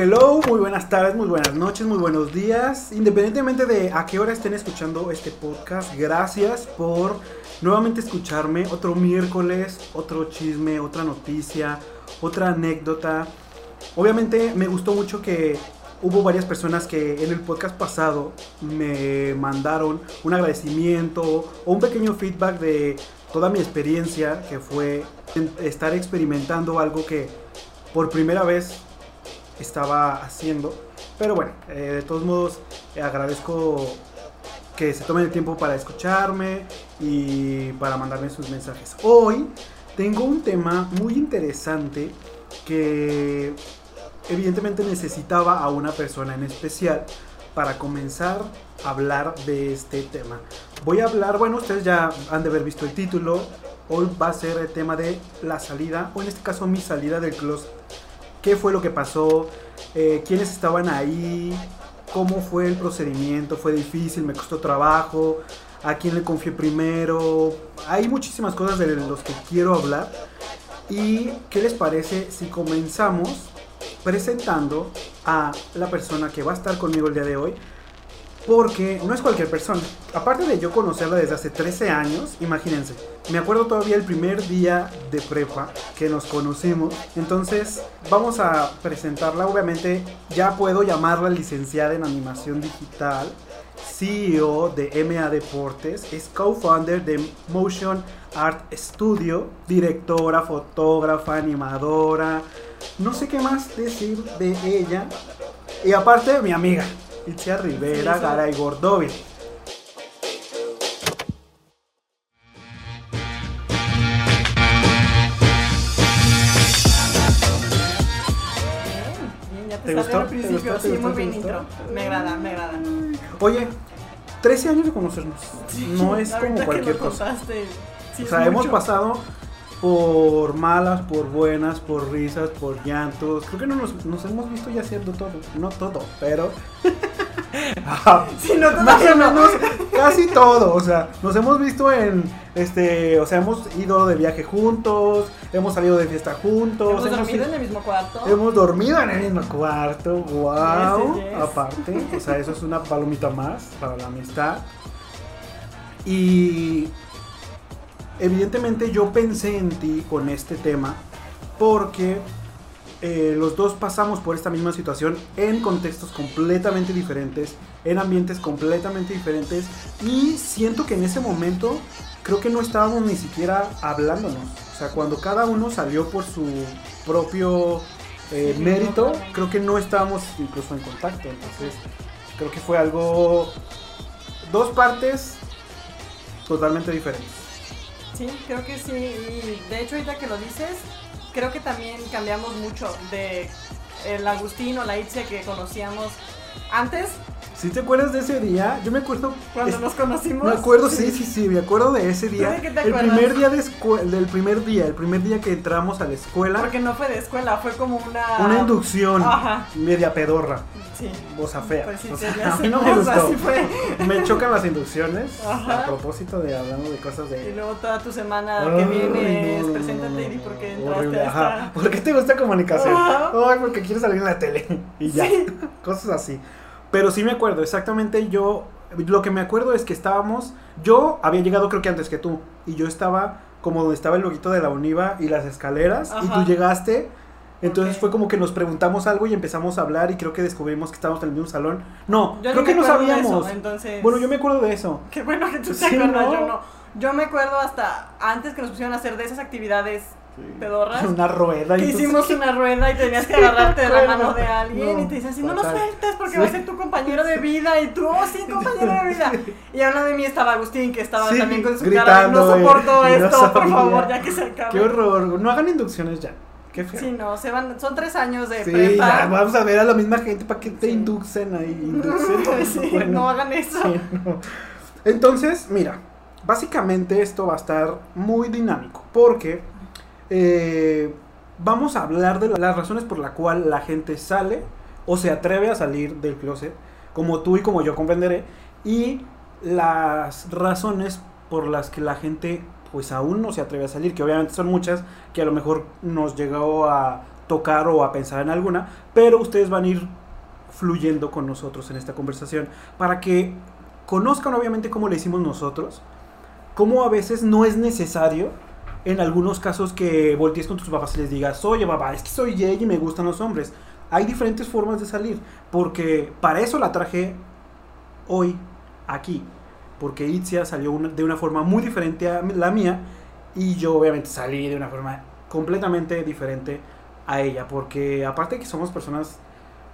Hello, muy buenas tardes, muy buenas noches, muy buenos días. Independientemente de a qué hora estén escuchando este podcast, gracias por nuevamente escucharme. Otro miércoles, otro chisme, otra noticia, otra anécdota. Obviamente me gustó mucho que hubo varias personas que en el podcast pasado me mandaron un agradecimiento o un pequeño feedback de toda mi experiencia, que fue estar experimentando algo que por primera vez estaba haciendo. Pero bueno, eh, de todos modos eh, agradezco que se tomen el tiempo para escucharme y para mandarme sus mensajes. Hoy tengo un tema muy interesante que evidentemente necesitaba a una persona en especial para comenzar a hablar de este tema. Voy a hablar, bueno, ustedes ya han de haber visto el título. Hoy va a ser el tema de la salida, o en este caso mi salida del closet. ¿Qué fue lo que pasó? Eh, ¿Quiénes estaban ahí? ¿Cómo fue el procedimiento? ¿Fue difícil? ¿Me costó trabajo? ¿A quién le confié primero? Hay muchísimas cosas de las que quiero hablar. ¿Y qué les parece si comenzamos presentando a la persona que va a estar conmigo el día de hoy. Porque no es cualquier persona. Aparte de yo conocerla desde hace 13 años, imagínense. Me acuerdo todavía el primer día de prepa que nos conocimos. Entonces vamos a presentarla. Obviamente ya puedo llamarla licenciada en animación digital. CEO de MA Deportes, es co-founder de Motion Art Studio, directora, fotógrafa, animadora, no sé qué más decir de ella. Y aparte, mi amiga, Itzia Rivera, sí, Garay Gordovi. ¿Te gustó? ¿Te gustó? Sí, muy bien intro. Me agrada, me agrada. Oye, 13 años de conocernos. no es como cualquier cosa. Sí, o sea, hemos pasado por malas, por buenas, por risas, por llantos. Creo que no nos, nos hemos visto ya haciendo todo. No todo, pero. sí, no, todo más o menos casi todo. O sea, nos hemos visto en. Este. O sea, hemos ido de viaje juntos. Hemos salido de fiesta juntos. Hemos, hemos dormido en el mismo cuarto. Hemos dormido en el mismo cuarto. ¡Wow! Yes, yes. Aparte. O sea, eso es una palomita más para la amistad. Y evidentemente yo pensé en ti con este tema porque eh, los dos pasamos por esta misma situación en contextos completamente diferentes, en ambientes completamente diferentes y siento que en ese momento creo que no estábamos ni siquiera hablándonos. O sea, cuando cada uno salió por su propio eh, mérito, creo que no estábamos incluso en contacto. Entonces, creo que fue algo... Dos partes totalmente diferentes. Sí, creo que sí. Y de hecho, ahorita que lo dices, creo que también cambiamos mucho de el Agustín o la Itzia que conocíamos antes. ¿Sí te acuerdas de ese día? Yo me acuerdo. Cuando es, nos conocimos. Me acuerdo, sí, sí, sí, me acuerdo de ese día. ¿De qué te el primer día de escuela, del primer día, el primer día que entramos a la escuela. Porque no fue de escuela, fue como una. Una inducción. Ajá. Media pedorra. Sí. O sea, fea. Pues sí, o sea, a mí no me gustó. fue. Me chocan las inducciones. Ajá. A propósito de hablando de cosas Y de. luego toda tu semana que vienes, no, preséntate y por qué entraste horrible, a ajá. ¿Por qué te gusta comunicación? Ajá. Ay, porque quieres salir en la tele. Y ya. Sí. Cosas así. Pero sí me acuerdo, exactamente yo. Lo que me acuerdo es que estábamos. Yo había llegado, creo que antes que tú. Y yo estaba como donde estaba el loguito de la Univa y las escaleras. Y tú llegaste. Entonces fue como que nos preguntamos algo y empezamos a hablar. Y creo que descubrimos que estábamos en el mismo salón. No, Yo creo que no sabíamos. eso, entonces. Bueno, yo me acuerdo de eso. Qué bueno que tú te Sí, acuerdas, ¿no? yo no. Yo me acuerdo hasta antes que nos pusieron a hacer de esas actividades pedorras. Una rueda. Que hicimos una rueda y tenías que agarrarte de la mano de alguien no, y te dicen así, no lo fatal. sueltes porque Sí. va a ser tu compañero de vida y tú, oh sí, compañero de vida. Y hablando de mí estaba Agustín que estaba Sí, también con su cara, no soporto no esto, por favor, ya que se acabe. Qué horror. No hagan inducciones ya. Qué feo. Sí, no, se van, son tres años de Sí, prepa. ya, vamos a ver a la misma gente para que te inducen ahí. Inducen, Sí, bueno, no hagan eso. no. Entonces, mira, básicamente esto va a estar muy dinámico porque eh, vamos a hablar de las razones por la cual la gente sale o se atreve a salir del closet, como tú y como yo comprenderé, y las razones por las que la gente pues aún no se atreve a salir, que obviamente son muchas, que a lo mejor nos llegó a tocar o a pensar en alguna, pero ustedes van a ir fluyendo con nosotros en esta conversación para que conozcan obviamente cómo le hicimos nosotros, cómo a veces no es necesario en algunos casos que voltees con tus papás y les digas, oye papá, es que soy gay y me gustan los hombres. Hay diferentes formas de salir, porque para eso la traje hoy aquí, porque Itzia salió de una forma muy diferente a la mía y yo obviamente salí de una forma completamente diferente a ella, porque aparte que somos personas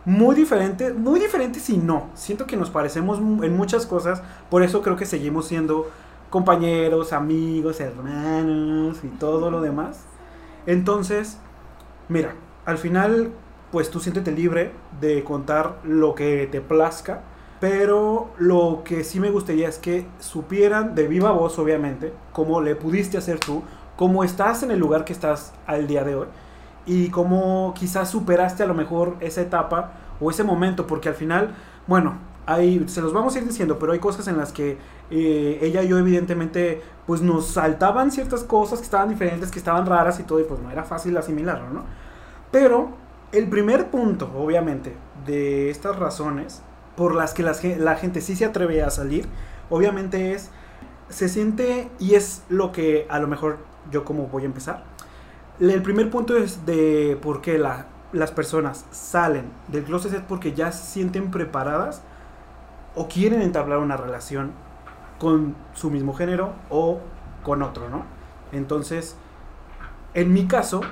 muy diferentes, muy diferentes y no, siento que nos parecemos en muchas cosas, por eso creo que seguimos siendo compañeros, amigos, hermanos y todo lo demás. Entonces, mira, al final, pues tú siéntete libre de contar lo que te plazca, pero lo que sí me gustaría es que supieran de viva voz, obviamente, cómo le pudiste hacer tú, cómo estás en el lugar que estás al día de hoy y cómo quizás superaste a lo mejor esa etapa o ese momento, porque al final, bueno, hay, se los vamos a ir diciendo, pero hay cosas en las que eh, ella y yo evidentemente pues nos saltaban ciertas cosas que estaban diferentes, que estaban raras y todo, y pues no era fácil asimilarlo, ¿no? Pero el primer punto, obviamente, de estas razones por las que la gente sí se atreve a salir, obviamente es, se siente, y es lo que a lo mejor yo como voy a empezar, el primer punto es de por qué la, las personas salen del closet es porque ya se sienten preparadas o quieren entablar una relación con su mismo género o con otro, ¿no? Entonces, en mi caso,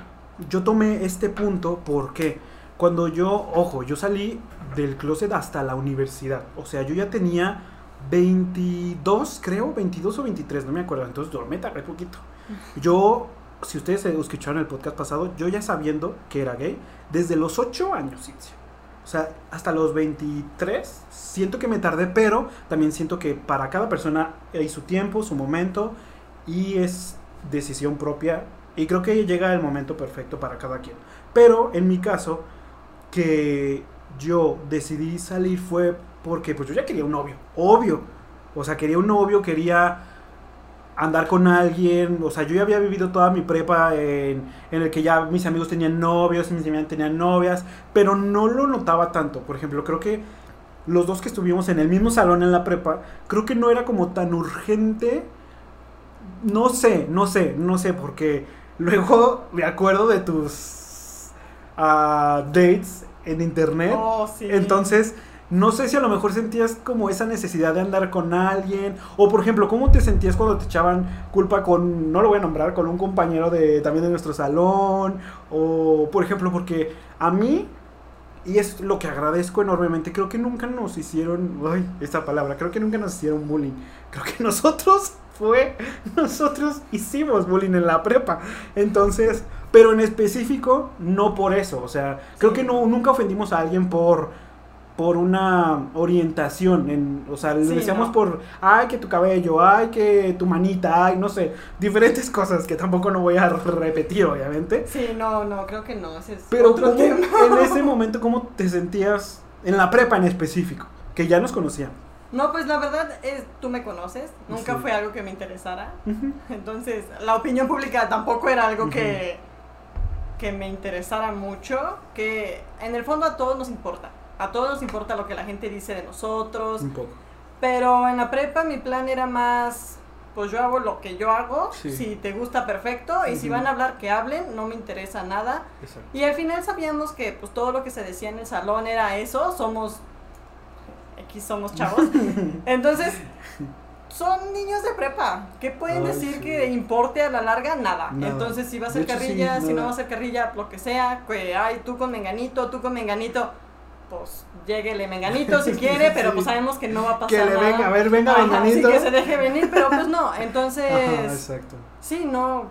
yo tomé este punto porque cuando yo, ojo, yo salí del closet hasta la universidad, o sea, yo ya tenía 22, creo, 22 o 23, no me acuerdo, entonces dormí tarde poquito. Yo, si ustedes escucharon el podcast pasado, yo ya sabiendo que era gay, desde los 8 años, o sea, hasta los 23 siento que me tardé, pero también siento que para cada persona hay su tiempo, su momento y es decisión propia y creo que llega el momento perfecto para cada quien. Pero en mi caso, que yo decidí salir fue porque pues yo ya quería un novio, obvio. O sea, quería un novio, quería andar con alguien, o sea, yo ya había vivido toda mi prepa en, en, el que ya mis amigos tenían novios mis amigas tenían novias, pero no lo notaba tanto. Por ejemplo, creo que los dos que estuvimos en el mismo salón en la prepa, creo que no era como tan urgente. No sé, no sé, no sé, porque luego me acuerdo de tus uh, dates en internet. Oh, sí. Entonces no sé si a lo mejor sentías como esa necesidad de andar con alguien. O por ejemplo, ¿cómo te sentías cuando te echaban culpa con, no lo voy a nombrar, con un compañero de también de nuestro salón? O por ejemplo, porque a mí, y es lo que agradezco enormemente, creo que nunca nos hicieron, ay, esta palabra, creo que nunca nos hicieron bullying. Creo que nosotros fue, nosotros hicimos bullying en la prepa. Entonces, pero en específico, no por eso. O sea, creo que no, nunca ofendimos a alguien por por una orientación, en, o sea, le decíamos por, ay, que tu cabello, ay, que tu manita, ay, no sé, diferentes cosas que tampoco no voy a repetir, obviamente. Sí, no, no, creo que no, ese es Pero otro tema. en ese momento, ¿cómo te sentías en la prepa en específico? Que ya nos conocían. No, pues la verdad es, tú me conoces, nunca fue algo que me interesara. Entonces, la opinión pública tampoco era algo que, que me interesara mucho, que en el fondo a todos nos importa. A todos nos importa lo que la gente dice de nosotros. Un poco. Pero en la prepa mi plan era más, pues yo hago lo que yo hago, si te gusta perfecto, y si van a hablar que hablen, no me interesa nada. Y al final sabíamos que pues todo lo que se decía en el salón era eso, somos, aquí somos chavos. Entonces, son niños de prepa. ¿Qué pueden decir que importe a la larga? Nada. Entonces, si va a ser carrilla, si no va a ser carrilla, lo que sea, que ay, tú con menganito, tú con menganito pues lléguele Menganito si quiere, pero pues sabemos que no va a pasar que le venga, a ver, venga Menganito. Sí, que se deje venir, pero pues no, entonces... exacto. Sí, no,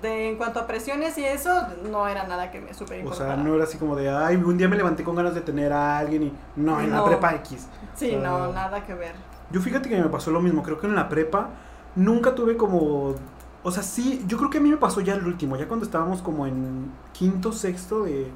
de, en cuanto a presiones y eso, no era nada que me super importara. O sea, no era así como de, ay, un día me levanté con ganas de tener a alguien y... No, en la prepa X. Sí, no, nada que ver. Yo fíjate que me pasó lo mismo, creo que en la prepa nunca tuve como... O sea, sí, yo creo que a mí me pasó ya el último, ya cuando estábamos como en quinto, sexto de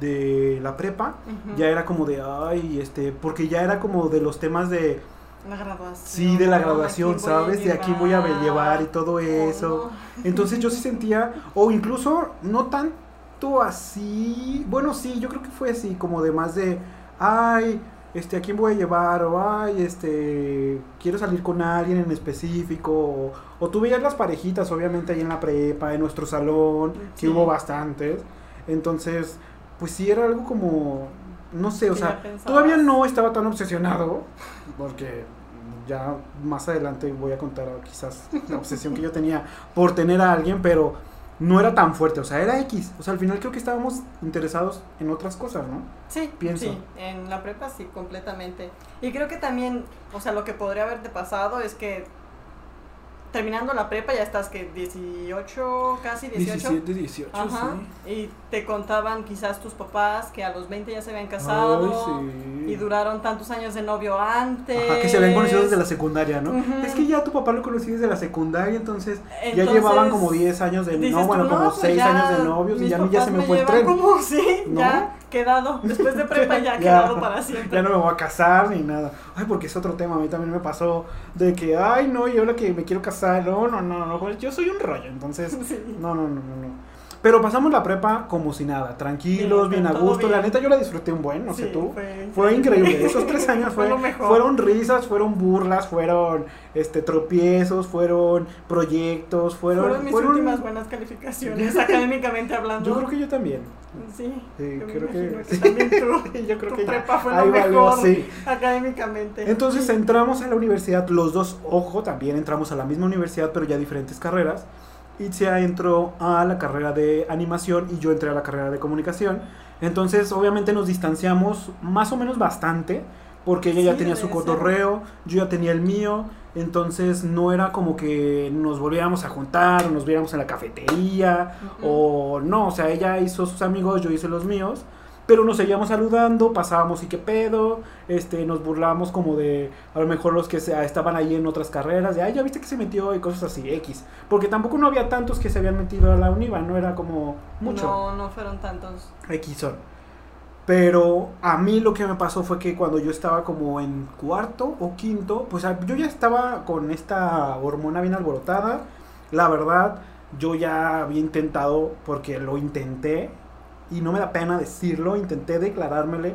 de la prepa, ya era como de, ay, este, porque ya era como de los temas de... La graduación. Sí, de la graduación, ¿sabes? De aquí voy a llevar y todo eso. Entonces yo sí sentía, o incluso no tan tanto así. Bueno, sí, yo creo que fue así, como de más de, ay, este, ¿a quién voy a llevar? O, ay, este, quiero salir con alguien en específico. O, o tú veías las parejitas, obviamente, ahí en la prepa, en nuestro salón, que hubo bastantes. Entonces, pues sí era algo como, no sé, o sea, todavía no estaba tan obsesionado, porque ya más adelante voy a contar quizás la obsesión que yo tenía por tener a alguien, pero no era tan fuerte, o sea, era X. O sea, al final creo que estábamos interesados en otras cosas, ¿no? Sí, pienso. Sí, en la prepa sí, completamente. Y creo que también, o sea, lo que podría haberte pasado es que terminando la prepa ya estás que 18, casi 18. 17, 18, Ajá. Sí. Y te contaban quizás tus papás que a los 20 ya se habían casado y duraron tantos años de novio antes. Ajá, que se habían conocido desde la secundaria, ¿no? Es que ya tu papá lo conocí desde la secundaria, entonces, ya llevaban como 10 años de no, bueno, como 6 pues años de novios y ya a mí ya se me, fue el tren. Como, sí, ya quedado, después de prepa ya, quedado para siempre. Ya no me voy a casar ni nada. Ay, porque es otro tema, a mí también me pasó de que, ay, no, yo ahora que me quiero casar, no, no, no, no, yo soy un rollo, entonces, no, no, no, no, no. Pero pasamos la prepa como si nada, tranquilos, bien a gusto. La neta yo la disfruté un buen, no sé tú. Fue, increíble. Esos tres años fue, fueron risas, fueron burlas, fueron este tropiezos, fueron proyectos, fueron... Fueron mis últimas buenas calificaciones, académicamente hablando. Yo creo que yo también. Sí, sí creo que... que también tú, yo creo que prepa fue lo mejor académicamente. Entonces entramos a la universidad, los dos, ojo, también entramos a la misma universidad, pero ya diferentes carreras. Itzia entró a la carrera de animación y yo entré a la carrera de comunicación. Entonces, obviamente nos distanciamos más o menos bastante, porque ella ya tenía su cotorreo, yo ya tenía el mío, entonces no era como que nos volviéramos a juntar, o nos viéramos en la cafetería, o no, o sea, ella hizo sus amigos, yo hice los míos, pero nos seguíamos saludando, pasábamos y qué pedo, este, nos burlábamos como de a lo mejor los que estaban ahí en otras carreras, de ay, ya viste que se metió y cosas así, X. Porque tampoco no había tantos que se habían metido a la UNIVA, no era como mucho. No, no fueron tantos. X son. Pero a mí lo que me pasó fue que cuando yo estaba como en cuarto o quinto, pues yo ya estaba con esta hormona bien alborotada. La verdad, yo ya había intentado, porque lo intenté, y no me da pena decirlo, intenté declarármele.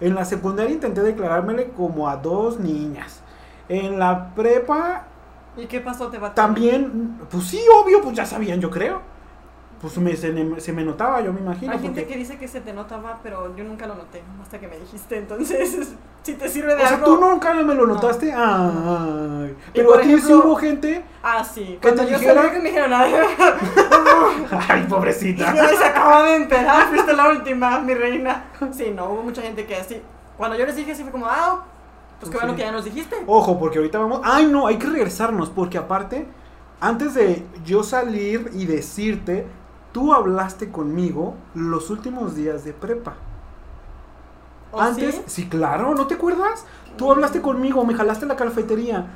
En la secundaria intenté declarármele como a dos niñas. En la prepa... ¿Y qué pasó? ¿Te También, pues sí, obvio, pues ya sabían, yo creo pues me, se, me notaba, yo me imagino. Hay gente que dice que se te notaba, pero yo nunca lo noté, hasta que me dijiste, entonces, si te sirve de algo... O sea, tú nunca me lo notaste, Ay, pero aquí sí hubo gente... Ah, sí, cuando yo dijera... que me dijeron, ay, pobrecita. Yo se acaba de enterar, fuiste la última, mi reina. Sí, no, hubo mucha gente que así, cuando yo les dije así fue como, ah, pues qué bueno que ya nos dijiste. Ojo, porque ahorita vamos, ay no, hay que regresarnos, porque aparte, antes de yo salir y decirte tú hablaste conmigo los últimos días de prepa. ¿Oh, Antes, sí? claro, ¿no te acuerdas? Tú hablaste conmigo, me jalaste la cafetería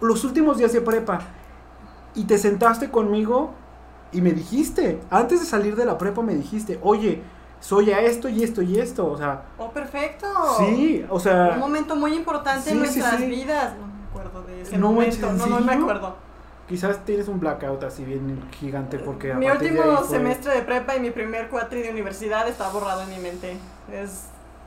los últimos días de prepa y te sentaste conmigo y me dijiste, antes de salir de la prepa me dijiste, oye, soy a esto y esto y esto, o sea. Oh, perfecto. Sí, o sea. Un momento muy importante en nuestras vidas. No me acuerdo de ese momento, no, no me acuerdo. Quizás tienes un blackout así bien gigante porque... Mi último semestre de prepa y mi primer cuatri de universidad está borrado en mi mente. Es,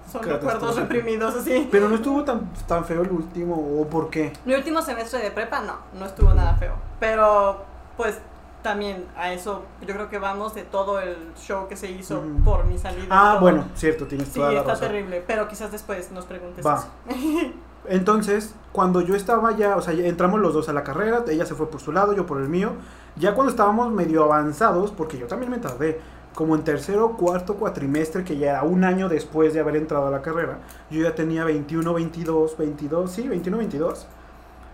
son recuerdos reprimidos así. Pero no estuvo tan, tan feo el último, ¿o por qué? Mi último semestre de prepa no, no estuvo nada feo. Pero pues también a eso yo creo que vamos de todo el show que se hizo por mi salida. Ah, bueno, cierto, tienes toda la razón. Sí, está terrible, pero quizás después nos preguntes Va. Entonces, cuando yo estaba ya, o sea, entramos los dos a la carrera, ella se fue por su lado, yo por el mío, ya cuando estábamos medio avanzados, porque yo también me tardé, como en tercero, cuarto cuatrimestre, que ya era un año después de haber entrado a la carrera, yo ya tenía 21, 22, 22, sí, 21, 22,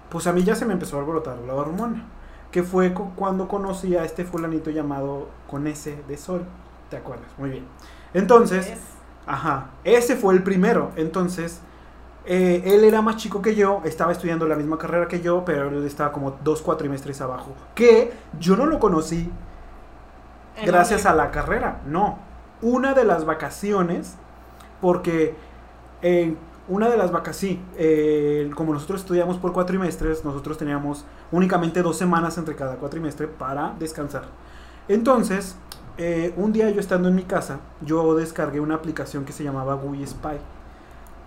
pues a mí ya se me empezó a alborotar la hormona, que fue cuando conocí a este fulanito llamado con ese de sol, ¿te acuerdas? Muy bien. Entonces, ajá, ese fue el primero, entonces eh, él era más chico que yo, estaba estudiando la misma carrera que yo, pero él estaba como dos cuatrimestres abajo. Que yo no lo conocí gracias a la carrera, no. Una de las vacaciones, porque en una de las vacaciones, eh, como nosotros estudiamos por cuatrimestres, nosotros teníamos únicamente dos semanas entre cada cuatrimestre para descansar. Entonces, eh, un día yo estando en mi casa, yo descargué una aplicación que se llamaba GUI Spy.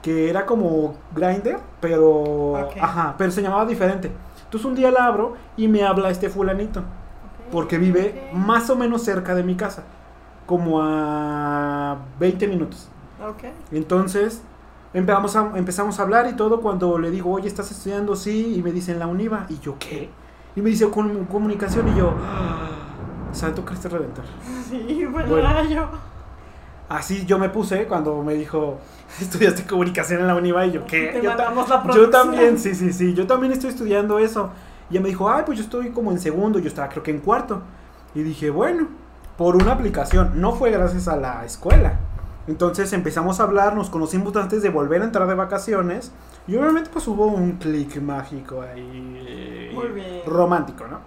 Que era como Grindr, pero. Ajá, pero se llamaba diferente. Entonces un día la abro y me habla este fulanito. porque vive más o menos cerca de mi casa. Como a 20 minutos. Entonces empezamos a, empezamos a hablar y todo cuando le digo, oye, ¿estás estudiando? Sí. Y me dicen la UNIVA. Y yo, ¿qué? Y me dice, con comunicación. Y yo, ah, Santo Cristo Redentor. Sí, bueno, yo. Así yo me puse cuando me dijo, estudiaste comunicación en la UNIVA y yo, ¿qué? yo, yo, también, sí, sí, sí, yo también estoy estudiando eso. Y ella me dijo, ay, pues yo estoy como en segundo, yo estaba creo que en cuarto. Y dije, bueno, por una aplicación, no fue gracias a la escuela. Entonces empezamos a hablar, nos conocimos antes de volver a entrar de vacaciones. Y obviamente pues hubo un clic mágico ahí. Muy bien. Romántico, ¿no?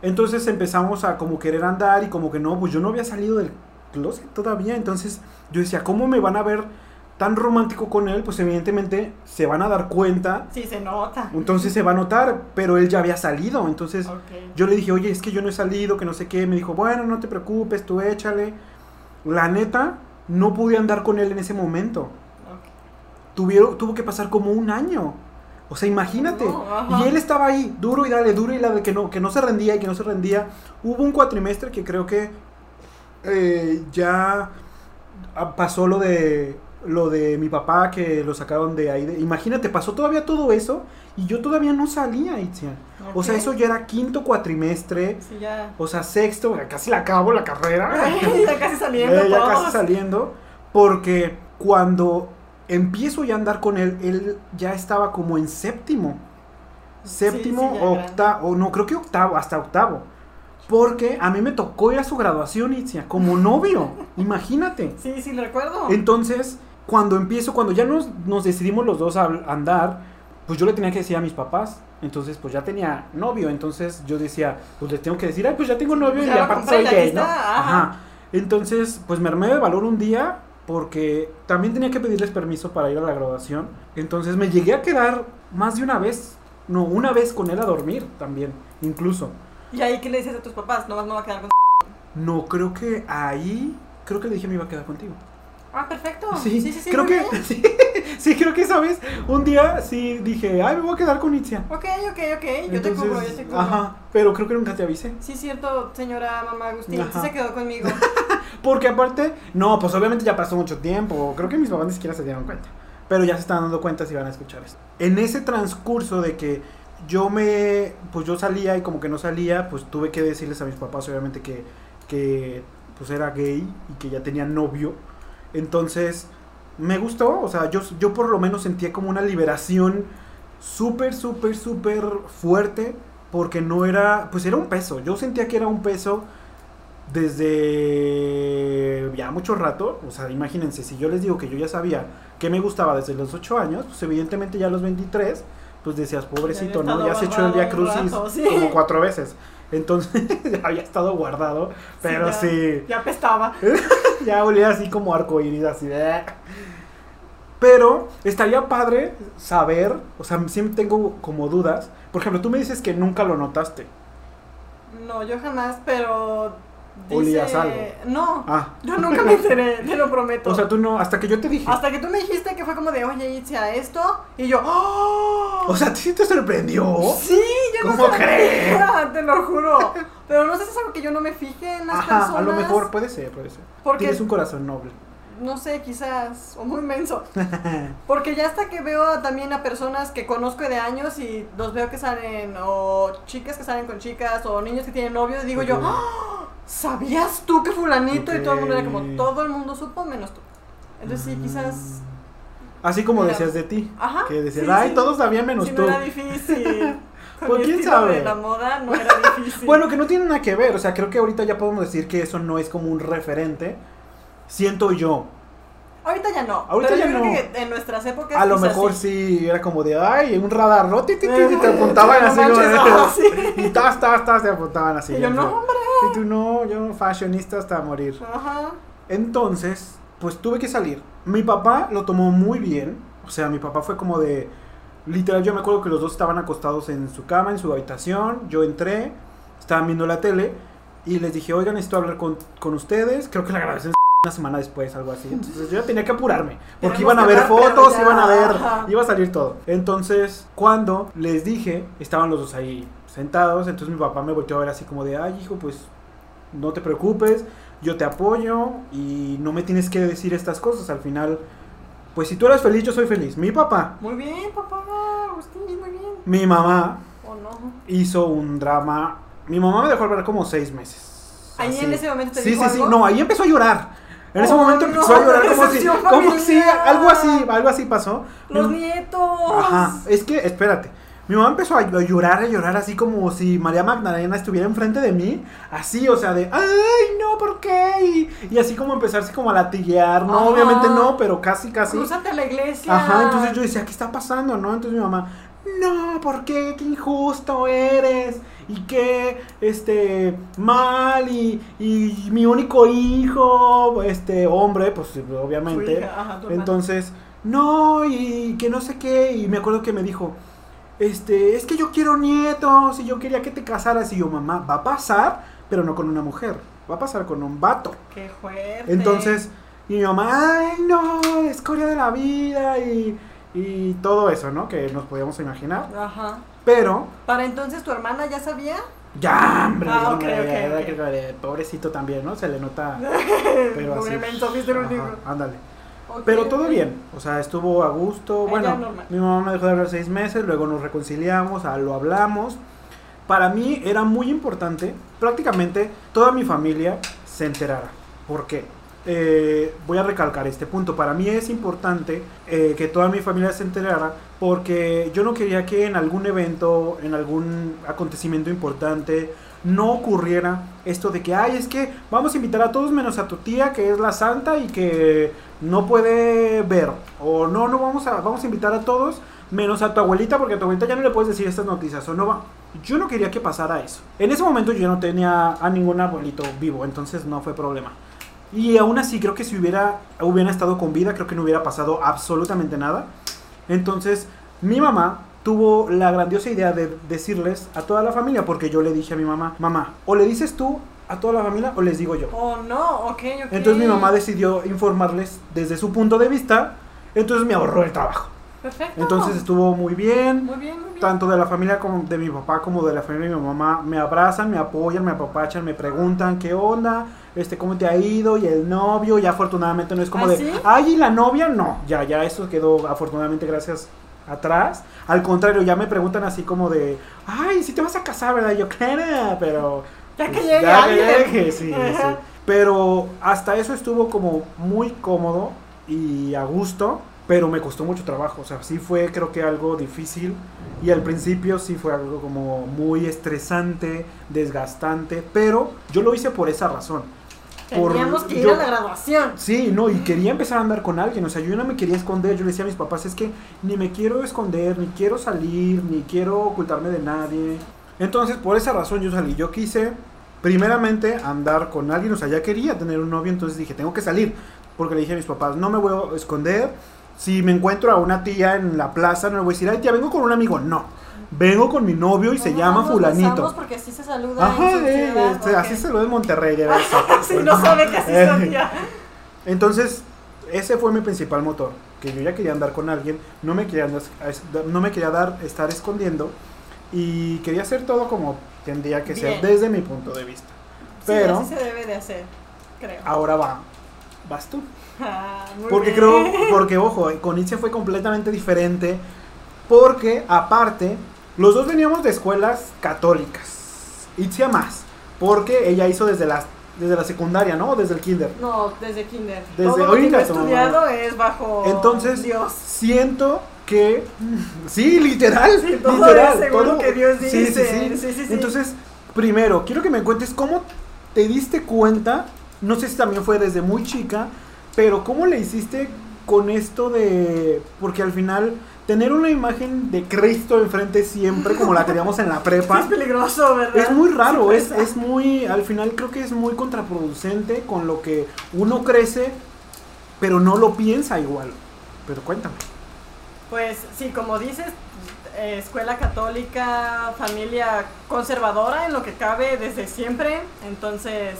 Entonces empezamos a como querer andar y como que no, pues yo no había salido del closet todavía. Entonces yo decía, ¿cómo me van a ver tan romántico con él? Pues evidentemente se van a dar cuenta. Sí, se nota. Entonces se va a notar, pero él ya había salido. Entonces yo le dije, oye, es que yo no he salido, que no sé qué. Me dijo, bueno, no te preocupes, tú échale. La neta, no pude andar con él en ese momento. Tuvieron, tuvo que pasar como un año. O sea, imagínate. y él estaba ahí, duro y dale, duro y dale, que no, que no se rendía y que no se rendía. Hubo un cuatrimestre que creo que eh, ya pasó lo de lo de mi papá que lo sacaron de ahí. imagínate, pasó todavía todo eso y yo todavía no salía. O sea, eso ya era quinto cuatrimestre. Sí, ya. O sea, sexto, casi la acabo la carrera. ya casi saliendo. Eh, ya casi saliendo. Porque cuando empiezo ya a andar con él, él ya estaba como en séptimo. Séptimo o octavo, o no, creo que octavo, hasta octavo. Porque a mí me tocó ir a su graduación, Itzia, como novio. Imagínate. Sí, sí, lo recuerdo. Entonces, cuando empiezo, cuando ya nos, nos decidimos los dos a andar, pues yo le tenía que decir a mis papás. Entonces, pues ya tenía novio. Entonces yo decía, pues les tengo que decir, ay, pues ya tengo novio y aparte soy gay, ¿no? Ajá. Entonces, pues me armé de valor un día porque también tenía que pedirles permiso para ir a la graduación. Entonces me llegué a quedar más de una vez, no, una vez con él a dormir también, incluso. ¿Y ahí qué le dices a tus papás? ¿No, no va a quedar con No, creo que ahí, creo que le dije me iba a quedar contigo. Ah, perfecto. Sí, sí, sí. creo que, sí, creo que, ¿sabes? Un día sí dije, ay, me voy a quedar con Itzia. Ok, ok, ok. Yo te cubro, yo te cubro. Ajá, pero creo que nunca te avisé. Sí, cierto, señora mamá Agustín. Sí se quedó conmigo. Porque aparte, no, pues obviamente ya pasó mucho tiempo. Creo que mis papás ni siquiera se dieron cuenta. Pero ya se están dando cuenta si van a escuchar esto. En ese transcurso de que yo me, pues yo salía y como que no salía, pues tuve que decirles a mis papás obviamente que, que pues era gay y que ya tenía novio. Entonces, me gustó, o sea, yo, yo por lo menos sentía como una liberación súper, súper, súper fuerte porque no era, pues era un peso. Yo sentía que era un peso desde ya mucho rato, o sea, imagínense, si yo les digo que yo ya sabía que me gustaba desde los 8 años, pues evidentemente ya a los 23, pues decías, pobrecito, ¿no? Ya has hecho el día crucis como cuatro veces. Entonces, había estado guardado, pero sí. Ya, apestaba. ya olía así como arcoíris, así de... Pero estaría padre saber, o sea, siempre tengo como dudas. Por ejemplo, tú me dices que nunca lo notaste. No, yo jamás, pero ¿Olías algo? No, ah. yo nunca me enteré, te lo prometo. O sea, tú no, hasta que yo te dije. Hasta que tú me dijiste que fue como de, oye, Itzia, esto, y yo, ¡Oh! O sea, ¿sí te sorprendió? Sí, yo ¿Cómo no crees? te lo juro. Pero no sé si es algo que yo no me fije en las Ajá, personas. a lo mejor puede ser, puede ser. Porque Tienes un corazón noble. No sé, quizás, o muy menso. Porque ya hasta que veo también a personas que conozco de años y los veo que salen, o chicas que salen con chicas, o niños que tienen novios, digo yo, ¡Oh! ¿Sabías tú que fulanito? Y todo el mundo era como, todo el mundo supo menos tú. Entonces sí, quizás... Así como decías de ti. Ajá. Que decías, ay, todos sabían menos tú. No era difícil. pues quién sabe. De la moda no era difícil. bueno, que no tiene nada que ver. O sea, creo que ahorita ya podemos decir que eso no es como un referente. Siento yo. Ahorita ya no. Ahorita pero ya yo no. Creo que en nuestras épocas. A lo mejor sí. era como de, ay, un radar, ¿no? Ti, te apuntaban así. Y tas, tas, tas, te apuntaban así. Y yo, no, hombre. Y tú no, yo fashionista hasta morir. Ajá. Entonces, pues tuve que salir. Mi papá lo tomó muy bien. O sea, mi papá fue como de. Literal, yo me acuerdo que los dos estaban acostados en su cama, en su habitación. Yo entré, estaban viendo la tele. y les dije, oigan, necesito hablar con, con ustedes. Creo que la grabación una semana después, algo así. Entonces yo ya tenía que apurarme. Porque iban a ver fotos, iban a ver, iba a salir todo. Entonces, cuando les dije, estaban los dos ahí sentados. Entonces mi papá me volteó a ver así como de, ay, hijo, pues no te preocupes, yo te apoyo y no me tienes que decir estas cosas. Al final, pues si tú eres feliz, yo soy feliz. Mi papá. Muy bien, papá, Agustín, muy bien. Mi mamá hizo un drama. Mi mamá me dejó hablar como seis meses. Ahí en ese momento te Sí, sí, sí. No, ahí empezó a llorar. En ese oh, momento empezó a llorar como si, como si algo así, algo así pasó. Los nietos. Ajá, es que espérate. Mi mamá empezó a llorar, a llorar así como si María Magdalena estuviera enfrente de mí, así, o sea, de, ay, no, ¿por qué? Y, así como empezarse como a latiguear, no, obviamente no, pero casi, casi. Cruzate a la iglesia. Ajá, entonces yo decía, ¿qué está pasando, no? Entonces mi mamá, no, ¿por qué? Qué injusto eres. Y qué, este, mal. Y, y mi único hijo, este, hombre, pues obviamente. Entonces, no, y que no sé qué. Y me acuerdo que me dijo, este, es que yo quiero nietos. Y yo quería que te casaras. Y yo, mamá, va a pasar, pero no con una mujer. Va a pasar con un vato. Qué fuerte. Entonces, y mi mamá, ay, no, escoria de la vida. Y y todo eso, ¿no? Que nos podíamos imaginar. Ajá. Pero. ¿Para entonces tu hermana ya sabía? Ya, hombre. Ah, okay, Pobrecito también, ¿no? Se le nota. pero así. ándale. pero todo bien, o sea, estuvo a gusto. bueno, mi mamá me dejó de hablar seis meses, luego nos reconciliamos, lo hablamos. Para mí era muy importante, prácticamente toda mi familia se enterara. ¿Por qué? Eh, voy a recalcar este punto. Para mí es importante eh, que toda mi familia se enterara porque yo no quería que en algún evento, en algún acontecimiento importante, no ocurriera esto de que, ay, es que vamos a invitar a todos menos a tu tía que es la santa y que no puede ver. O no, no vamos a, vamos a invitar a todos menos a tu abuelita porque a tu abuelita ya no le puedes decir estas noticias. O no va. Yo no quería que pasara eso. En ese momento yo no tenía a ningún abuelito vivo, entonces no fue problema. Y aún así creo que si hubiera, hubiera estado con vida, creo que no hubiera pasado absolutamente nada. Entonces, mi mamá tuvo la grandiosa idea de decirles a toda la familia, porque yo le dije a mi mamá, mamá, o le dices tú a toda la familia o les digo yo. Oh, no, ok, ok. Entonces mi mamá decidió informarles desde su punto de vista, entonces me ahorró el trabajo. Perfecto. Entonces estuvo muy bien. Muy bien, muy bien. Tanto de la familia como de mi papá como de la familia de mi mamá me abrazan, me apoyan, me apapachan, me preguntan qué onda, este, cómo te ha ido y el novio. Ya afortunadamente no es como ¿Ah, de, ay, y la novia, no. Ya, ya eso quedó afortunadamente gracias atrás. Al contrario, ya me preguntan así como de, ay, si te vas a casar, ¿verdad? yo, claro, pero... Ya que pues, llegue ya que sí, sí. Pero hasta eso estuvo como muy cómodo y a gusto pero me costó mucho trabajo, o sea, sí fue creo que algo difícil y al principio sí fue algo como muy estresante, desgastante, pero yo lo hice por esa razón. Teníamos que ir a la graduación. Sí, no, y quería empezar a andar con alguien, o sea, yo no me quería esconder, yo le decía a mis papás, es que ni me quiero esconder, ni quiero salir, ni quiero ocultarme de nadie. Entonces, por esa razón yo salí, yo quise primeramente andar con alguien, o sea, ya quería tener un novio, entonces dije, tengo que salir, porque le dije a mis papás, no me voy a esconder, si me encuentro a una tía en la plaza, no le voy a decir, ay tía, vengo con un amigo. No. Vengo con mi novio y se llama fulanito. porque así se saluda. Ajá, así se saluda en Monterrey. si no sabe que así sabía. Entonces, ese fue mi principal motor. Que yo ya quería andar con alguien, no me quería, no me quería dar, estar escondiendo. Y quería hacer todo como tendría que ser desde mi punto de vista. Pero. así se debe de hacer, creo. Ahora va. Vas tú. Ah, porque creo, porque ojo, con Itzia fue completamente diferente. Porque aparte, los dos veníamos de escuelas católicas. Itzia más. Porque ella hizo desde la, desde la secundaria, ¿no? Desde el kinder. No, desde kinder. Desde Todo lo que he estudiado es bajo Entonces, Dios. siento que sí, literal, todo literal, todo que Dios dice. Sí sí, sí, Entonces, primero, quiero que me cuentes cómo te diste cuenta, no sé si también fue desde muy chica, pero ¿cómo le hiciste con esto de... Porque al final tener una imagen de Cristo enfrente siempre, como la teníamos en la prepa. es peligroso, ¿verdad? Es muy raro, es, es muy, al final creo que es muy contraproducente con lo que uno crece, pero no lo piensa igual. Pero cuéntame. Pues sí, como dices, eh, escuela católica, familia conservadora en lo que cabe desde siempre. Entonces,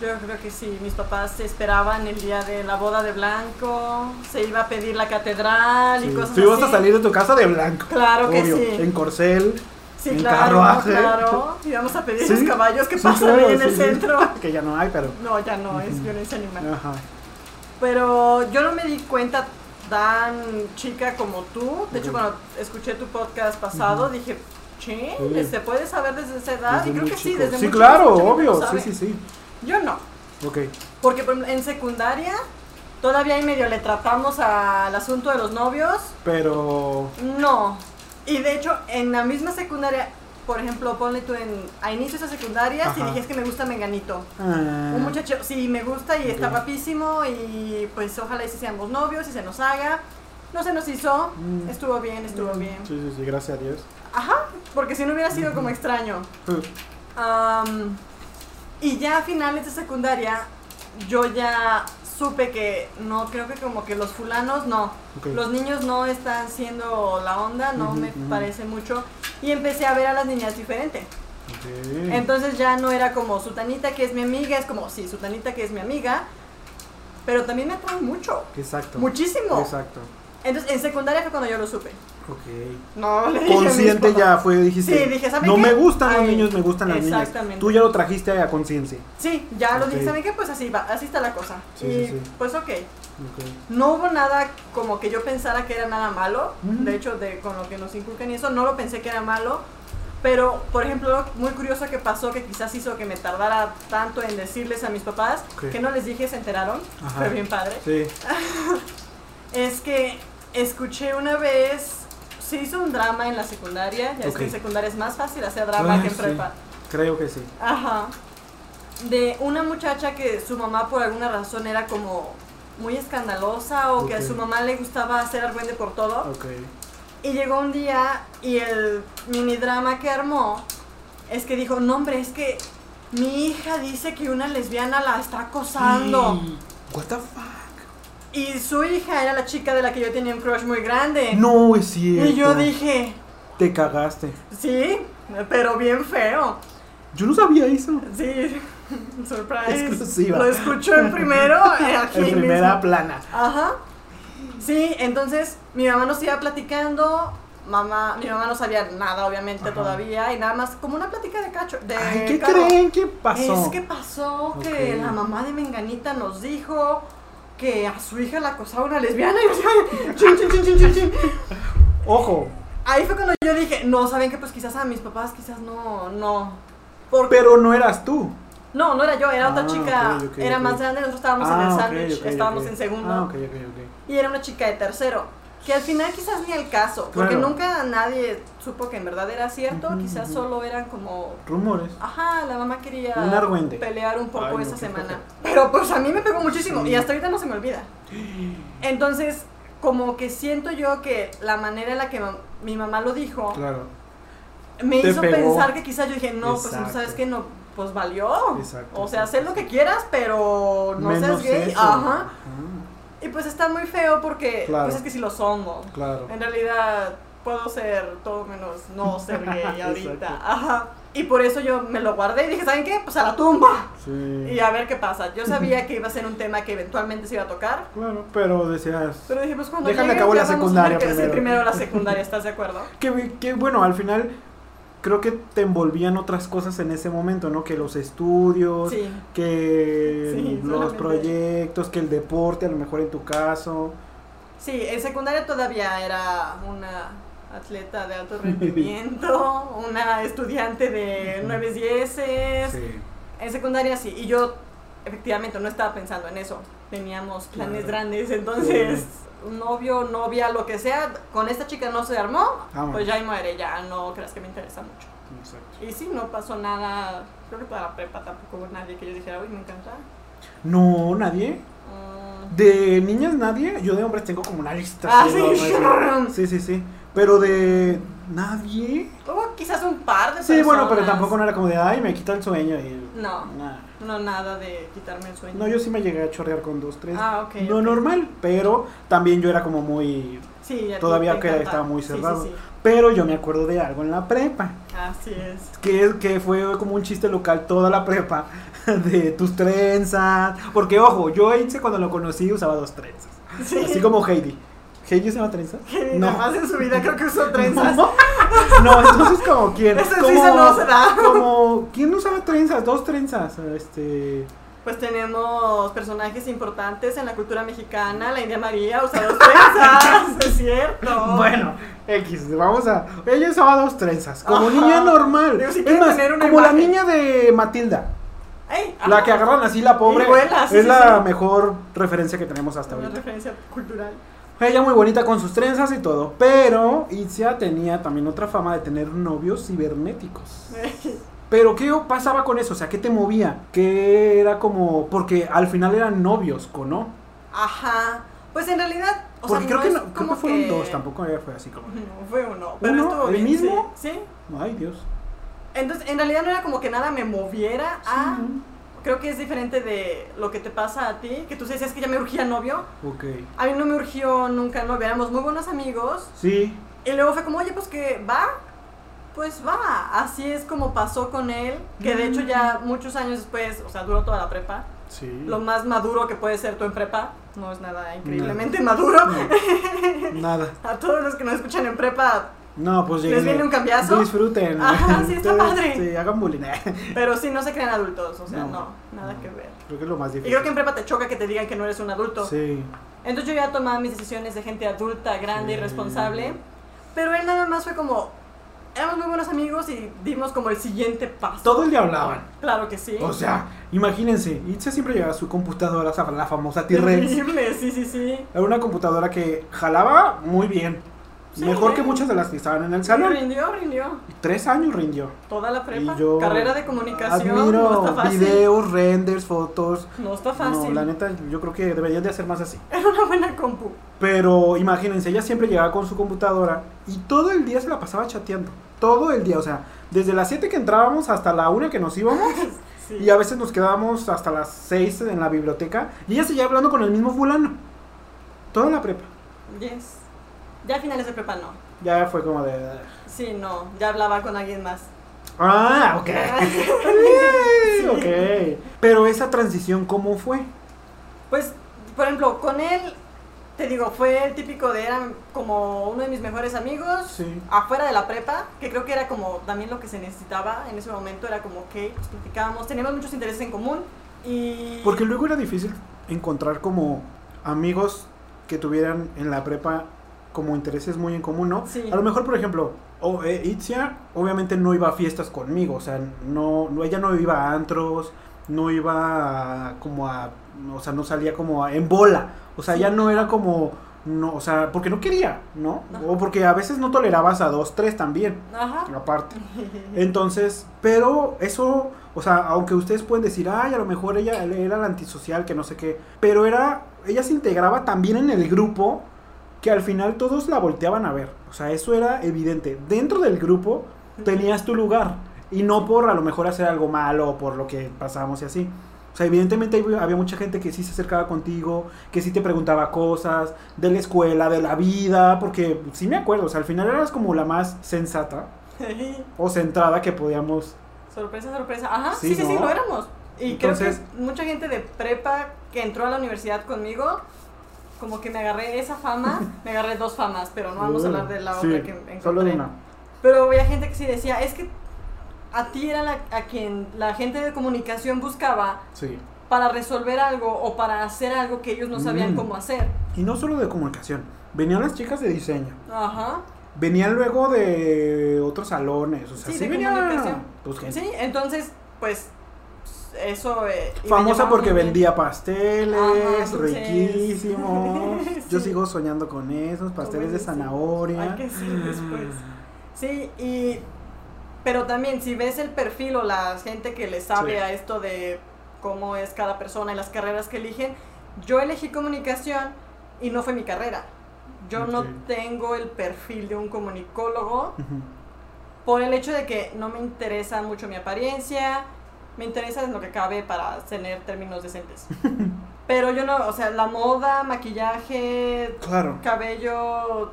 yo creo que sí, mis papás esperaban el día de la boda de blanco, se iba a pedir la catedral y cosas así. Tú ibas a salir de tu casa de blanco. Claro que sí. En corcel. Sí, en claro, carruaje. claro. Íbamos a pedir los caballos que pasan ahí en el centro. Que ya no hay, pero. No, ya no, es violencia animal. Ajá. Pero yo no me di cuenta tan chica como tú. De hecho, cuando escuché tu podcast pasado, dije, che, ¿se puede saber desde esa edad? y creo que sí, desde Sí, claro, obvio. Sí, sí, sí. Yo no. Ok. Porque en secundaria todavía ahí medio le tratamos al asunto de los novios. Pero. No. Y de hecho, en la misma secundaria por ejemplo, ponle tú en, a inicios de secundaria, si dijiste que me gusta Menganito. Ah. Un muchacho, sí, me gusta y está guapísimo y pues ojalá y si seamos novios y se nos haga. No se nos hizo, mm. estuvo bien, estuvo mm. bien. Sí, sí, sí, gracias a Dios. Ajá, porque si no hubiera sido como extraño. Y ya a finales de secundaria, yo ya supe que no, creo que como que los fulanos no, los niños no están siendo la onda, no me parece mucho. Y empecé a ver a las niñas diferente. Entonces ya no era como Sutanita que es mi amiga, es como, sí, Sutanita que es mi amiga, pero también me atraen mucho. Exacto. Muchísimo. Exacto. Entonces en secundaria fue cuando yo lo supe. Ok. No, le dije Consciente ya fue, dijiste. Sí, dije, No me gustan los niños, me gustan las niñas. Exactamente. Tú ya lo trajiste a conciencia. Sí, ya lo dije, ¿saben qué? Pues así va, así está la cosa. Sí, y sí, pues ok. No hubo nada como que yo pensara que era nada malo. De hecho, de, con lo que nos inculcan y eso, no lo pensé que era malo. Pero, por ejemplo, muy curioso que pasó, que quizás hizo que me tardara tanto en decirles a mis papás, que no les dije, se enteraron. Fue bien padre. Sí. es que escuché una vez se hizo un drama en la secundaria. Ya es que en secundaria es más fácil hacer drama que en prepa. Creo que sí. Ajá. De una muchacha que su mamá por alguna razón era como muy escandalosa o que a su mamá le gustaba hacer argüende por todo. Okay. Y llegó un día y el mini drama que armó es que dijo, no hombre, es que mi hija dice que una lesbiana la está acosando. What the fuck? Y su hija era la chica de la que yo tenía un crush muy grande. No, es cierto. Y yo dije... Te cagaste. Sí, pero bien feo. Yo no sabía eso. Sí, surprise. Exclusiva. Lo escuchó en primero. Aquí en primera plana. Ajá. Sí, entonces mi mamá nos iba platicando. Mamá, mi mamá no sabía nada, obviamente, todavía. Y nada más como una plática de cacho. De Ay, ¿qué creen? ¿Qué pasó? Es que pasó que la mamá de Menganita nos dijo que a su hija la acosaba una lesbiana y chin, chin, chin, chin, chin, Ojo. Ahí fue cuando yo dije, no, saben que pues quizás a mis papás quizás no, no. Pero no eras tú. No, no era yo, era otra ah, chica, era más grande, nosotros estábamos en el ah, sándwich, estábamos en segundo. Ah, y era una chica de tercero. Que al final quizás ni el caso, porque nunca nadie supo que en verdad era cierto, quizás solo eran como... Rumores. Ajá, la mamá quería un pelear un poco esa semana. Pero pues a mí me pegó muchísimo y hasta ahorita no se me olvida. Entonces, como que siento yo que la manera en la que mi mamá lo dijo, claro. me hizo pensar que quizás yo dije, no, pues sabes que no, pues valió. Exacto, o sea, sé lo que quieras, pero no seas gay. Ajá. Y pues está muy feo porque pues es que si lo somos. Claro. En realidad puedo ser todo menos no ser gay ahorita. Ajá. Y por eso yo me lo guardé y dije, ¿saben qué? Pues a la tumba. Sí. Y a ver qué pasa. Yo sabía que iba a ser un tema que eventualmente se iba a tocar. Claro, pero decías... Pero dije, pues cuando Déjame acabo la secundaria primero. primero la secundaria, ¿estás de acuerdo? que, que bueno, al final creo que te envolvían otras cosas en ese momento, ¿no? Que los estudios, que los proyectos, que el deporte, a lo mejor en tu caso. Sí, en secundaria todavía era una atleta de alto rendimiento, una estudiante de 9 10 sí. En secundaria sí, y yo efectivamente no estaba pensando en eso. Teníamos planes grandes, entonces novio, novia, lo que sea, con esta chica no se armó, pues ya muere, ya no creas que me interesa mucho. Y sí, no pasó nada, creo que para la prepa tampoco hubo nadie que yo dijera, uy, me encanta. No, nadie. Mm. De niñas nadie, yo de hombres tengo como una lista. Ah, sí. sí, sí, sí. Pero de nadie. Hubo quizás un par de Sí, bueno, pero tampoco no era como de, ay, me quita el sueño. Y... No. Nada. No, nada de quitarme el sueño. No, yo sí me llegué a chorrear con dos, tres. Ah, ok. No normal, pero también yo era como muy... Sí, ya Todavía que estaba muy cerrado. Pero yo me acuerdo de algo en la prepa. Así es. Que, que fue como un chiste local toda la prepa. De tus trenzas. Porque, ojo, yo hice cuando lo conocí usaba dos trenzas. Así como Heidi. ¿Heidi usaba trenzas? no. más en su vida creo que usó trenzas. No, entonces como quién. Ese como, no se da. Como, ¿quién usaba trenzas? Dos trenzas. Este... Pues tenemos personajes importantes en la cultura mexicana. La India María usa dos trenzas, es cierto. Bueno, X, vamos a. Ella usaba dos trenzas, como niña normal. es más, como la niña de Matilda. la que agarran así la pobre. es la mejor referencia que tenemos hasta Una ahorita. referencia cultural. Ella muy bonita con sus trenzas y todo. Pero Itzia tenía también otra fama de tener novios cibernéticos. Pero ¿qué pasaba con eso? O sea, ¿qué te movía? ¿Qué era como...? Porque al final eran novios, ¿no? Ajá. Pues en realidad... O Porque creo, que no, creo que fueron dos, tampoco fue así como... No, fue uno. Pero ¿El mismo? Sí. Ay, Dios. Entonces, en realidad no era como que nada me moviera a... Creo que es diferente de lo que te pasa a ti, que tú decías que ya me urgía novio. Ok. A mí no me urgió nunca novio, éramos muy buenos amigos. Sí. Y luego fue como, oye, pues que va, pues va. Así es como pasó con él, que de hecho ya mm. muchos años después, o sea, duró toda la prepa. Sí. Lo más maduro que puede ser tú en prepa. No es nada increíblemente maduro. Nada. a todos los que nos escuchan en prepa. No, pues Les viene un cambiazo. Disfruten. Ajá, sí, está padre. Sí, hagan bullying. Pero sí, no se crean adultos. O sea, no, nada que ver. Creo que es lo más difícil. Y creo que en prepa te choca que te digan que no eres un adulto. Sí. Entonces yo ya tomaba mis decisiones de gente adulta, grande y responsable. Pero él nada más fue como, éramos muy buenos amigos y dimos como el siguiente paso. Todo el día hablaban. Claro que sí. O sea, imagínense, Itza siempre llevaba su computadora, la famosa T-Rex. Sí, sí, sí. Era una computadora que jalaba muy bien. Mejor que muchas de las que estaban en el salón. Rindió, rindió. Tres años rindió. Toda la prepa. Carrera de comunicación. Admiro no está fácil. videos, renders, fotos. No está fácil. No, la neta, yo creo que deberían de hacer más así. Era una buena compu. Pero imagínense, ella siempre llegaba con su computadora y todo el día se la pasaba chateando. Todo el día, o sea, desde las 7 que entrábamos hasta la 1 que nos íbamos. Y a veces nos quedábamos hasta las 6 en la biblioteca. Y ella seguía hablando con el mismo fulano. Toda la prepa. Yes. Ya a finales de prepa no. Ya fue como de... Sí, no, ya hablaba con alguien más. Ah, ok. Ok. Pero esa transición, ¿cómo fue? Pues, por ejemplo, con él, te digo, fue el típico de, era como uno de mis mejores amigos, sí. afuera de la prepa, que creo que era como también lo que se necesitaba en ese momento, era como, que pues platicábamos, teníamos muchos intereses en común y... Porque luego era difícil encontrar como amigos que tuvieran en la prepa como intereses muy en común, ¿no? Sí. A lo mejor, por ejemplo, o, eh, Itzia obviamente no iba a fiestas conmigo, o sea, no, ella no iba a antros, no iba como a, o sea, no salía como en bola, o sea, ya no era como, no, o sea, porque no quería, ¿no? O porque a veces no tolerabas a dos, tres también, Ajá. aparte. Entonces, pero eso, o sea, aunque ustedes pueden decir, ay, a lo mejor ella era la antisocial, que no sé qué, pero era, ella se integraba también en el grupo que al final todos la volteaban a ver. O sea, eso era evidente. Dentro del grupo tenías tu lugar. Y no por a lo mejor hacer algo malo o por lo que pasábamos y así. O sea, evidentemente había mucha gente que sí se acercaba contigo, que sí te preguntaba cosas de la escuela, de la vida, porque sí me acuerdo, o sea, al final eras como la más sensata o centrada que podíamos. Sorpresa, sorpresa. Ajá, sí, sí, sí, lo éramos. Y creo que mucha gente de prepa que entró a la universidad conmigo como que me agarré esa fama, me agarré dos famas, pero no vamos a hablar de la otra que encontré. Solo una. Pero había gente que sí decía, es que a ti era la, a quien la gente de comunicación buscaba para resolver algo o para hacer algo que ellos no sabían mm. cómo hacer. Y no solo de comunicación, venían las chicas de diseño. Ajá. Venían luego de otros salones, o sea, sí, de comunicación. Pues, sí, entonces, pues eso... Eh, Famosa porque vendía pasteles, riquísimos. Yo sigo soñando con esos, pasteles de zanahoria. sí, y... Pero también, si ves el perfil o la gente que le sabe a esto de cómo es cada persona y las carreras que eligen, yo elegí comunicación y no fue mi carrera. Yo no tengo el perfil de un comunicólogo por el hecho de que no me interesa mucho mi apariencia, me interesa en lo que cabe para tener términos decentes. Pero yo no, o sea, la moda, maquillaje, claro. cabello,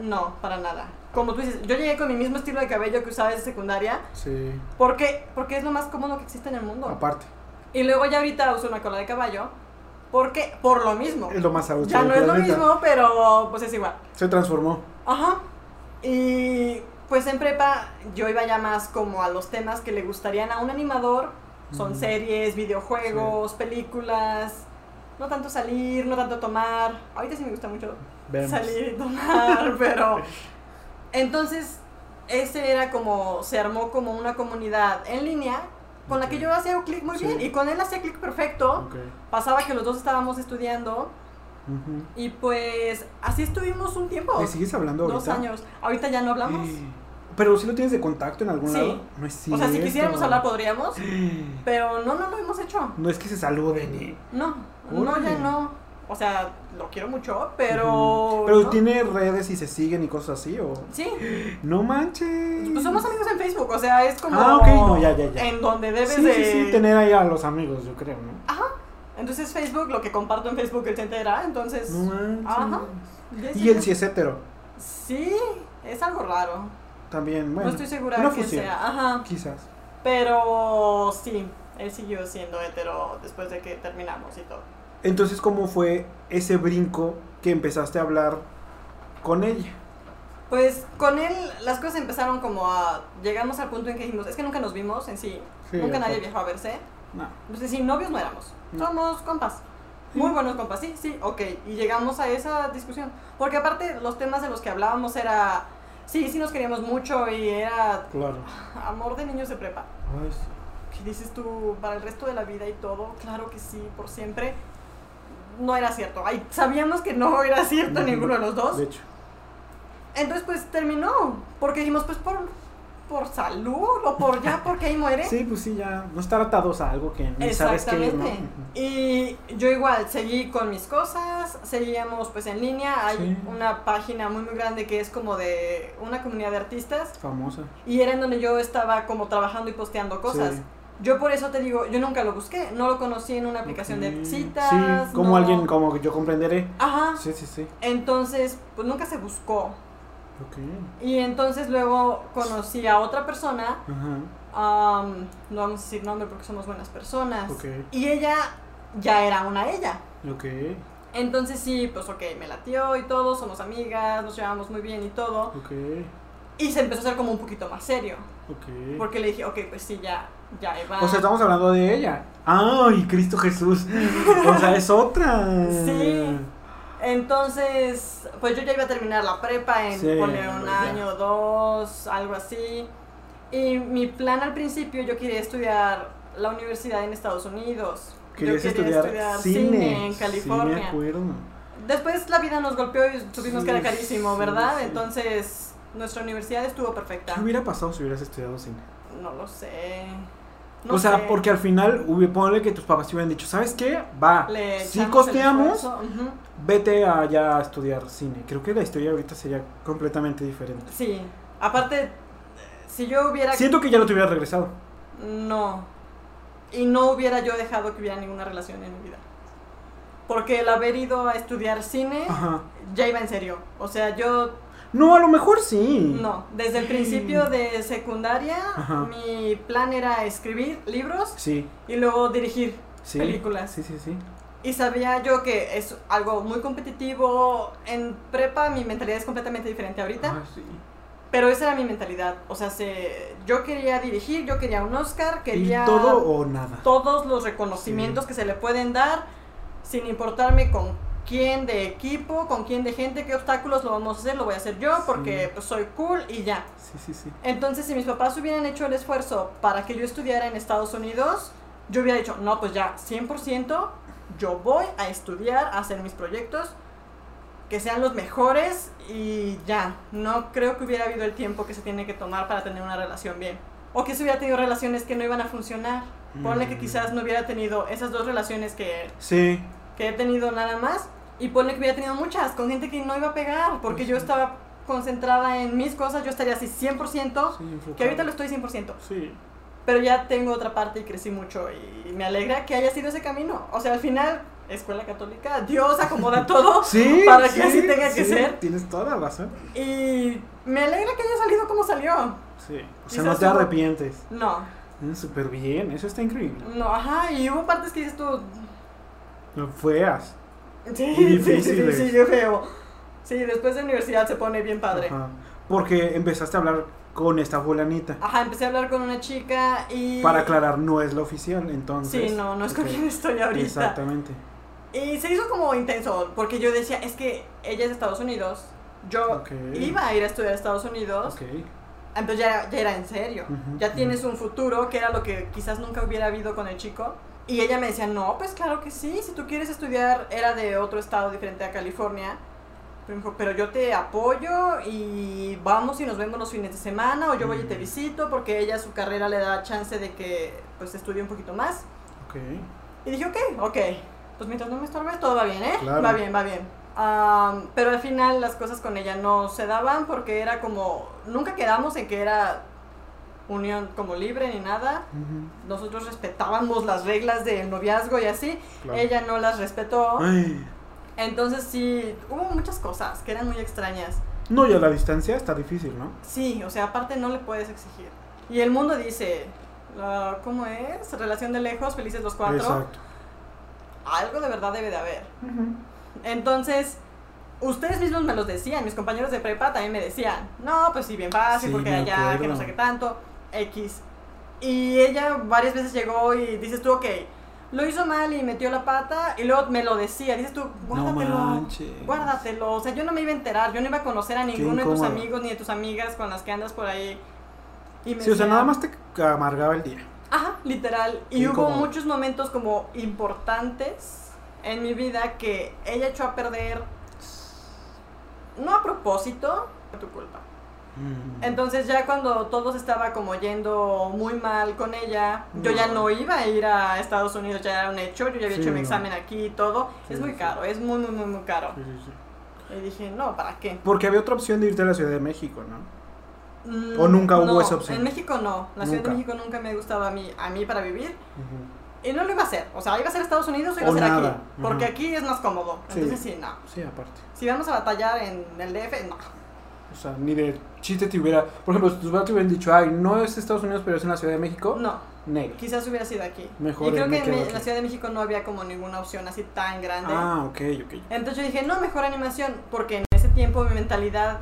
no, para nada. Como tú dices, yo llegué con mi mismo estilo de cabello que usaba desde secundaria. Sí. Porque, porque es lo más cómodo que existe en el mundo. Aparte. Y luego ya ahorita uso una cola de caballo. Porque, por lo mismo. Es lo más a Ya no es lo mismo, pero pues es igual. Se transformó. Ajá. Y pues en prepa yo iba ya más como a los temas que le gustarían a un animador. Son series, videojuegos, películas. No tanto salir, no tanto tomar. Ahorita sí me gusta mucho salir y tomar, pero... Entonces, ese era como, se armó como una comunidad en línea con la que yo hacía clic muy bien y con él hacía clic perfecto. Pasaba que los dos estábamos estudiando y pues así estuvimos un tiempo. ¿Me sigues hablando ahorita? Dos años. Ahorita ya no hablamos. Pero si lo tienes de contacto en algún lado. No es O sea, si quisiéramos hablar podríamos. Pero no, no lo hemos hecho. No es que se saluden. Y... No, no, ya no. O sea, lo quiero mucho, pero. Pero tiene redes y se siguen y cosas así, ¿o? Sí. No manches. Pues somos amigos en Facebook, o sea, es como. Ah, ok, no, ya, ya, ya. En donde debes sí, de. Sí, sí, tener ahí a los amigos, yo creo, ¿no? Ajá. Entonces Facebook, lo que comparto en Facebook, él se entera, entonces. No manches. Ajá. Y él sí es hetero. Sí, es algo raro. También, bueno. No estoy segura de que sea. Ajá. Quizás. Pero sí, él siguió siendo hetero después de que terminamos y todo. Entonces, ¿cómo fue ese brinco que empezaste a hablar con ella? Pues con él las cosas empezaron como a... Llegamos al punto en que dijimos, es que nunca nos vimos en sí. nunca nadie viajó a verse. No. Entonces, sí, novios no éramos. Somos compas. Muy buenos compas, sí, sí, ok. Y llegamos a esa discusión. Porque aparte los temas de los que hablábamos era... Sí, sí nos queríamos mucho y era... Claro. Amor de niños de prepa. Ay, ¿Qué dices tú? ¿Para el resto de la vida y todo? Claro que sí, por siempre no era cierto. Ay, sabíamos que no era cierto ninguno de los dos. De hecho. Entonces, pues terminó. Porque dijimos, pues por, por salud o por ya, porque ahí muere. Sí, pues sí, ya no estar atados a algo que ni sabes que ¿no? Y yo igual seguí con mis cosas, seguíamos pues en línea. Hay una página muy, muy grande que es como de una comunidad de artistas. Famosa. Y era en donde yo estaba como trabajando y posteando cosas. Yo por eso te digo, yo nunca lo busqué, no lo conocí en una aplicación de citas. Sí, como alguien, como yo comprenderé. Ajá. Sí, sí, sí. Entonces, pues nunca se buscó. Y entonces luego conocí a otra persona. No vamos a decir nombre porque somos buenas personas. Y ella ya era una ella. Entonces sí, pues ok, me latió y todo, somos amigas, nos llevamos muy bien y todo. Y se empezó a hacer como un poquito más serio. Porque le dije, ok, pues sí, ya, ya Eva. O sea, estamos hablando de ella. ¡Ay, Cristo Jesús! o sea, es otra. Sí. Entonces, pues yo ya iba a terminar la prepa en poner un año o dos, algo así. Y mi plan al principio, yo quería estudiar la universidad en Estados Unidos. Querías yo quería estudiar, cine, en California. Sí, me acuerdo. Después la vida nos golpeó y tuvimos que era carísimo, ¿verdad? Entonces, nuestra universidad estuvo perfecta. ¿Qué hubiera pasado si hubieras estudiado cine? No lo sé o sea, porque al final, ponle que tus papás te hubieran dicho, ¿sabes qué? Va, si costeamos, vete allá a estudiar cine. Creo que la historia ahorita sería completamente diferente. Sí, aparte, si yo hubiera... Siento que ya no te hubiera regresado. No, y no hubiera yo dejado que hubiera ninguna relación en mi vida. Porque el haber ido a estudiar cine ya iba en serio. O sea, yo no, a lo mejor sí. No, desde el principio de secundaria mi plan era escribir libros sí. y luego dirigir películas. Sí, sí, sí. Y sabía yo que es algo muy competitivo. En prepa mi mentalidad es completamente diferente ahorita. Ah, sí. Pero esa era mi mentalidad. O sea, se, yo quería dirigir, yo quería un Oscar, quería... ¿Y todo o nada? Todos los reconocimientos que se le pueden dar, sin importarme con quién de equipo, con quién de gente, qué obstáculos lo vamos a hacer, lo voy a hacer yo porque pues, soy cool y ya. Sí, sí, sí. Entonces, si mis papás hubieran hecho el esfuerzo para que yo estudiara en Estados Unidos, yo hubiera dicho, no, pues ya, 100%, yo voy a estudiar, a hacer mis proyectos, que sean los mejores y ya. No creo que hubiera habido el tiempo que se tiene que tomar para tener una relación bien. O que se hubiera tenido relaciones que no iban a funcionar. Ponle que mm. quizás no hubiera tenido esas dos relaciones que... Sí que he tenido nada más. Y ponle que hubiera tenido muchas, con gente que no iba a pegar, porque pues yo estaba concentrada en mis cosas, yo estaría así 100%, que ahorita lo estoy 100%. Sí. Pero ya tengo otra parte y crecí mucho y me alegra que haya sido ese camino. O sea, al final, escuela católica, Dios acomoda todo sí, para que así tenga que ser. Tienes toda la razón. Y me alegra que haya salido como salió. Sí, o sea, no te arrepientes. No. Mm, Súper bien, eso está increíble. No, ajá, y hubo partes que dices tú... Feas. Sí, sí, sí. Sí, después de universidad se pone bien padre. Ajá. Porque empezaste a hablar con esta fulanita. Ajá, empecé a hablar con una chica y... Para aclarar, no es la oficial, entonces... Sí, no, no es con quien estoy ahorita. Exactamente. Y se hizo como intenso, porque yo decía, es que ella es de Estados Unidos, yo iba a ir a estudiar a Estados Unidos, okay. entonces ya, ya, era en serio, ya tienes un futuro, que era lo que quizás nunca hubiera habido con el chico. Y ella me decía, no, pues claro que sí, si tú quieres estudiar, era de otro estado diferente a California, pero yo te apoyo y vamos y nos vemos los fines de semana o yo voy y te visito porque ella su carrera le da chance de que pues estudie un poquito más. Okay. Y dije, ok, ok, pues mientras no me estorbes todo va bien, ¿eh? Va bien, va bien. pero al final las cosas con ella no se daban porque era como, nunca quedamos en que era unión como libre ni nada. Nosotros respetábamos las reglas del noviazgo y así. Ella no las respetó. Entonces sí, hubo muchas cosas que eran muy extrañas. No, y a la distancia está difícil, ¿no? Sí, o sea, aparte no le puedes exigir. Y el mundo dice, ¿cómo es? Relación de lejos, felices los cuatro. Exacto. Algo de verdad debe de haber. Entonces, ustedes mismos me los decían, mis compañeros de prepa también me decían, no, pues sí, bien fácil, porque allá, que no sé qué tanto, X. Y ella varias veces llegó y dices tú, ok, lo hizo mal y metió la pata y luego me lo decía. Dices tú, guárdatelo, guárdatelo. O sea, yo no me iba a enterar, yo no iba a conocer a ninguno de tus amigos ni de tus amigas con las que andas por ahí. Y sí, o sea, nada más te amargaba el día. Ajá, literal. y hubo muchos momentos como importantes en mi vida que ella echó a perder, no a propósito, tu culpa. Mm. Entonces ya cuando todo se estaba como yendo muy mal con ella, yo ya no iba a ir a Estados Unidos, ya era un hecho, yo ya había hecho mi examen aquí y todo. es muy caro, es muy, muy, muy, muy caro. Y dije, no, ¿para qué? Porque había otra opción de irte a la Ciudad de México, ¿no? Mm, ¿O nunca hubo esa opción? En México no, la Ciudad de México nunca me ha gustado a mí, a mí para vivir. Y no lo iba a hacer, o sea, iba a ser Estados Unidos o iba a ser aquí. Porque aquí es más cómodo. Entonces sí, no. Sí, aparte. Si vamos a batallar en el DF, no. O sea, ni de chiste te hubiera. Por ejemplo, si tus te hubieran dicho, ay, no es Estados Unidos, pero es en la Ciudad de México. No. Negro. Quizás hubiera sido aquí. Mejor. Y creo que en, la Ciudad de México no había como ninguna opción así tan grande. Ah, ok, ok. Entonces yo dije, no, mejor animación. Porque en ese tiempo mi mentalidad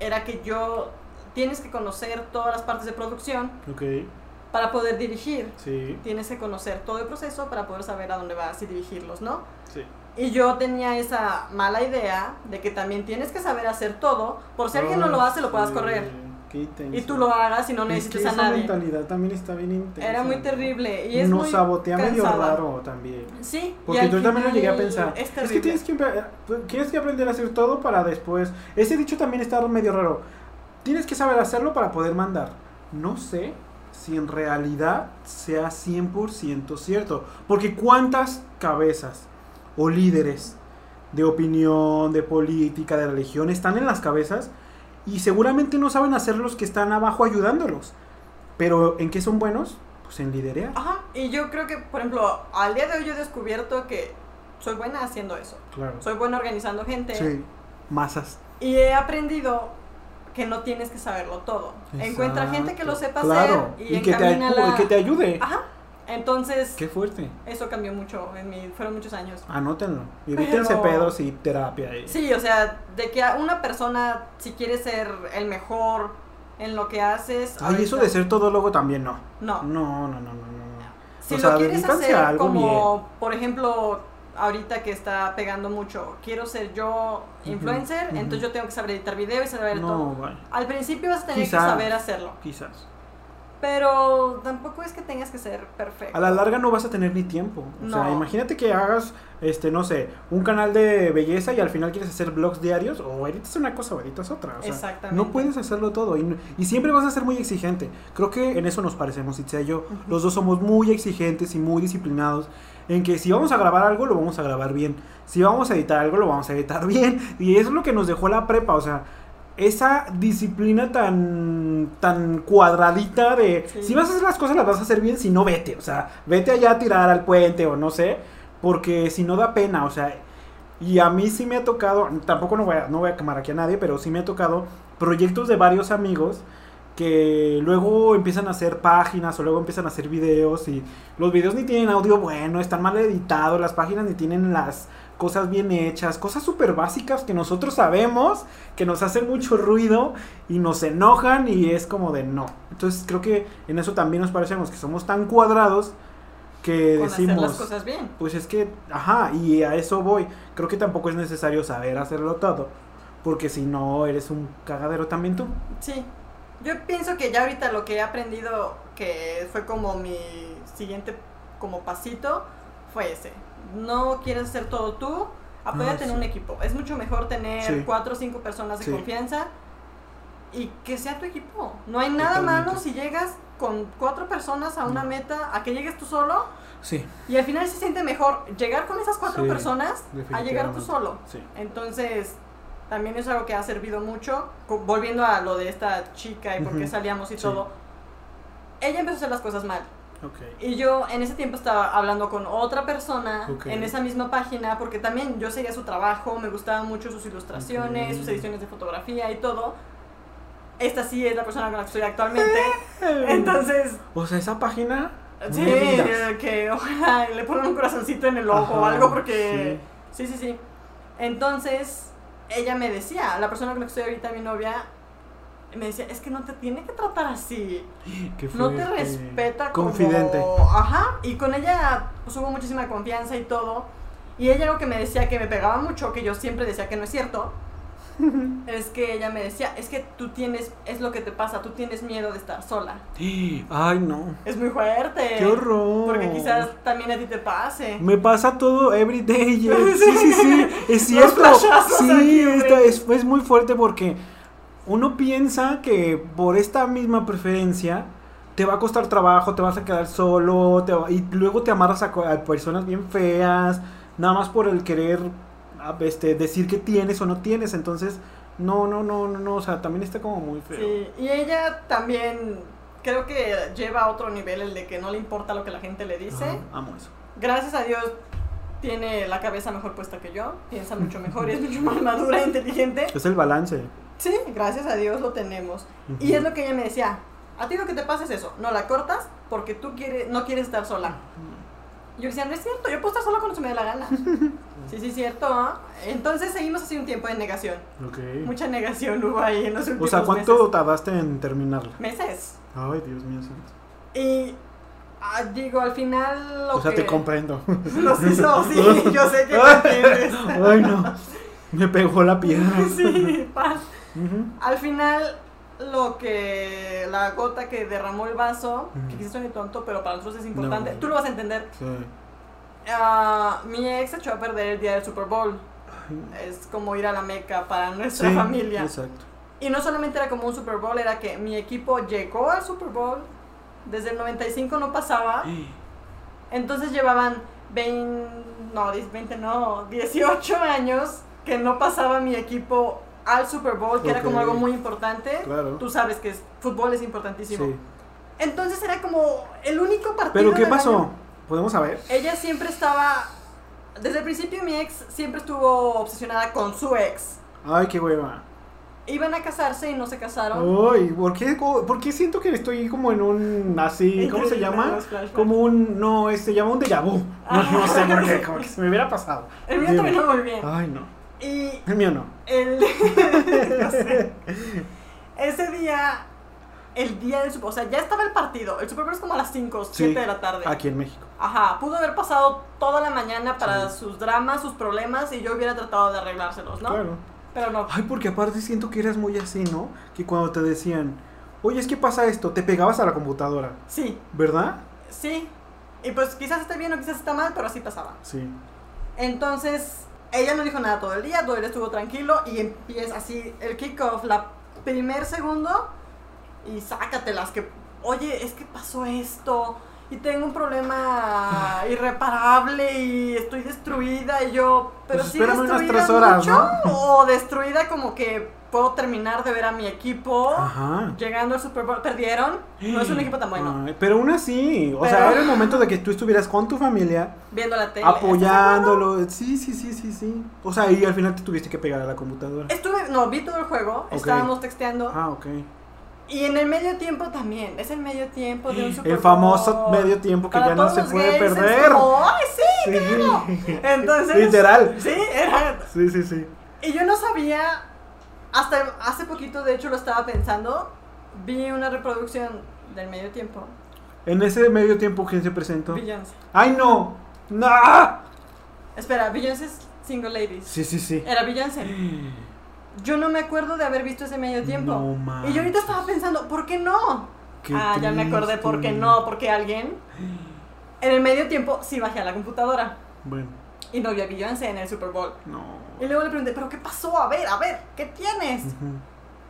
era que yo. Tienes que conocer todas las partes de producción. Ok. Para poder dirigir. Sí. Tienes que conocer todo el proceso para poder saber a dónde vas y dirigirlos, ¿no? Sí. Y yo tenía esa mala idea de que también tienes que saber hacer todo, por si alguien no lo hace, lo puedas correr. y tú lo hagas y no necesitas a nadie. Esa mentalidad también está bien intensa. Era muy terrible. Y es Nos sabotea medio raro también. Sí. Porque yo también lo llegué a pensar. Es, que tienes que, tienes que aprender a hacer todo para después. Ese dicho también está medio raro. Tienes que saber hacerlo para poder mandar. No sé si en realidad sea 100% cierto. Porque cuántas cabezas o líderes de opinión, de política, de religión, están en las cabezas y seguramente no saben hacer los que están abajo ayudándolos. Pero ¿en qué son buenos? Pues en liderear. Ajá, y yo creo que, por ejemplo, al día de hoy yo he descubierto que soy buena haciendo eso. Claro. Soy buena organizando gente. Sí, masas. Y he aprendido que no tienes que saberlo todo. Encuentra gente que lo sepa hacer y, y que, te, que te ayude. Ajá. Entonces. Qué fuerte. Eso cambió mucho. En mi, fueron muchos años. Anótenlo. Evítense pedos y terapia. Sí, o sea, de que una persona, si quiere ser el mejor en lo que haces. Ay, eso de ser todólogo también no. No. No, no, no, no. Si lo quieres hacer como, por ejemplo, ahorita que está pegando mucho, quiero ser yo influencer, entonces yo tengo que saber editar video y saber todo. Al principio vas a tener que saber hacerlo. Quizás. Pero tampoco es que tengas que ser perfecto. A la larga no vas a tener ni tiempo. O sea, imagínate que hagas, este, no sé, un canal de belleza y al final quieres hacer blogs diarios o editas una cosa o editas otra. O sea, Exactamente. No puedes hacerlo todo y, y, siempre vas a ser muy exigente. Creo que en eso nos parecemos, Itzia y yo. Los dos somos muy exigentes y muy disciplinados en que si vamos a grabar algo, lo vamos a grabar bien. Si vamos a editar algo, lo vamos a editar bien. Y eso es lo que nos dejó la prepa. O sea, esa disciplina tan, tan cuadradita de si vas a hacer las cosas las vas a hacer bien, si no vete, o sea, vete allá a tirar al puente o no sé, porque si no da pena, o sea, y a mí sí me ha tocado, tampoco no voy a, no voy a quemar aquí a nadie, pero sí me ha tocado proyectos de varios amigos que luego empiezan a hacer páginas o luego empiezan a hacer videos y los videos ni tienen audio bueno, están mal editados, las páginas ni tienen las cosas bien hechas, cosas súper básicas que nosotros sabemos, que nos hacen mucho ruido y nos enojan y es como de no. Entonces creo que en eso también nos parecemos, que somos tan cuadrados que decimos... las cosas bien. Pues es que, ajá, y a eso voy. Creo que tampoco es necesario saber hacerlo todo, porque si no, eres un cagadero también tú. Sí. Yo pienso que ya ahorita lo que he aprendido, que fue como mi siguiente como pasito, fue ese no quieres hacer todo tú, apóyate en un equipo. Es mucho mejor tener cuatro o cinco personas de confianza y que sea tu equipo. No hay nada malo si llegas con cuatro personas a una meta, a que llegues tú solo. Sí. Y al final se siente mejor llegar con esas cuatro personas a llegar tú solo. Entonces, también es algo que ha servido mucho. Volviendo a lo de esta chica y por qué salíamos y todo. Ella empezó a hacer las cosas mal. Y yo en ese tiempo estaba hablando con otra persona en esa misma página porque también yo seguía su trabajo, me gustaban mucho sus ilustraciones, sus ediciones de fotografía y todo. Esta sí es la persona con la que estoy actualmente. Entonces... O sea, esa página... Sí, que ojalá le ponen un corazoncito en el ojo o algo porque... Sí. sí, sí, sí. Entonces, ella me decía, la persona con la que estoy ahorita, mi novia, me decía, es que no te tiene que tratar así. no te respeta Confidente. Ajá. Y con ella pues, hubo muchísima confianza y todo. Y ella algo que me decía que me pegaba mucho, que yo siempre decía que no es cierto, es que ella me decía, es que tú tienes, es lo que te pasa, tú tienes miedo de estar sola. Ay, no. Es muy fuerte. Qué horror. Porque quizás también a ti te pase. Me pasa todo every day. sí, sí, sí. Es cierto. Sí, es, es muy fuerte porque uno piensa que por esta misma preferencia te va a costar trabajo, te vas a quedar solo, y luego te amarras a, personas bien feas, nada más por el querer este, decir que tienes o no tienes, entonces no, no, no, no, no, o sea, también está como muy feo. Sí, y ella también creo que lleva a otro nivel el de que no le importa lo que la gente le dice. amo eso. Gracias a Dios tiene la cabeza mejor puesta que yo, piensa mucho mejor y es mucho más madura e inteligente. Es el balance. Sí, gracias a Dios lo tenemos. Y es lo que ella me decía, a ti lo que te pasa es eso, no la cortas porque tú quieres, no quieres estar sola. Yo decía, no es cierto, yo puedo estar sola cuando se me dé la gana. sí, sí, es cierto. ¿ah? Entonces seguimos así un tiempo de negación. Mucha negación hubo ahí en los últimos O sea, ¿cuánto tardaste en terminarla? Meses. Ay, Dios mío. Y ah, digo, al final lo O sea, te comprendo. Los hizo, sí, yo sé que me entiendes. Ay, no. Me pegó la piedra. sí, paz. Al final, lo que. La gota que derramó el vaso, que quizás suene tonto, pero para nosotros es importante. Tú lo vas a entender. Sí. Ah, mi ex echó a perder el día del Super Bowl. Es como ir a la Meca para nuestra familia. Exacto. Y no solamente era como un Super Bowl, era que mi equipo llegó al Super Bowl. Desde el 95 no pasaba. Entonces llevaban 20, no, 20, no, 18 años que no pasaba mi equipo al Super Bowl, que era como algo muy importante. Tú sabes que fútbol es importantísimo. Entonces era como el único partido. ¿Pero qué pasó? ¿Podemos saber? Ella siempre estaba. Desde el principio, mi ex siempre estuvo obsesionada con su ex. Ay, qué hueva. Iban a casarse y no se casaron. Ay, ¿por qué, ¿por qué siento que estoy como en un. así. ¿Cómo se llama? Como un. No, se llama un déjà vu. No, sé por qué, como que se me hubiera pasado. El mío no muy bien. Ay, no. Y el mío no. El, ese día, el día del Super o sea, ya estaba el partido. El Super Bowl es como a las 5, 7 de la tarde. Aquí en México. Ajá, pudo haber pasado toda la mañana para sus dramas, sus problemas y yo hubiera tratado de arreglárselos, ¿no? Claro. Pero no. Ay, porque aparte siento que eras muy así, ¿no? Que cuando te decían, oye, es que pasa esto, te pegabas a la computadora. Sí. ¿Verdad? Sí. Y pues quizás esté bien o quizás está mal, pero así pasaba. Sí. Entonces, ella no dijo nada todo el día, todo el día estuvo tranquilo y empieza así el kickoff, la primer segundo y sácatelas que, oye, es que pasó esto y tengo un problema irreparable y estoy destruida y yo, pero pues sí destruida unas tres horas, mucho, o destruida como que puedo terminar de ver a mi equipo llegando al Super Bowl. Perdieron, no es un equipo tan bueno. pero aún así, o sea, era el momento de que tú estuvieras con tu familia, viendo la tele, apoyándolo. Sí, sí, sí, sí, sí. O sea, y al final te tuviste que pegar a la computadora. Estuve, no, vi todo el juego, estábamos texteando. Ah, ok. Y en el medio tiempo también, es el medio tiempo de un Super El famoso medio tiempo que ya no se puede perder. ¡Ay, sí, sí. Entonces, literal. Sí, era. Sí, sí, sí. Y yo no sabía, hasta hace poquito, de hecho, lo estaba pensando. Vi una reproducción del medio tiempo. En ese medio tiempo, ¿quién se presentó? Beyoncé. ¡Ay, no! ¡No! Espera, Beyoncé es Single Ladies. Sí, sí, sí. Era Beyoncé. Yo no me acuerdo de haber visto ese medio tiempo. y yo ahorita estaba pensando, ¿por qué no? ah, ya me acordé por qué no, porque alguien en el medio tiempo sí bajé a la computadora. Bueno. Y no vi a Beyoncé en el Super Bowl. No. Y luego le pregunté, ¿pero qué pasó? A ver, a ver, ¿qué tienes?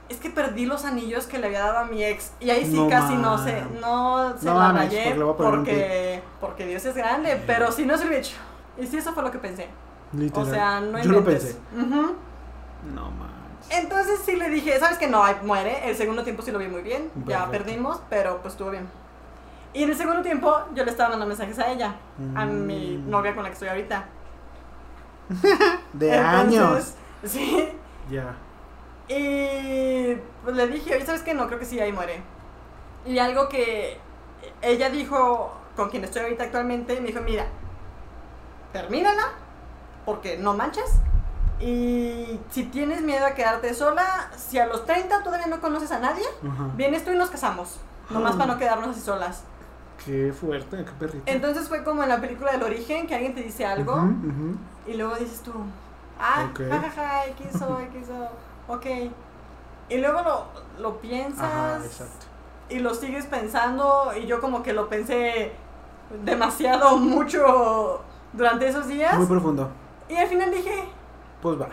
Es que perdí los anillos que le había dado a mi ex. Y ahí sí casi no sé, no se la rayé porque, porque Dios es grande. Pero si no se lo he hecho. Y sí, eso fue lo que pensé. Literal. O sea, no Yo lo pensé. No más. Entonces sí le dije, ¿sabes que no? Muere. El segundo tiempo sí lo vi muy bien. Ya perdimos, pero pues estuvo bien. Y en el segundo tiempo yo le estaba mandando mensajes a ella, a mi mm. novia con la que estoy ahorita. de años. Sí. Ya. Y pues le dije, oye, ¿sabes qué? No, creo que sí, ahí muere. Y algo que ella dijo con quien estoy ahorita actualmente, me dijo, mira, termínala, porque no manches, y si tienes miedo a quedarte sola, si a los 30 todavía no conoces a nadie, vienes tú y nos casamos. Nomás para no quedarnos así solas. Qué fuerte, qué perrito. Entonces fue como en la película del origen, que alguien te dice algo y luego dices tú, ah, jajaja, ja, quiso, quiso, ok. Y luego lo, lo piensas y lo sigues pensando y yo como que lo pensé demasiado mucho durante esos días. Muy profundo. Y al final dije, pues va.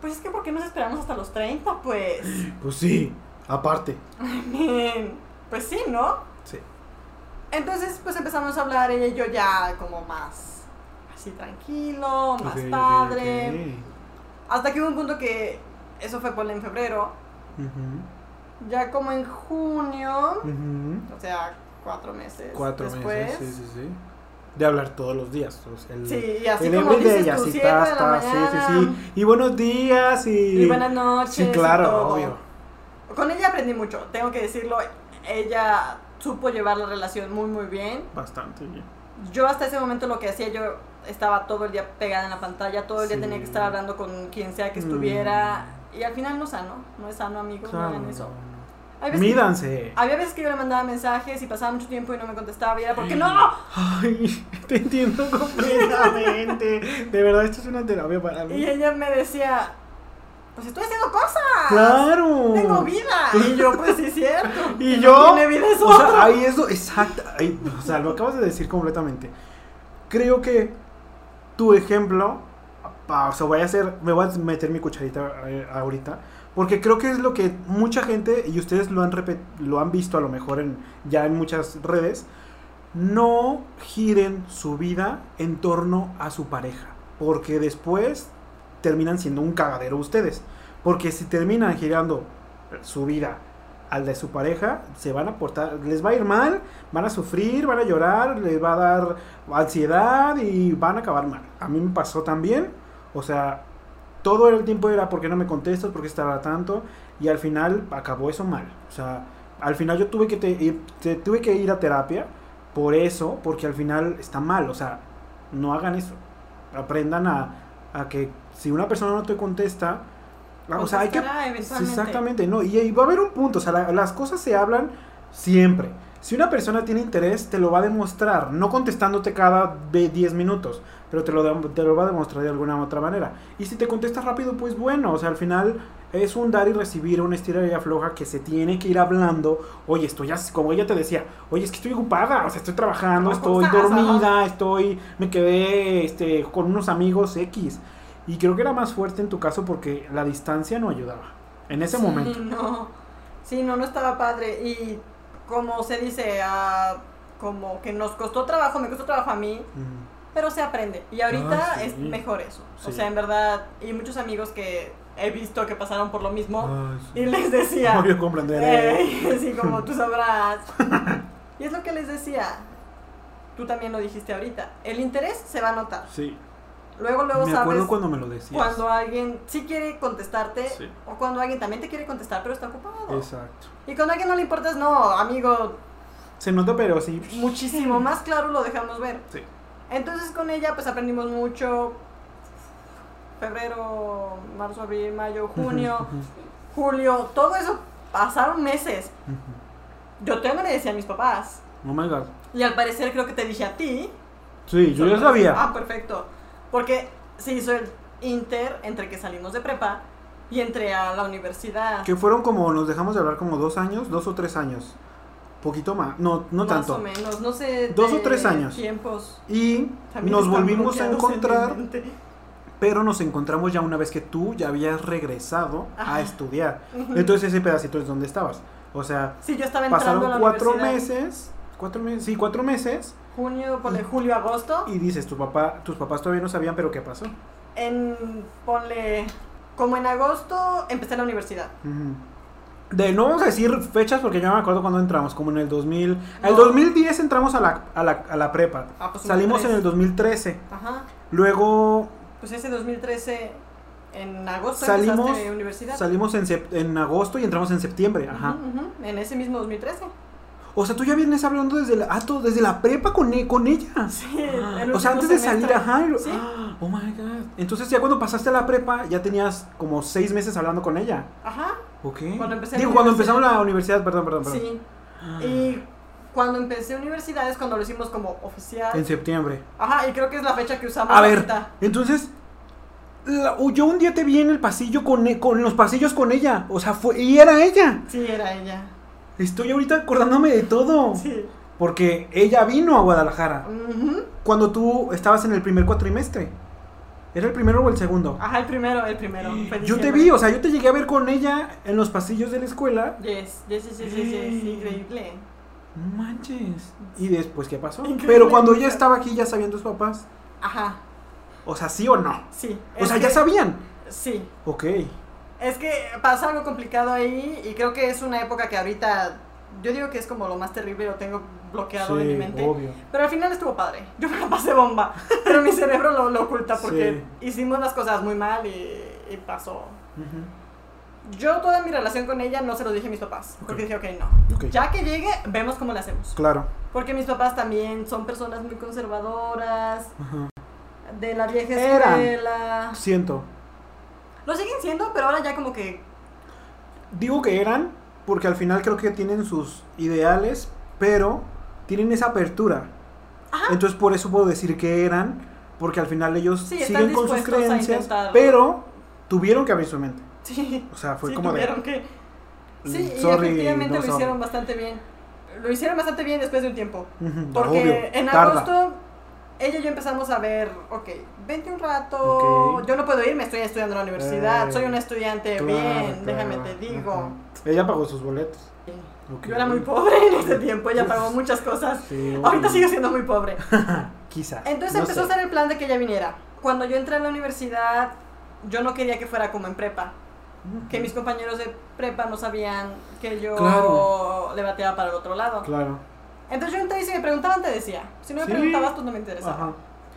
Pues es que ¿por qué nos esperamos hasta los 30, pues? Pues sí, aparte. pues sí, ¿no? Sí. Entonces, pues empezamos a hablar ella y yo ya como más así tranquilo, más padre. Hasta que hubo un punto que eso fue por en febrero. Ya como en junio, o sea, cuatro meses cuatro meses, sí, sí, sí de hablar todos los días. el, sí, y así como dices tú, sí, sí, sí. Y buenos días y... Y buenas noches. Sí, claro, obvio. Con ella aprendí mucho, tengo que decirlo. Ella supo llevar la relación muy, muy bien. Bastante bien. Yo hasta ese momento lo que hacía, yo estaba todo el día pegada en la pantalla, todo el día tenía que estar hablando con quien sea que estuviera. Mm. Y al final no es sano, no es sano, amigos, no hagan eso. Mídanse. había veces que yo le mandaba mensajes y pasaba mucho tiempo y no me contestaba y era porque no. Ay, te entiendo completamente. De verdad, esto es una terapia para mí. Y ella me decía, pues estoy haciendo cosas. Claro. Tengo vida. Y yo, pues sí, es cierto. Y yo. Tiene vida eso. O sea, ahí eso, exacto. o sea, lo acabas de decir completamente. Creo que tu ejemplo, o sea, voy a hacer, me voy a meter mi cucharita eh, ahorita porque creo que es lo que mucha gente, y ustedes lo han, lo han visto a lo mejor en, ya en muchas redes, no giren su vida en torno a su pareja. Porque después terminan siendo un cagadero ustedes. Porque si terminan girando su vida al de su pareja, se van a portar, les va a ir mal, van a sufrir, van a llorar, les va a dar ansiedad y van a acabar mal. A mí me pasó también, o sea, todo el tiempo era porque no me contestas, porque estaba tanto, y al final acabó eso mal. O sea, al final yo tuve que, tuve que ir a terapia por eso, porque al final está mal. O sea, no hagan eso. Aprendan a, a que si una persona no te contesta, o sea, hay que... Exactamente, no. Y, va a haber un punto, o sea, las cosas se hablan siempre. Si una persona tiene interés, te lo va a demostrar, no contestándote cada 10 minutos, pero te lo, te lo va a demostrar de alguna otra manera. Y si te contestas rápido, pues bueno, o sea, al final es un dar y recibir, una estira y afloja que se tiene que ir hablando. Oye, estoy ya, como ella te decía, oye, es que estoy ocupada, o sea, estoy trabajando, estoy dormida, estoy, me quedé este, con unos amigos X. Y creo que era más fuerte en tu caso porque la distancia no ayudaba en ese momento. No, sí, no, no estaba padre. Y como se dice, como que nos costó trabajo, me costó trabajo a mí, pero se aprende. Y ahorita ah, es mejor eso. O sea, en verdad, y muchos amigos que he visto que pasaron por lo mismo y les decía... Obvio comprenderé. Eh, sí, como tú sabrás. y es lo que les decía. Tú también lo dijiste ahorita. El interés se va a notar. Sí. Luego, luego me sabes. acuerdo cuando me lo decías. Cuando alguien sí quiere contestarte o cuando alguien también te quiere contestar pero está ocupado. Exacto. Y cuando a alguien no le importas, no, amigo. Se nota, pero sí. Muchísimo más claro lo dejamos ver. Sí. Entonces con ella pues aprendimos mucho. Febrero, marzo, abril, mayo, junio, julio, todo eso pasaron meses. Yo tengo le decía a mis papás. Oh my god. Y al parecer creo que te dije a ti. Sí, yo ya sabía. Ah, perfecto. Porque se hizo el inter entre que salimos de prepa y entré a la universidad. Que fueron como, nos dejamos de hablar como dos años, dos o tres años. Poquito más, no, no tanto. Más o menos, no sé. Dos o tres años. Tiempos. Y nos volvimos a encontrar, pero nos encontramos ya una vez que tú ya habías regresado a estudiar. Entonces ese pedacito es donde estabas. O sea, sí, yo estaba pasaron cuatro meses, cuatro meses, sí, cuatro meses junio, ponle julio, agosto. Y dices, tu papá, tus papás todavía no sabían, pero ¿qué pasó? En, ponle, como en agosto empecé la universidad. De, no vamos a decir fechas porque yo no me acuerdo cuando entramos, como en el 2000. En el 2010 entramos a la, a la, a la prepa. Ah, pues Salimos en el 2013. Ajá. Luego... Pues ese 2013, en agosto salimos, universidad. Salimos en, en agosto y entramos en septiembre. Ajá. En ese mismo 2013. O sea, tú ya vienes hablando desde la, ah, desde la prepa con, e, con ella. Sí, o sea, antes de salir, ajá. ¿Sí? Ah, oh my God. Entonces, ya cuando pasaste a la prepa, ya tenías como seis meses hablando con ella. Ajá. Ok. Cuando empecé Digo, cuando empezamos la universidad, perdón, perdón, perdón. Sí. Ah. Y cuando empecé universidad es cuando lo hicimos como oficial. En septiembre. Ajá, y creo que es la fecha que usamos. A ver, entonces, yo un día te vi en el pasillo con, e, con los pasillos con ella. O sea, fue, y era ella. Sí, era ella. Estoy ahorita acordándome de todo. Sí. Porque ella vino a Guadalajara. Cuando tú estabas en el primer cuatrimestre. ¿Era el primero o el segundo? Ajá, el primero, el primero. Yo te vi, o sea, yo te llegué a ver con ella en los pasillos de la escuela. Yes, yes, yes, yes, yes, increíble. No manches. ¿Y después qué pasó? Pero cuando ella estaba aquí, ¿ya sabían tus papás? Ajá. O sea, ¿sí o no? Sí. O sea, ¿ya sabían? Sí. Ok. Es que pasa algo complicado ahí y creo que es una época que ahorita yo digo que es como lo más terrible, lo tengo bloqueado en mi mente. Obvio. Pero al final estuvo padre. Yo me la pasé bomba. pero mi cerebro lo, lo oculta porque hicimos las cosas muy mal y, pasó. Yo toda mi relación con ella no se lo dije a mis papás. Porque dije, ok, no. Ya que llegue, vemos cómo le hacemos. Claro. Porque mis papás también son personas muy conservadoras. De la vieja escuela. Siento. Lo siguen siendo, pero ahora ya como que... Digo que eran, porque al final creo que tienen sus ideales, pero tienen esa apertura. Entonces por eso puedo decir que eran, porque al final ellos siguen con sus creencias, pero tuvieron que abrir su mente. Sí. O sea, fue como de... Que... Sí, y efectivamente lo hicieron bastante bien. Lo hicieron bastante bien después de un tiempo. Porque en agosto ella y yo empezamos a ver, ok, vente un rato, yo no puedo irme, estoy estudiando en la universidad, soy una estudiante bien, déjame te digo. Ella pagó sus boletos. Yo era muy pobre en ese tiempo, ella pagó muchas cosas. Ahorita sigo siendo muy pobre. Quizás. Entonces empezó a hacer el plan de que ella viniera. Cuando yo entré a la universidad, yo no quería que fuera como en prepa. Que mis compañeros de prepa no sabían que yo le bateaba para el otro lado. Claro. Entonces yo entré y si me preguntaban te decía. Si no me preguntabas, pues no me interesaba.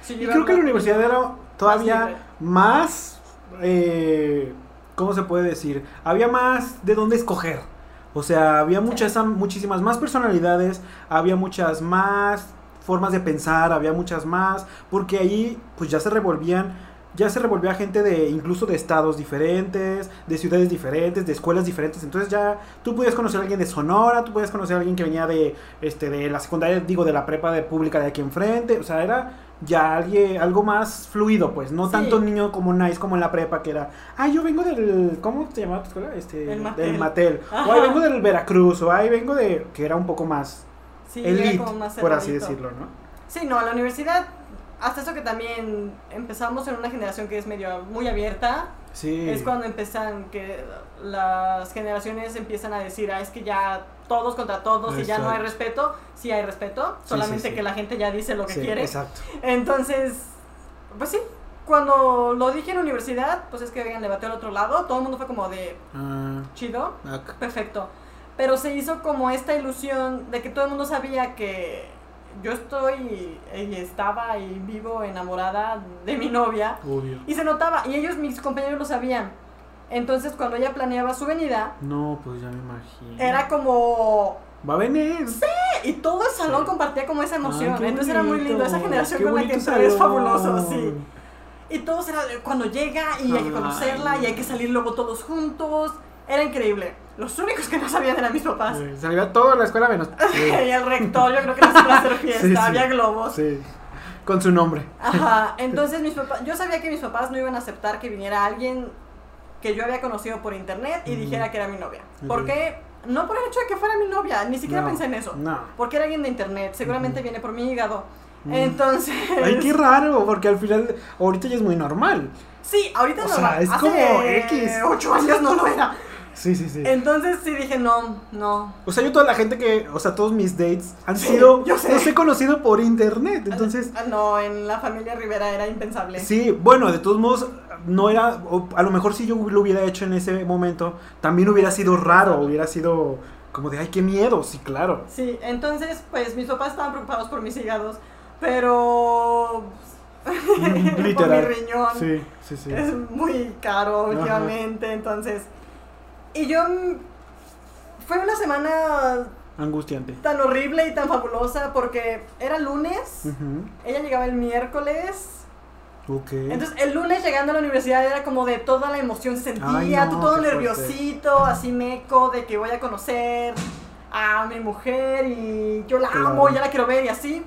Y creo que la universidad era todavía más, eh, ¿cómo se puede decir? Había más de dónde escoger. O sea, había muchas, muchísimas más personalidades, había muchas más formas de pensar, había muchas más, porque ahí pues ya se revolvían ya se revolvía gente de incluso de estados diferentes, de ciudades diferentes, de escuelas diferentes. Entonces ya tú podías conocer a alguien de Sonora, tú podías conocer a alguien que venía de este de la secundaria, digo, de la prepa de pública de aquí enfrente, o sea, era ya alguien, algo más fluido, pues, no tanto niño como nice como en la prepa que era, ay, yo vengo del ¿cómo se llamaba tu escuela? Este, El del Matel. O ay, vengo del Veracruz, o ay, vengo de que era un poco más sí, elite, por así decirlo, ¿no? Sí, no, la universidad hasta eso que también empezamos en una generación que es medio muy abierta, Sí. Es cuando empiezan que las generaciones empiezan a decir, ah, es que ya todos contra todos y ya no hay respeto. Sí hay respeto, solamente que la gente ya dice lo que quiere. Exacto. Entonces, pues sí, cuando lo dije en la universidad, pues es que vengan, le al otro lado, todo el mundo fue como de ah. chido, perfecto. Pero se hizo como esta ilusión de que todo el mundo sabía que yo estoy y estaba y vivo enamorada de mi novia. Y se notaba, y ellos, mis compañeros, lo sabían. Entonces, cuando ella planeaba su venida. No, pues ya me imagino. Era como. Va a venir. Sí, y todo el salón compartía como esa emoción. Entonces era muy lindo. Esa generación con la que entré es fabuloso, sí. Y todos era cuando llega y hay que conocerla y hay que salir luego todos juntos. Era increíble. Los únicos que no sabían eran mis papás. Sí, salía todo en la escuela menos. y el rector, yo creo que no se iba a hacer fiesta, había globos. Sí. Con su nombre. Ajá. Entonces mis papás, yo sabía que mis papás no iban a aceptar que viniera alguien que yo había conocido por internet y dijera que era mi novia. ¿Por qué? No por el hecho de que fuera mi novia, ni siquiera pensé en eso. No. Porque era alguien de internet, seguramente viene por mi hígado. Entonces. Ay, qué raro, porque al final, ahorita ya es muy normal. Sí, ahorita no. O sea, es como X. Ocho años no lo era. Sí, sí, sí. Entonces sí dije, no, no. O sea, yo toda la gente que, o sea, todos mis dates han sido, yo sé. los he conocido por internet, entonces. Ah, no, en la familia Rivera era impensable. Sí, bueno, de todos modos, no era, a lo mejor si yo lo hubiera hecho en ese momento, también hubiera sido raro, hubiera sido como de, ay, qué miedo, sí, claro. Sí, entonces, pues mis papás estaban preocupados por mis hígados, pero... Literal. por mi riñón. Sí, sí, sí. Es muy caro últimamente, entonces y yo. Fue una semana. Angustiante. Tan horrible y tan fabulosa porque era lunes. Ella llegaba el miércoles. Okay. Entonces el lunes llegando a la universidad era como de toda la emoción se sentía, tú todo nerviosito, así meco, de que voy a conocer a mi mujer y yo la amo, ya la quiero ver y así.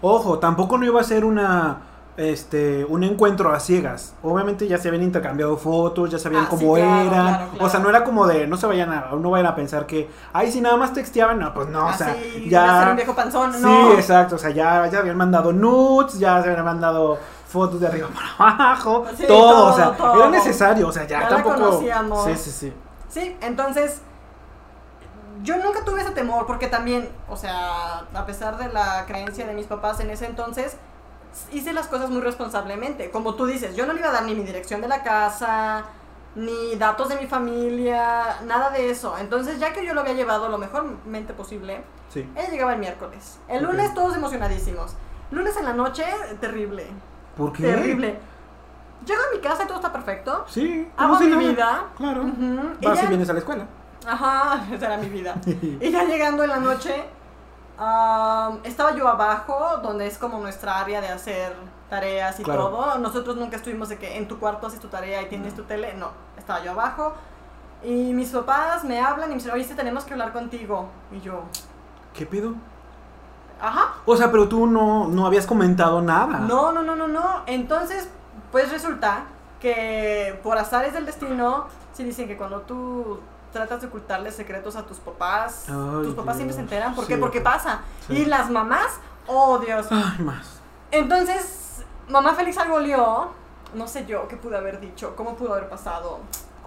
Ojo, tampoco no iba a ser una este, un encuentro a ciegas. Obviamente ya se habían intercambiado fotos, ya sabían ah, cómo era. O sea, no era como de, no se vayan a, no vayan a pensar que, ay, si nada más texteaban, no, pues no, o sea, ya. un viejo panzón, no. Sí, exacto, o sea, ya, ya habían mandado nudes, ya se habían mandado fotos de arriba para abajo, todo, o sea, era necesario, o sea, ya, tampoco. Sí, sí, sí. Sí, entonces yo nunca tuve ese temor porque también, o sea, a pesar de la creencia de mis papás en ese entonces, hice las cosas muy responsablemente. Como tú dices, yo no le iba a dar ni mi dirección de la casa, ni datos de mi familia, nada de eso. Entonces, ya que yo lo había llevado lo mejormente posible, sí. ella llegaba el miércoles. El lunes todos emocionadísimos. Lunes en la noche, terrible. ¿Por qué? Terrible. Llego a mi casa y todo está perfecto. Sí. Hago mi vida. Claro. Vas y vienes a la escuela. Ajá, esa era mi vida. y ya llegando en la noche, estaba yo abajo, donde es como nuestra área de hacer tareas y todo. Nosotros nunca estuvimos de que en tu cuarto haces tu tarea y tienes tu tele. No, estaba yo abajo. Y mis papás me hablan y me dicen, oye, si tenemos que hablar contigo. Y yo... ¿Qué pido? Ajá. O sea, pero tú no, no habías comentado nada. No, no, no, no, no. Entonces, pues resulta que por azares del destino, sí dicen que cuando tú tratas de ocultarle secretos a tus papás. tus papás siempre se enteran. ¿Por qué? Porque pasa. Y las mamás, oh Dios. Ay, más. Entonces, mamá Félix algo lió. No sé yo qué pude haber dicho, cómo pudo haber pasado.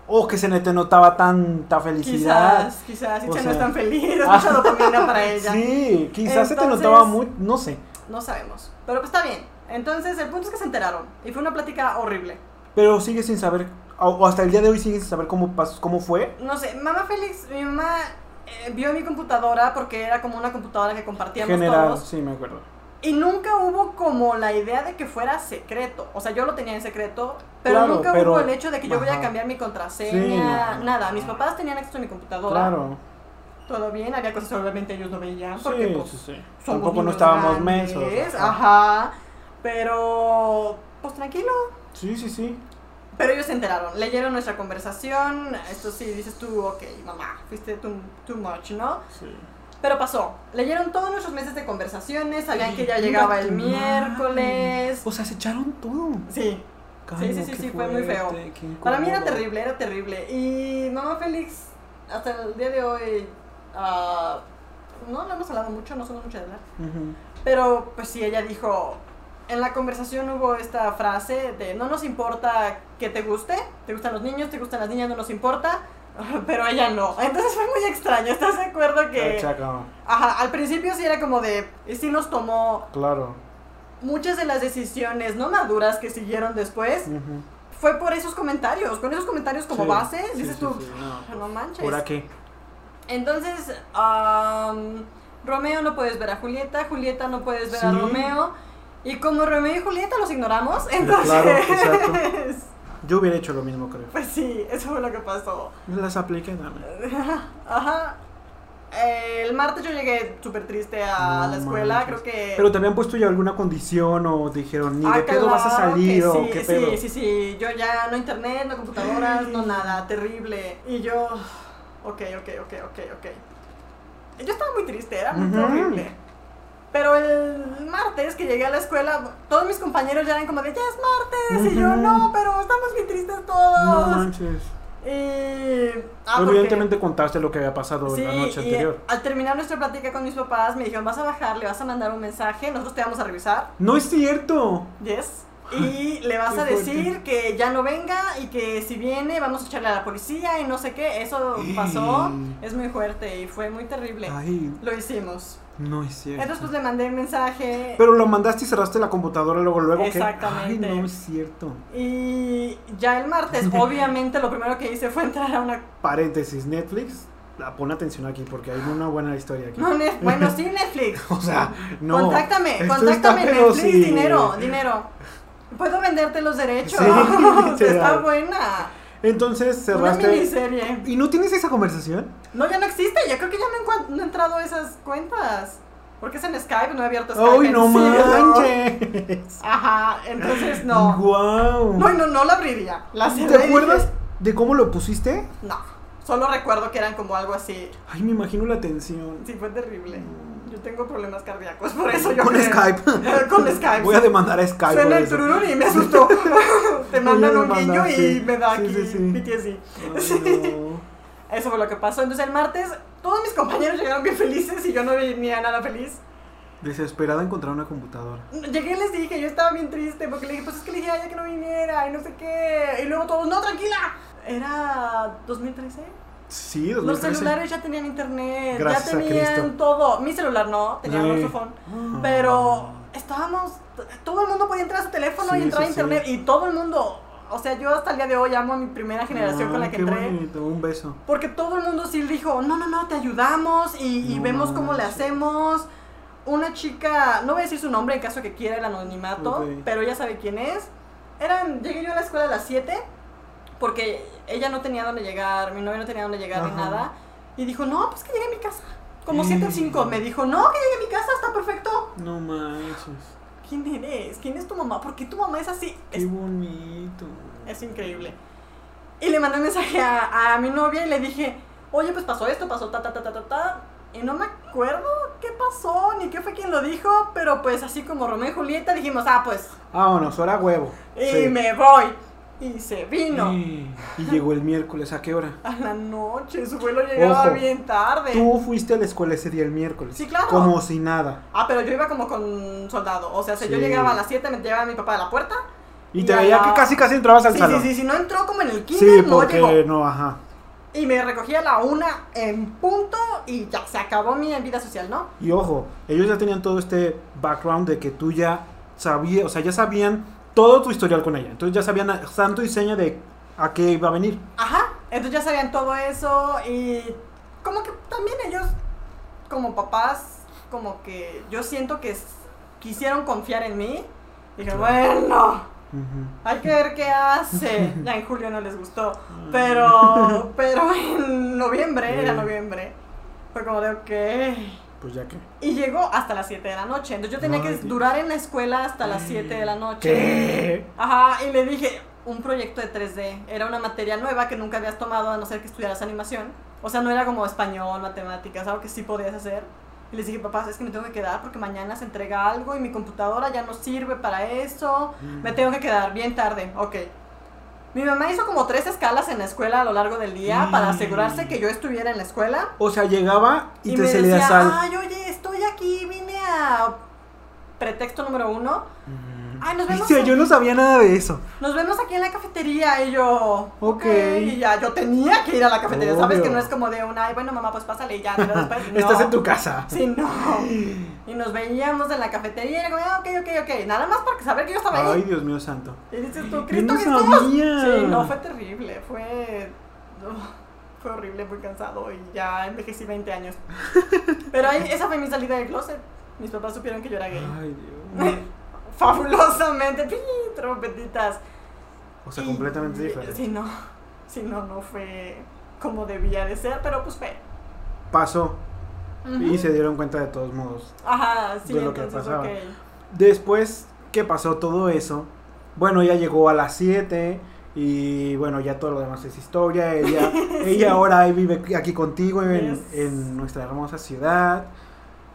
O que se te notaba tanta felicidad. Quizás, quizás, y no es tan feliz, mucha dopamina para ella. Sí, quizás se te notaba muy, no sé. No sabemos, pero pues está bien. Entonces, el punto es que se enteraron y fue una plática horrible. Pero sigue sin saber o hasta el día de hoy sigues sin saber cómo, pasó, cómo fue. No sé, mamá Félix, mi mamá eh, vio mi computadora porque era como una computadora que compartíamos General, todos. sí, me acuerdo. Y nunca hubo como la idea de que fuera secreto. O sea, yo lo tenía en secreto, pero nunca hubo el hecho de que yo voy a cambiar mi contraseña, nada. Mis papás tenían acceso a mi computadora. Claro. Todo bien, había cosas que obviamente ellos no veían porque sí, pues, sí, sí. Tampoco no estábamos mensos. Ajá. Pero pues tranquilo. Sí, sí, sí. Pero ellos se enteraron, leyeron nuestra conversación. Esto sí, dices tú, ok, mamá, fuiste too, too much, ¿no? Sí. Pero pasó. Leyeron todos nuestros meses de conversaciones, sabían que ya llegaba el miércoles. O sea, se echaron todo. Sí. sí, sí, sí, sí, fue muy feo. Para mí era terrible, era terrible. Y mamá Félix, hasta el día de hoy, uh, no, no hemos hablado mucho, no somos mucho de hablar. Pero, pues sí, ella dijo, en la conversación hubo esta frase de no nos importa que te guste, te gustan los niños, te gustan las niñas, no nos importa, pero ella no. Entonces fue muy extraño, ¿estás de acuerdo que... Ajá, al principio sí era como de, sí nos tomó... Claro. Muchas de las decisiones no maduras que siguieron después fue por esos comentarios, con esos comentarios como base, dices tú, no. manches. ¿Por qué? Entonces, Romeo no puedes ver a Julieta, Julieta no puedes ver a Romeo. Y como Romeo y Julieta los ignoramos, entonces... Claro, exacto. Yo hubiera hecho lo mismo, creo. Pues sí, eso fue lo que pasó. Las apliqué, dame. Ajá. el martes yo llegué súper triste a la escuela, creo que... Pero te habían puesto ya alguna condición o dijeron, ni de ah, pedo vas a salir o qué pedo. Sí, sí, sí, yo ya no internet, no computadoras, no nada, terrible. Y yo, ok, ok, ok, ok, ok. Yo estaba muy triste, era muy horrible. Pero el martes que llegué a la escuela, todos mis compañeros ya eran como de, ya es martes. Y yo, no, pero estamos bien tristes todos. No manches. Y... Ah, Evidentemente contaste lo que había pasado la noche anterior. Al terminar nuestra plática con mis papás, me dijeron, vas a bajar, le vas a mandar un mensaje, nosotros te vamos a revisar. No es cierto. Yes. Y le vas a decir que ya no venga y que si viene vamos a echarle a la policía y no sé qué. Eso pasó. Es muy fuerte y fue muy terrible. Lo hicimos. No es cierto. Entonces pues le mandé un mensaje. Pero lo mandaste y cerraste la computadora luego, luego. Exactamente. Ay, no es cierto. Y ya el martes, obviamente lo primero que hice fue entrar a una... Paréntesis, Netflix. La, pon atención aquí porque hay una buena historia aquí. No, bueno, sí, Netflix. o sea, no. Contáctame, contáctame, Netflix, dinero, dinero. Puedo venderte los derechos. Sí, Está buena. Entonces cerraste. Una miniserie. ¿Y no tienes esa conversación? No, ya no existe. Ya creo que ya no, he entrado a esas cuentas. Porque es en Skype, no he abierto Skype. ¡Uy, no manches! Ajá, entonces no. ¡Guau! No, no, no la abriría. La ¿Te acuerdas de cómo lo pusiste? No. Solo recuerdo que eran como algo así. Ay, me imagino la tensión. Sí, fue terrible. Yo tengo problemas cardíacos, por eso yo. Con Skype. Con Skype. Voy a demandar a Skype. Suena el tururú y me asustó. Te mandan un niño y me da aquí sí, sí, Eso fue lo que pasó. Entonces el martes todos mis compañeros llegaron bien felices y yo no venía nada feliz. Desesperada encontrar una computadora. Llegué y les dije, yo estaba bien triste porque le dije, pues es que le dije a ella que no viniera y no sé qué. Y luego todos, no, tranquila. Era 2013. Sí, 2013. Los celulares ya tenían internet, ya tenían todo. Mi celular no, tenía un. Ah. Pero estábamos, todo el mundo podía entrar a su teléfono y entrar a internet. Y todo el mundo, o sea, yo hasta el día de hoy amo a mi primera generación con la que entré. Bonito, un beso. Porque todo el mundo sí dijo, no, no, no, te ayudamos y, vemos cómo le hacemos. Una chica, no voy a decir su nombre en caso que quiera el anonimato, pero ella sabe quién es. Eran, llegué yo a la escuela a las 7 porque ella no tenía dónde llegar, mi novio no tenía dónde llegar ni nada. Y dijo, no, pues que llegue a mi casa. Como 7 o 5. Me dijo, no, que llegue a mi casa, está perfecto. No manches. ¿Quién eres? ¿Quién es tu mamá? ¿Por qué tu mamá es así? Qué bonito. Es increíble. Y le mandé un mensaje a, a, mi novia y le dije, oye, pues pasó esto, pasó ta, ta, ta, ta, ta, ta. Y no me acuerdo qué pasó, ni qué fue quien lo dijo, pero pues así como Romeo y Julieta dijimos, ah, pues. Vámonos, ahora huevo. Y me voy. Y se vino. Y, llegó el miércoles, ¿a qué hora? A la noche, su vuelo llegaba bien tarde. Tú fuiste a la escuela ese día el miércoles. Sí, claro. Como si nada. Ah, pero yo iba como con soldado. O sea, si yo llegaba a las 7, me llevaba mi papá a la puerta. Y, te veía que casi casi entrabas al salón. Sí, sí, sí, no entró como en el kinder, sí, porque no, ajá. Y me recogía a la una en punto y ya se acabó mi vida social, ¿no? Y ojo, ellos ya tenían todo este background de que tú ya sabías, o sea, ya sabían todo tu historial con ella. Entonces ya sabían santo y seña de a qué iba a venir. Ajá, entonces ya sabían todo eso y como que también ellos, como papás, como que yo siento que quisieron confiar en mí. Dije, bueno, hay que ver qué hace. Ya en julio no les gustó, pero, pero en noviembre, era noviembre, fue como de, ok pues ya que. Y llegó hasta las 7 de la noche. Entonces yo tenía que durar en la escuela hasta las 7 de la noche. ¿Qué? Ajá, y le dije, un proyecto de 3D. Era una materia nueva que nunca habías tomado a no ser que estudiaras animación. O sea, no era como español, matemáticas, algo que sí podías hacer. Y les dije, papá, es que me tengo que quedar porque mañana se entrega algo y mi computadora ya no sirve para eso. Me tengo que quedar bien tarde. Ok. Mi mamá hizo como tres escalas en la escuela a lo largo del día para asegurarse que yo estuviera en la escuela. O sea, llegaba y, te me decía, sal. Ay, oye, estoy aquí, vine a pretexto número uno. Ay, nos vemos. yo no sabía nada de eso. Nos vemos aquí en la cafetería y yo. Ok. Y ya, yo tenía que ir a la cafetería. Sabes que no es como de una, ay, bueno, mamá, pues pásale y ya. Pero después, Estás en tu casa. Sí, no. Y nos veíamos en la cafetería y era como, ah, ok, ok, ok. Nada más para saber que yo estaba ahí. Ay, Dios mío santo. Y dices tú, Cristo no sabía. Sí, no, fue terrible. Fue. fue horrible, muy cansado y ya envejecí 20 años. Pero ahí, esa fue mi salida del closet. Mis papás supieron que yo era gay. Ay, Dios. Fabulosamente, trompetitas. O sea, completamente diferente. Sí, no. Sí, no, no fue como debía de ser, pero pues fue. Pasó. Y se dieron cuenta de todos modos. Ajá, sí, de lo que pasaba. Después que pasó todo eso, bueno, ella llegó a las 7 y bueno, ya todo lo demás es historia. Ella, ella ahora vive aquí contigo en, en nuestra hermosa ciudad.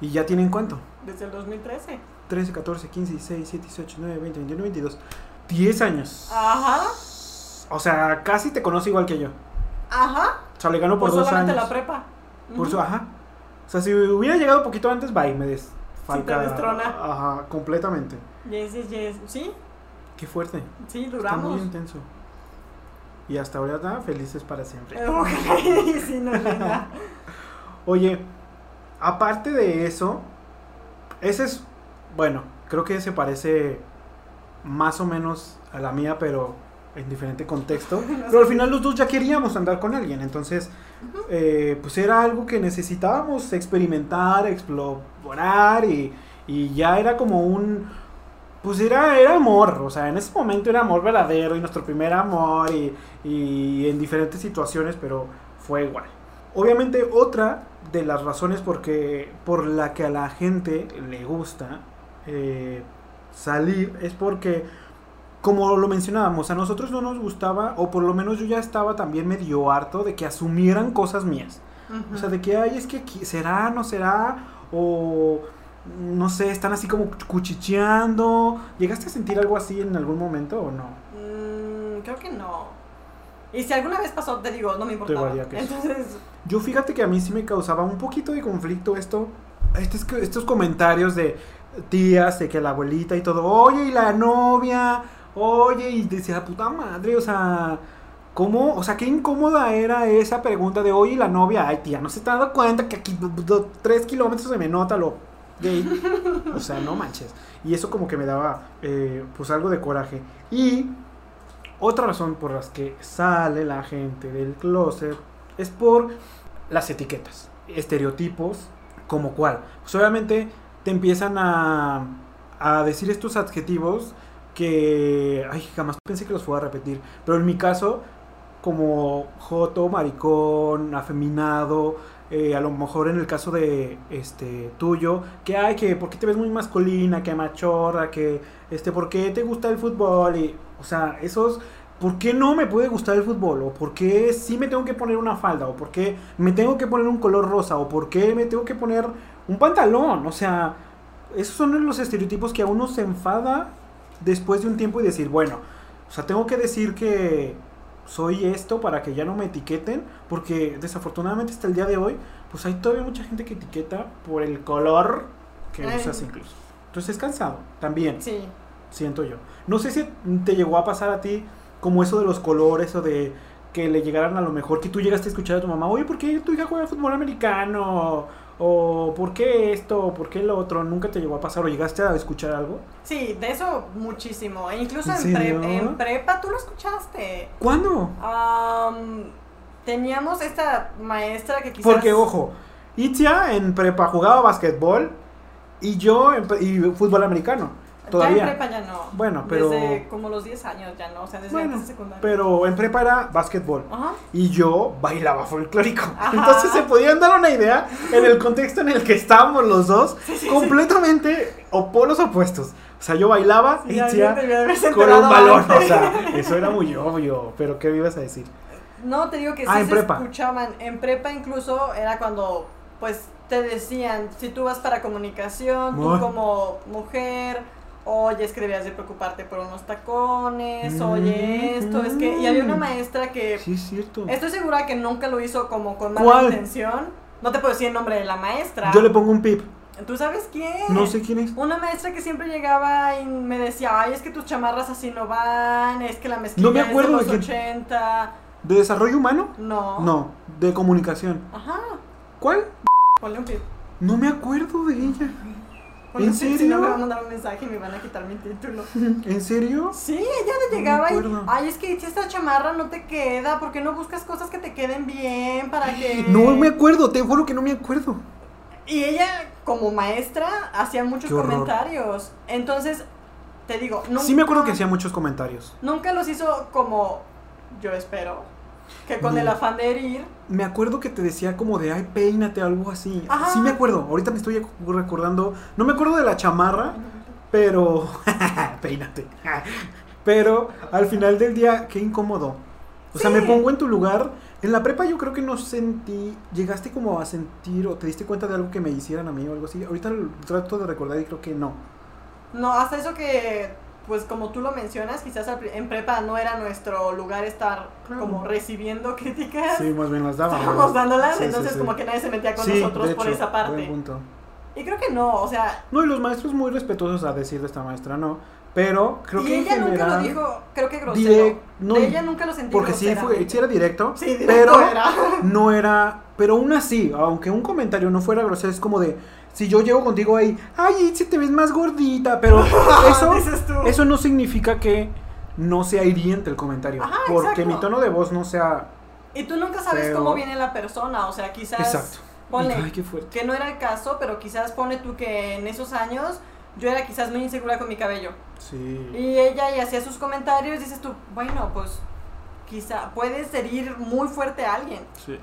¿Y ya tienen cuánto? Desde el 2013. 13, 14, 15, 16, 17, 18, 19, 20, 21, 22. 10 años. Ajá. O sea, casi te conoce igual que yo. Ajá. O sea, le ganó por, dos años. la prepa. Por su, ajá. O sea, si hubiera llegado un poquito antes, bye, me desfalca. Sí, te destrona. Ajá, completamente. Yes, yes, yes. ¿Sí? Qué fuerte. Sí, duramos. Está muy intenso. Y hasta ahora está felices para siempre. sí, no, Oye, aparte de eso, ese es, bueno, creo que se parece más o menos a la mía, pero en diferente contexto. Pero al final los dos ya queríamos andar con alguien, entonces, eh, pues era algo que necesitábamos experimentar, explorar y, y ya era como un, pues era, era amor, o sea, en ese momento era amor verdadero y nuestro primer amor y, y en diferentes situaciones, pero fue igual. Obviamente otra de las razones porque, por la que a la gente le gusta eh, salir es porque, como lo mencionábamos, a nosotros no nos gustaba, o por lo menos yo ya estaba también medio harto de que asumieran cosas mías. O sea, de que, ay, es que será, no será, o no sé, están así como cuchicheando. ¿Llegaste a sentir algo así en algún momento o no? Mm, creo que no. Y si alguna vez pasó, te digo, no me importaba. Entonces... Yo fíjate que a mí sí me causaba un poquito de conflicto esto, estos, estos comentarios de tías, de que la abuelita y todo, oye, y la novia, oye, y decía, puta madre, o sea, ¿cómo? O sea, qué incómoda era esa pregunta de, oye, y la novia, ay, tía, ¿no se te ha dado cuenta que aquí tres kilómetros se me nota lo gay? o sea, no manches. Y eso como que me daba, eh, pues, algo de coraje. Y otra razón por las que sale la gente del closet es por las etiquetas, estereotipos, como cuál. Pues obviamente te empiezan a, a decir estos adjetivos que, ay, jamás pensé que los fuera a repetir, pero en mi caso, como joto, maricón, afeminado, eh, a lo mejor en el caso de este tuyo, que hay que, ¿por qué te ves muy masculina, que machorra, que, este, ¿por qué te gusta el fútbol? Y, o sea, esos, ¿por qué no me puede gustar el fútbol? ¿O por qué sí me tengo que poner una falda? ¿O por qué me tengo que poner un color rosa? ¿O por qué me tengo que poner un pantalón? O sea, esos son los estereotipos que a uno se enfada después de un tiempo y decir, bueno, o sea, tengo que decir que soy esto para que ya no me etiqueten, porque desafortunadamente hasta el día de hoy, pues hay todavía mucha gente que etiqueta por el color que usas incluso. Entonces es cansado, también. Sí siento yo. No sé si te llegó a pasar a ti como eso de los colores o de que le llegaran a lo mejor que tú llegaste a escuchar a tu mamá, oye, ¿por qué tu hija juega fútbol americano? O ¿por qué esto? ¿Por qué lo otro? ¿Nunca te llegó a pasar o llegaste a escuchar algo? Sí, de eso muchísimo. E incluso ¿En, prepa tú lo escuchaste. ¿Cuándo? teníamos esta maestra que quizás... Porque, ojo, Itzia en prepa jugaba básquetbol y yo en, y fútbol americano. Todavía. en prepa ya no. Bueno, pero. Desde como los 10 años ya no, o sea, desde bueno, secundaria. Pero en prepa era básquetbol. Ajá. Y yo bailaba folclórico. Entonces se podían dar una idea en el contexto en el que estábamos los dos, completamente polos opuestos. O sea, yo bailaba y hacía con un balón. O sea, eso era muy obvio. Pero, ¿qué me ibas a decir? No, te digo que ah, sí se escuchaban. En prepa incluso era cuando, pues, te decían, si tú vas para comunicación, tú como mujer oye, es que debías de preocuparte por unos tacones, oye esto, es que, y había una maestra que, sí, es cierto. estoy segura que nunca lo hizo como con mala intención, no te puedo decir el nombre de la maestra. Yo le pongo un pip. ¿Tú sabes quién? No sé quién es. Una maestra que siempre llegaba y me decía, ay, es que tus chamarras así no van, es que la mezclilla no me acuerdo es de los 80. ¿De desarrollo humano? No. No, de comunicación. Ajá. ¿Cuál? Ponle un pip. No me acuerdo de ella. Ponle ¿En serio? Si no me van a mandar un mensaje y me van a quitar mi título. ¿En serio? Sí, ella le llegaba y, ay, es que si esta chamarra no te queda, ¿por qué no buscas cosas que te queden bien para que... No me acuerdo, te juro que no me acuerdo. Y ella, como maestra, hacía muchos comentarios. Entonces, te digo, nunca... Sí me acuerdo que hacía muchos comentarios. Nunca los hizo como yo espero. Que con el afán de herir. Me acuerdo que te decía como de, ay, peínate, algo así. Sí me acuerdo, ahorita me estoy recordando. No me acuerdo de la chamarra, pero... peínate. pero al final del día, qué incómodo. O sea, me pongo en tu lugar. En la prepa yo creo que no sentí, llegaste como a sentir o te diste cuenta de algo que me hicieran a mí o algo así. Ahorita trato de recordar y creo que no. No, hasta eso que pues como tú lo mencionas, quizás en prepa no era nuestro lugar estar como recibiendo críticas. Sí, más bien las dábamos. Estábamos dándolas, entonces como que nadie se metía con nosotros por esa parte. punto. Y creo que no, o sea... No, y los maestros muy respetuosos a decir de esta maestra, no. Pero creo que ella nunca lo dijo, creo que grosero. no, de ella nunca lo sentí Porque sí, fue, sí era directo. Sí, directo pero era. no era... Pero aún así, aunque un comentario no fuera grosero, es como de si yo llego contigo ahí, ay, si te ves más gordita, pero eso, eso no significa que no sea hiriente el comentario. porque mi tono de voz no sea. Y tú nunca sabes cómo viene la persona, o sea, quizás. Exacto. Ponle, que no era el caso, pero quizás pone tú que en esos años yo era quizás muy insegura con mi cabello. Sí. Y ella y hacía sus comentarios, dices tú, bueno, pues quizá puedes herir muy fuerte a alguien. Sí.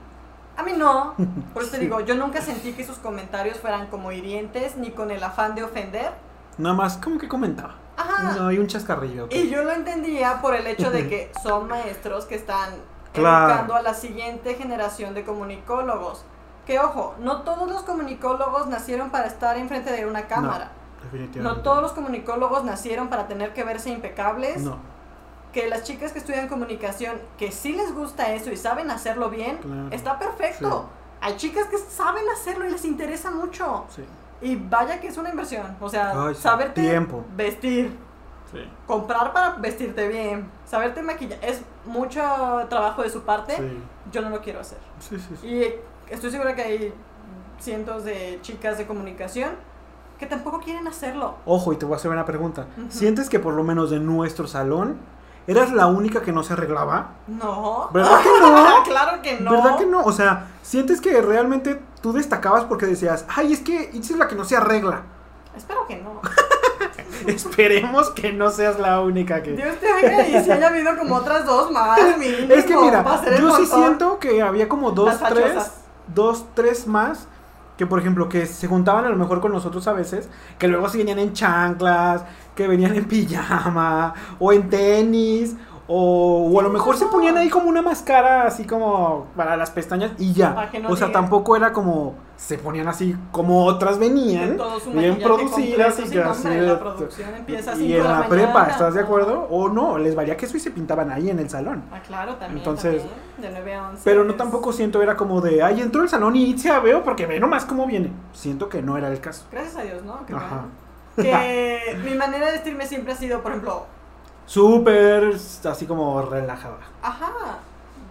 A mí no. Por eso te digo, yo nunca sentí que sus comentarios fueran como hirientes ni con el afán de ofender. Nada más como que comentaba. Ajá. No, hay un chascarrillo. Y yo lo entendía por el hecho de que son maestros que están educando a la siguiente generación de comunicólogos. Que ojo, no todos los comunicólogos nacieron para estar enfrente de una cámara. No, definitivamente. No todos los comunicólogos nacieron para tener que verse impecables. No que las chicas que estudian comunicación, que sí les gusta eso y saben hacerlo bien, está perfecto. Hay chicas que saben hacerlo y les interesa mucho. Y vaya que es una inversión. O sea, saberte tiempo. vestir. Comprar para vestirte bien. Saberte maquillar. Es mucho trabajo de su parte. Yo no lo quiero hacer. Y estoy segura que hay cientos de chicas de comunicación que tampoco quieren hacerlo. Ojo, y te voy a hacer una pregunta. ¿Sientes que por lo menos de nuestro salón ¿Eras la única que no se arreglaba? No. ¿Verdad que no? claro que no. ¿Verdad que no? O sea, sientes que realmente tú destacabas porque decías, ay, es que Itzy es la que no se arregla. Espero que no. Esperemos que no seas la única que. Dios te oiga y si haya habido como otras dos más, mínimo, Es que mira, yo sí siento que había como dos, tres. Dos, tres más que por ejemplo que se juntaban a lo mejor con nosotros a veces, que luego se venían en chanclas, que venían en pijama o en tenis o, o, a lo mejor se ponían ahí como una máscara así como para las pestañas y ya. o sea, tampoco era como se ponían así como otras venían, bien producidas y que así. y en la, prepa, ¿estás de acuerdo? O no, les valía que eso y se pintaban ahí en el salón. Ah, claro, también. Entonces, de 9 a 11. Pero no tampoco siento, era como de, ay, entró el salón y se veo porque ve nomás cómo viene. Siento que no era el caso. Gracias a Dios, ¿no? Que, Ajá. que mi manera de vestirme siempre ha sido, por ejemplo, súper así como relajada. Ajá.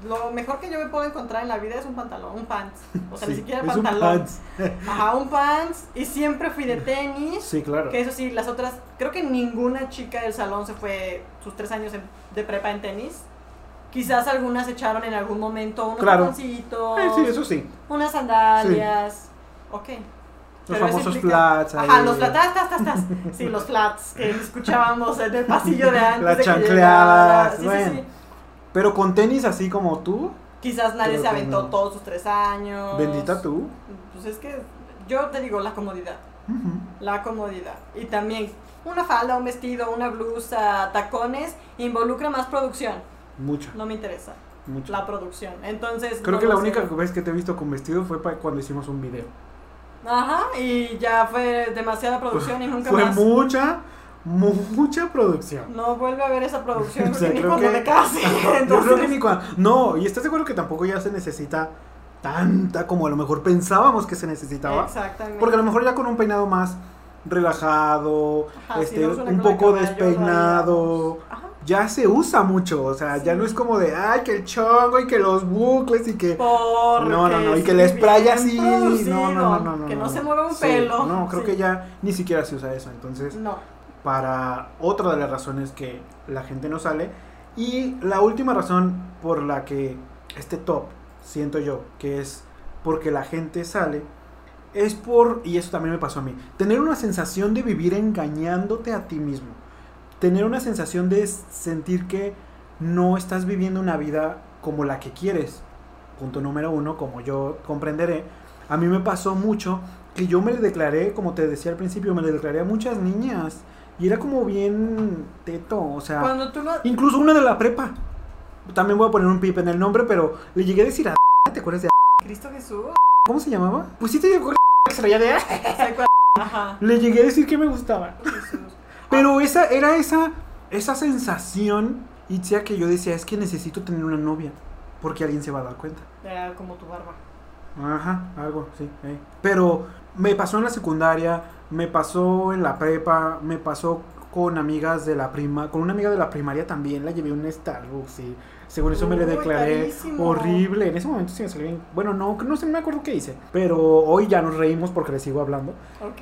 Lo mejor que yo me puedo encontrar en la vida es un pantalón, un pants. O sea, ni siquiera pantalón. Un pants. Ajá, un pants. Y siempre fui de tenis. Sí, claro. Que eso sí, las otras. Creo que ninguna chica del salón se fue sus tres años de prepa en tenis. Quizás algunas echaron en algún momento unos claro. sí, eso sí. Unas sandalias. Sí. Ok. Los famosos flats. Ajá, los flats. Sí, los flats que escuchábamos en el pasillo de antes. Las chancleadas. Sí, sí, sí. Pero con tenis así como tú. Quizás nadie se aventó todos sus tres años. Bendita tú. Pues es que yo te digo la comodidad. La comodidad. Y también una falda, un vestido, una blusa, tacones, involucra más producción. Mucho. No me interesa. Mucho. La producción. Entonces. Creo que la única vez que te he visto con vestido fue cuando hicimos un video. Ajá, y ya fue demasiada producción y nunca más. Fue mucha, mucha producción. No vuelve a haber esa producción, ni cuando me case. Yo creo que ni cuando. No, y estás seguro que tampoco ya se necesita tanta como a lo mejor pensábamos que se necesitaba. Exactamente. Porque a lo mejor ya con un peinado más relajado, este, un poco despeinado, ya se usa mucho, o sea, ya no es como de, ay, que el chongo y que los bucles y que... no, no, no, y que el spray así, no, no, no, no, Que no, se mueva un pelo. No, creo que ya ni siquiera se usa eso, entonces... No. Para otra de las razones que la gente no sale. Y la última razón por la que este top, siento yo, que es porque la gente sale, es por, y eso también me pasó a mí, tener una sensación de vivir engañándote a ti mismo. Tener una sensación de sentir que no estás viviendo una vida como la que quieres. Punto número uno, como yo comprenderé, a mí me pasó mucho que yo me le declaré, como te decía al principio, me le declaré a muchas niñas. Y era como bien teto, o sea... Incluso una de la prepa. También voy a poner un pip en el nombre, pero le llegué a decir a... ¿Te acuerdas de... Cristo Jesús? ¿Cómo se llamaba? Pues sí te digo de... Le llegué a decir que me gustaba. Pero esa era esa esa sensación Itzia que yo decía, es que necesito tener una novia porque alguien se va a dar cuenta. Era como tu barba. Ajá, algo, sí. Pero me pasó en la secundaria, me pasó en la prepa, me pasó con amigas de la prima, con una amiga de la primaria también la llevé a un Starbucks, sí. Según eso me le declaré horrible. En ese momento sí me salió bien. Bueno, no, no sé, no me acuerdo qué hice. Pero hoy ya nos reímos porque le sigo hablando.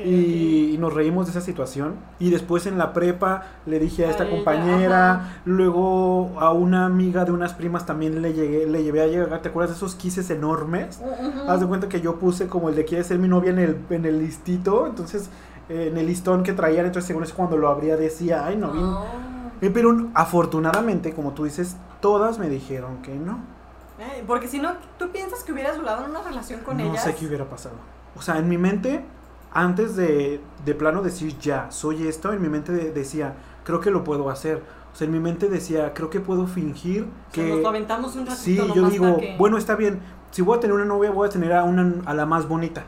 y, nos reímos de esa situación. Y después en la prepa le dije a esta compañera. luego a una amiga de unas primas también le llegué, le llevé a llegar. ¿Te acuerdas de esos quises enormes? Haz de cuenta que yo puse como el de quiere ser mi novia en el, en el listito. Entonces, eh, en el listón que traían. Entonces, según eso, cuando lo abría decía, ay, no, bien. Eh, pero afortunadamente, como tú dices, todas me dijeron que no. Eh, porque si no, ¿tú piensas que hubieras durado en una relación con ella? No sé qué hubiera pasado. O sea, en mi mente, antes de, de plano decir ya, soy esto, en mi mente decía, creo que lo puedo hacer. O sea, en mi mente decía, creo que puedo fingir que... nos aventamos un ratito Sí, yo digo, bueno, está bien. Si voy a tener una novia, voy a tener a, una, a la más bonita.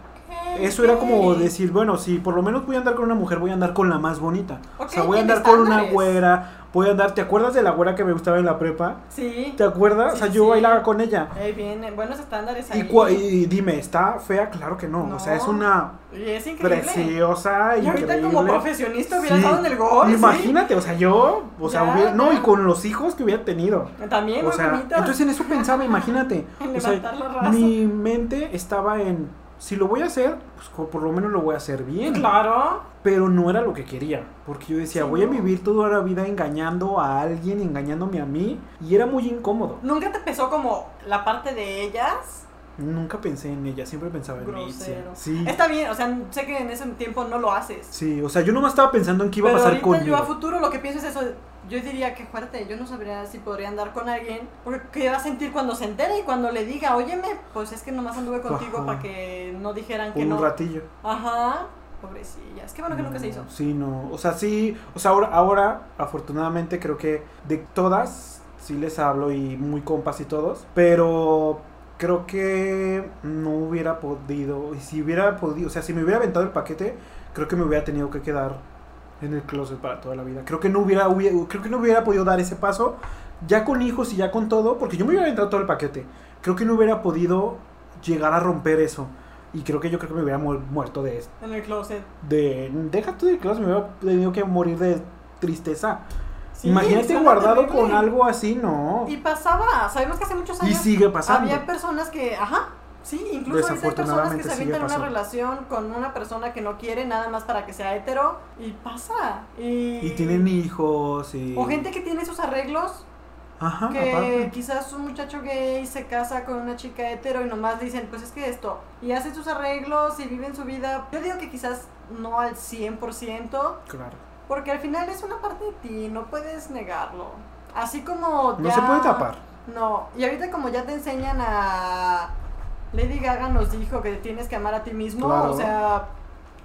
Eso era como decir, bueno, si por lo menos voy a andar con una mujer, voy a andar con la más bonita. o sea, voy a andar con una güera, voy a andar. ¿Te acuerdas de la güera que me gustaba en la prepa? Sí. ¿Te acuerdas? o sea, yo bailaba con ella. Eh, bien, buenos estándares ahí. Y, y, dime, ¿está fea? Claro que no. O sea, es una. es increíble. Preciosa, y ahorita como profesionista hubiera estado en el gol. Imagínate, o sea, yo, o sea, hubiera, no, y con los hijos que hubiera tenido. También, o sea, entonces en eso pensaba, imagínate. o sea, mi mente estaba en si lo voy a hacer, pues por lo menos lo voy a hacer bien. Claro. Pero no era lo que quería. Porque yo decía, voy a vivir toda la vida engañando a alguien, engañándome a mí. Y era muy incómodo. ¿Nunca te pesó como la parte de ellas? Nunca pensé en ella, siempre pensaba en mí. Sí. Está bien, o sea, sé que en ese tiempo no lo haces. Sí, o sea, yo nomás estaba pensando en qué iba a pasar conmigo. Yo a futuro lo que pienso es eso, yo diría que fuerte, yo no sabría si podría andar con alguien, porque qué va a sentir cuando se entere y cuando le diga, óyeme, pues es que nomás anduve contigo para que no dijeran que no. Un ratillo. Ajá. Pobrecilla, es que bueno que nunca se hizo. Sí, no, o sea, sí, o sea, ahora, ahora afortunadamente creo que de todas sí les hablo y muy compas y todos, pero creo que no hubiera podido, y si hubiera podido, o sea, si me hubiera aventado el paquete, creo que me hubiera tenido que quedar en el closet para toda la vida. Creo que no hubiera, creo que no hubiera podido dar ese paso ya con hijos y ya con todo, porque yo me hubiera entrado todo el paquete. Creo que no hubiera podido llegar a romper eso. Y creo que yo creo que me hubiera muerto de eso. En el closet. De, deja tú del closet, me hubiera tenido que morir de tristeza. Imagínate guardado con algo así, no. Y pasaba, sabemos que hace muchos años. Y sigue pasando. Había personas que, ajá, Sí, incluso hay personas que se avientan una relación con una persona que no quiere nada más para que sea hetero y pasa. Y, tienen hijos y... O gente que tiene sus arreglos. Ajá, que quizás un muchacho gay se casa con una chica hetero y nomás dicen, pues es que esto, y hacen sus arreglos y viven su vida. Yo digo que quizás no al 100%. Claro. Porque al final es una parte de ti, no puedes negarlo. Así como... No se puede tapar. No, y ahorita como ya te enseñan a Lady Gaga nos dijo que tienes que amar a ti mismo, o sea,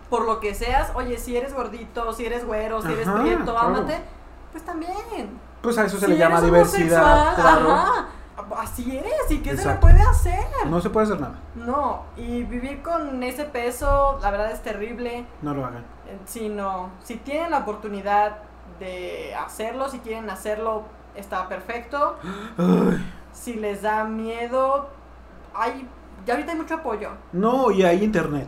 por lo que seas, oye, si eres gordito, si eres güero, si eres prieto, ámate, pues también. Pues a eso se le llama diversidad, Ajá. Así eres, ¿y qué se le puede hacer? No se puede hacer nada. No, y vivir con ese peso, la verdad es terrible. No lo hagan. Eh, si no, si tienen la oportunidad de hacerlo, si quieren hacerlo, está perfecto. Si les da miedo, hay ya ahorita hay mucho apoyo. No, y hay internet.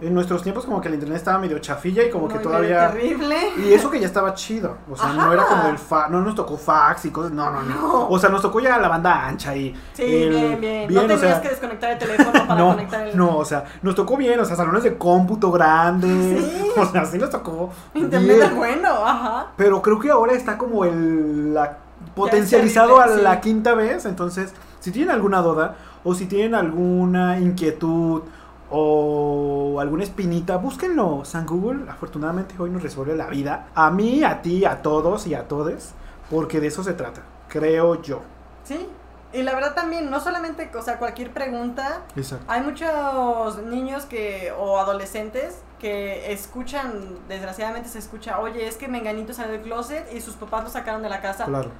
En nuestros tiempos como que el internet estaba medio chafilla y como que todavía... Terrible. Y eso que ya estaba chido. O sea, no era como el fa... No nos tocó fax y cosas... No, no, no. O sea, nos tocó ya la banda ancha y... Sí, bien, bien, No tenías que desconectar el teléfono para conectar el... No, o sea, nos tocó bien. O sea, salones de cómputo grandes. Sí. O sea, sí nos tocó Internet es bueno, ajá. Pero creo que ahora está como el... La... Potencializado a la quinta vez. Entonces, si tienen alguna duda o si tienen alguna inquietud o alguna espinita, búsquenlo. San Google, afortunadamente, hoy nos resuelve la vida. A mí, a ti, a todos y a todes, porque de eso se trata, creo yo. Sí, y la verdad también, no solamente, o sea, cualquier pregunta. Hay muchos niños que, o adolescentes que escuchan, desgraciadamente se escucha, oye, es que Menganito salió del closet y sus papás lo sacaron de la casa. Claro.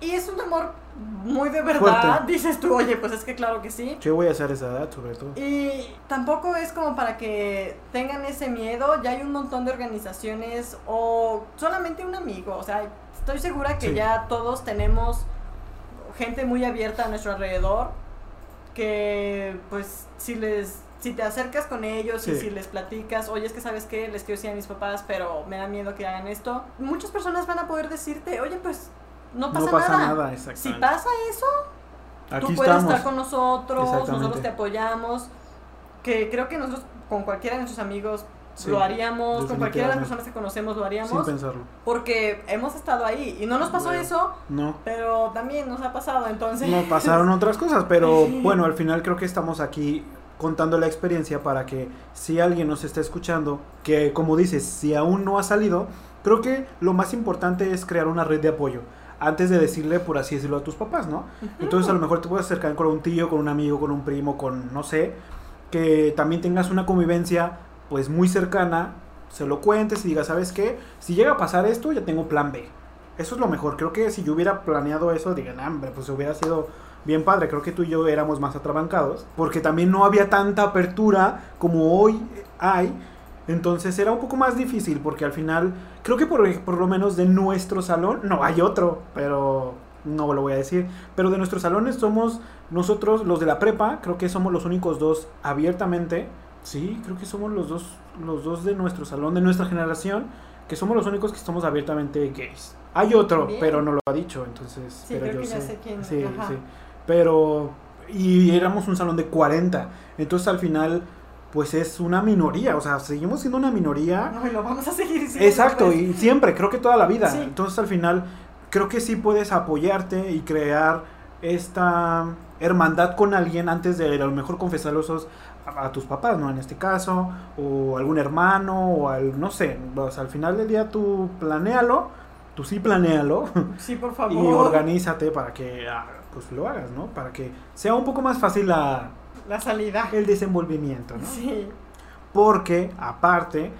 Y es un amor muy de verdad. Dices tú, oye, pues es que claro que sí. Yo voy a hacer esa edad, sobre todo. Y tampoco es como para que tengan ese miedo. Ya hay un montón de organizaciones o solamente un amigo. O sea, estoy segura que ya todos tenemos gente muy abierta a nuestro alrededor. Que pues si les si te acercas con ellos y si les platicas, oye, es que sabes que les quiero decir a mis papás, pero me da miedo que hagan esto, muchas personas van a poder decirte, oye, pues no pasa, nada. si pasa eso, tú puedes estar con nosotros, nosotros te apoyamos. Que creo que nosotros con cualquiera de nuestros amigos lo haríamos, con cualquiera de las personas que conocemos lo haríamos. Sin pensarlo. Porque hemos estado ahí y no nos pasó eso. No. Pero también nos ha pasado, entonces. No pasaron otras cosas, pero bueno, al final creo que estamos aquí contando la experiencia para que si alguien nos está escuchando, que como dices, si aún no ha salido, creo que lo más importante es crear una red de apoyo antes de decirle, por así decirlo, a tus papás, ¿no? Entonces a lo mejor te puedes acercar con un tío, con un amigo, con un primo, con, no sé, que también tengas una convivencia pues muy cercana, se lo cuentes y digas, ¿sabes qué? Si llega a pasar esto, ya tengo plan B. Eso es lo mejor. Creo que si yo hubiera planeado eso, digan, hombre, pues hubiera sido bien padre. Creo que tú y yo éramos más atrabancados, porque también no había tanta apertura como hoy hay entonces era un poco más difícil porque al final, creo que por, por lo menos de nuestro salón, no hay otro, pero no lo voy a decir, pero de nuestros salones somos nosotros, los de la prepa, creo que somos los únicos dos abiertamente, sí, creo que somos los dos, los dos de nuestro salón, de nuestra generación, que somos los únicos que somos abiertamente gays. Hay otro, pero no lo ha dicho, entonces... Sí, pero yo sé. quién. Sí, sí. Pero... Y éramos un salón de 40, entonces al final pues es una minoría, o sea, seguimos siendo una minoría. No, y lo vamos a seguir siendo. Exacto, pues. y siempre, creo que toda la vida. Entonces al final, creo que sí puedes apoyarte y crear esta hermandad con alguien antes de a lo mejor confesarlos a, a, tus papás, ¿no? En este caso, o algún hermano, o al, no sé, o sea, al final del día tú planéalo, tú sí planéalo. Sí, por favor. Y organízate para que, ah, pues lo hagas, ¿no? Para que sea un poco más fácil la la salida. El desenvolvimiento, ¿no? Sí. Porque, aparte,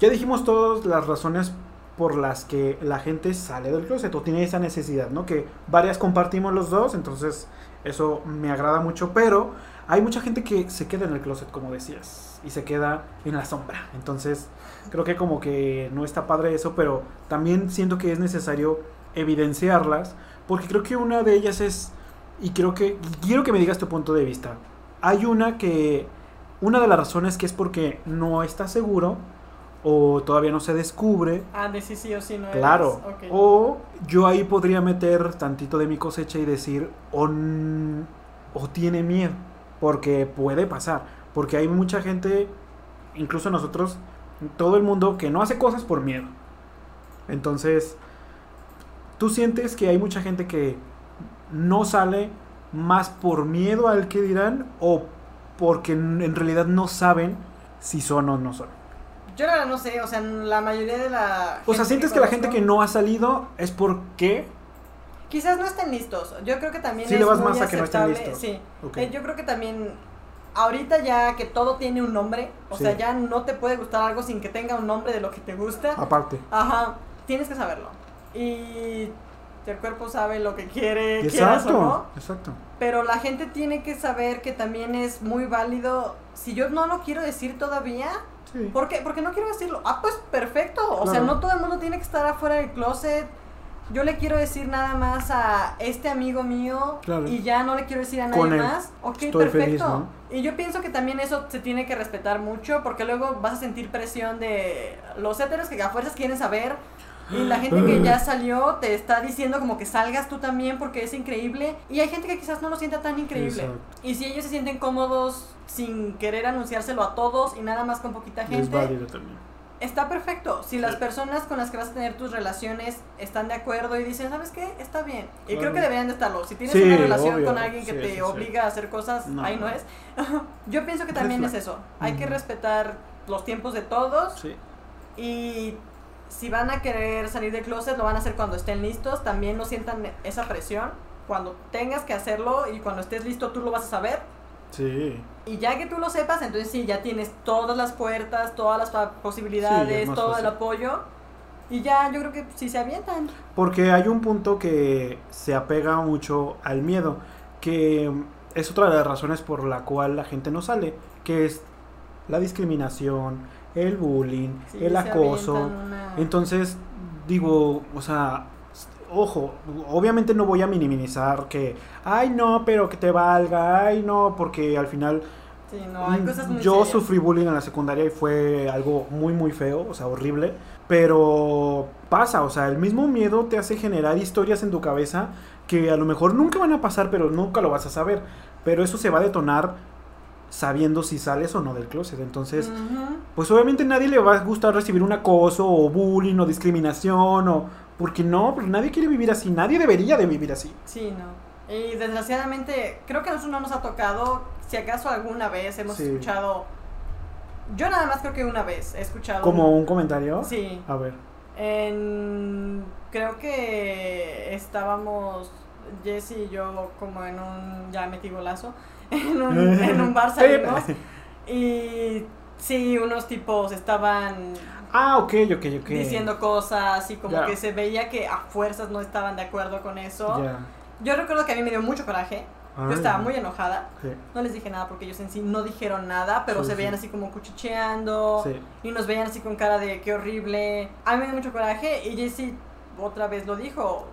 ya dijimos todas las razones por las que la gente sale del closet o tiene esa necesidad, ¿no? Que varias compartimos los dos, entonces eso me agrada mucho, pero hay mucha gente que se queda en el closet, como decías, y se queda en la sombra. Entonces, creo que como que no está padre eso, pero también siento que es necesario evidenciarlas, porque creo que una de ellas es, y creo que, quiero que me digas tu punto de vista, hay una que, una de las razones que es porque no está seguro o todavía no se descubre. Ah, de sí sí o sí no Claro. O yo ahí podría meter tantito de mi cosecha y decir, o, o tiene miedo, porque puede pasar, porque hay mucha gente, incluso nosotros, todo el mundo, que no hace cosas por miedo. Entonces, tú sientes que hay mucha gente que no sale más por miedo al que dirán o porque en realidad no saben si son o no son. Yo la verdad no sé, o sea, la mayoría de la... O sea, ¿sientes que, la gente que no ha salido es porque... Quizás no estén listos. Yo creo que también sí, le vas más a que no estén listos. Sí. Eh, yo creo que también ahorita ya que todo tiene un nombre, o sea, ya no te puede gustar algo sin que tenga un nombre de lo que te gusta. Aparte. Ajá, tienes que saberlo. Y el cuerpo sabe lo que quiere, exacto, o no. Exacto. Pero la gente tiene que saber que también es muy válido. Si yo no lo quiero decir todavía, ¿por qué? Porque no quiero decirlo. Ah, pues perfecto. O sea, no todo el mundo tiene que estar afuera del closet. yo le quiero decir nada más a este amigo mío y ya no le quiero decir a nadie más, ok, perfecto. Y yo pienso que también eso se tiene que respetar mucho porque luego vas a sentir presión de los héteros que a fuerzas quieren saber y la gente que ya salió te está diciendo como que salgas tú también porque es increíble. Y hay gente que quizás no lo sienta tan increíble. Y si ellos se sienten cómodos sin querer anunciárselo a todos y nada más con poquita gente. Es válido también está perfecto. Si las personas con las que vas a tener tus relaciones están de acuerdo y dicen, ¿sabes qué? Está bien. Y creo que deberían de estarlo. Si tienes una relación con alguien que te obliga a hacer cosas, ahí no es. Yo pienso que también es eso. Hay que respetar los tiempos de todos. Y si van a querer salir del closet, lo van a hacer cuando estén listos. También no sientan esa presión. Cuando tengas que hacerlo y cuando estés listo, tú lo vas a saber Sí. Y ya que tú lo sepas, entonces sí, ya tienes todas las puertas, todas las posibilidades, todo el apoyo. Y ya yo creo que sí se avientan. Porque hay un punto que se apega mucho al miedo, que es otra de las razones por la cual la gente no sale, que es la discriminación, el bullying, el acoso. Entonces, digo, o sea, ojo, obviamente no voy a minimizar que, ay no, pero que te valga, ay no, porque al final... Sí, no, hay cosas muy yo sufrí bullying en la secundaria y fue algo muy, muy feo, o sea, horrible. Pero pasa, o sea, el mismo miedo te hace generar historias en tu cabeza que a lo mejor nunca van a pasar, pero nunca lo vas a saber. Pero eso se va a detonar sabiendo si sales o no del closet. Entonces, pues obviamente nadie le va a gustar recibir un acoso o bullying o discriminación o porque no, porque nadie quiere vivir así, nadie debería de vivir así. Sí, no. Y desgraciadamente, creo que a nosotros no nos ha tocado, si acaso alguna vez hemos escuchado, yo nada más creo que una vez he escuchado... ¿Como un comentario? Sí. A ver. En, creo que estábamos, Jesse y yo, como en un, ya metí golazo, en un, en un bar salimos. y sí, unos tipos estaban Ah, ok, ok, ok. Diciendo cosas y como que se veía que a fuerzas no estaban de acuerdo con eso. Yo recuerdo que a mí me dio mucho coraje. yo estaba muy enojada. No les dije nada porque ellos en sí no dijeron nada, pero se veían así como cuchicheando. Y nos veían así con cara de qué horrible. A mí me dio mucho coraje y Jessie otra vez lo dijo.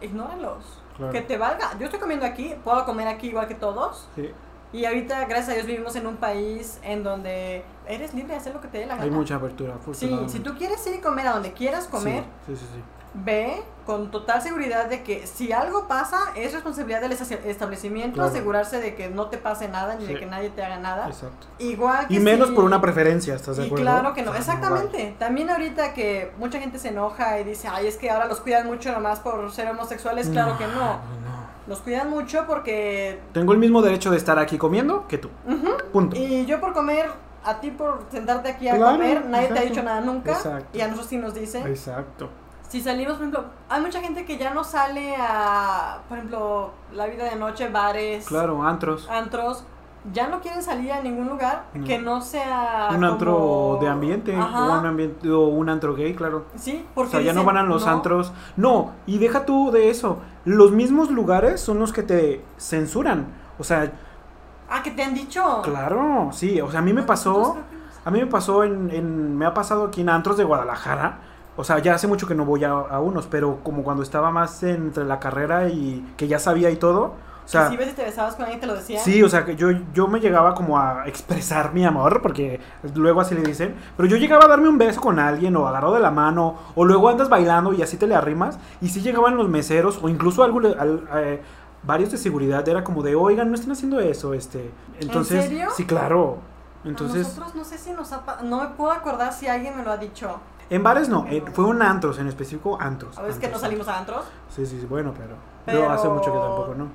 Ignóralos. Que te valga. Yo estoy comiendo aquí, puedo comer aquí igual que todos. Sí. Y ahorita, gracias a Dios, vivimos en un país en donde eres libre de hacer lo que te dé la gana. Hay mucha apertura. Sí, si tú quieres ir y comer a donde quieras comer, sí, sí, sí, ve con total seguridad de que si algo pasa, es responsabilidad del establecimiento asegurarse de que no te pase nada ni de que nadie te haga nada. Exacto. Igual y menos por una preferencia, ¿estás de acuerdo? Y claro que no, exactamente. También ahorita que mucha gente se enoja y dice, ay, es que ahora los cuidan mucho nomás por ser homosexuales, claro que no nos cuidan mucho porque... Tengo el mismo derecho de estar aquí comiendo que tú. Punto. Y yo por comer, a ti por sentarte aquí a comer, nadie te ha dicho nada nunca. Exacto. Y a nosotros sí nos dicen. Exacto. Si salimos, por ejemplo, hay mucha gente que ya no sale a, por ejemplo, la vida de noche, bares. Claro, antros. Antros ya no quieren salir a ningún lugar que no sea un antro de ambiente o un ambiente o un antro gay claro. Sí porque o sea ya no van a los antros. No y deja tú de eso. Los mismos lugares son los que te censuran. O sea ah que te han dicho. claro sí. O sea a mí me pasó a mí me pasó en, en me ha pasado aquí en antros de Guadalajara o sea, ya hace mucho que no voy a, a unos, pero como cuando estaba más entre la carrera y que ya sabía y todo, o sea, si ves te besabas con alguien te lo decía. Sí, o sea, que yo, yo me llegaba como a expresar mi amor, porque luego así le dicen, pero yo llegaba a darme un beso con alguien o agarrado de la mano, o luego andas bailando y así te le arrimas, y si llegaban los meseros o incluso algo, eh, varios de seguridad, era como de, oigan, no estén haciendo eso, este. Entonces, ¿En serio? Sí, claro. Entonces, nosotros no sé si nos ha, no me puedo acordar si alguien me lo ha dicho. En bares no, eh, fue un antros, en específico antros. ¿A veces que no salimos a antros? Sí, sí, sí, bueno, pero, pero... hace mucho que tampoco, ¿no?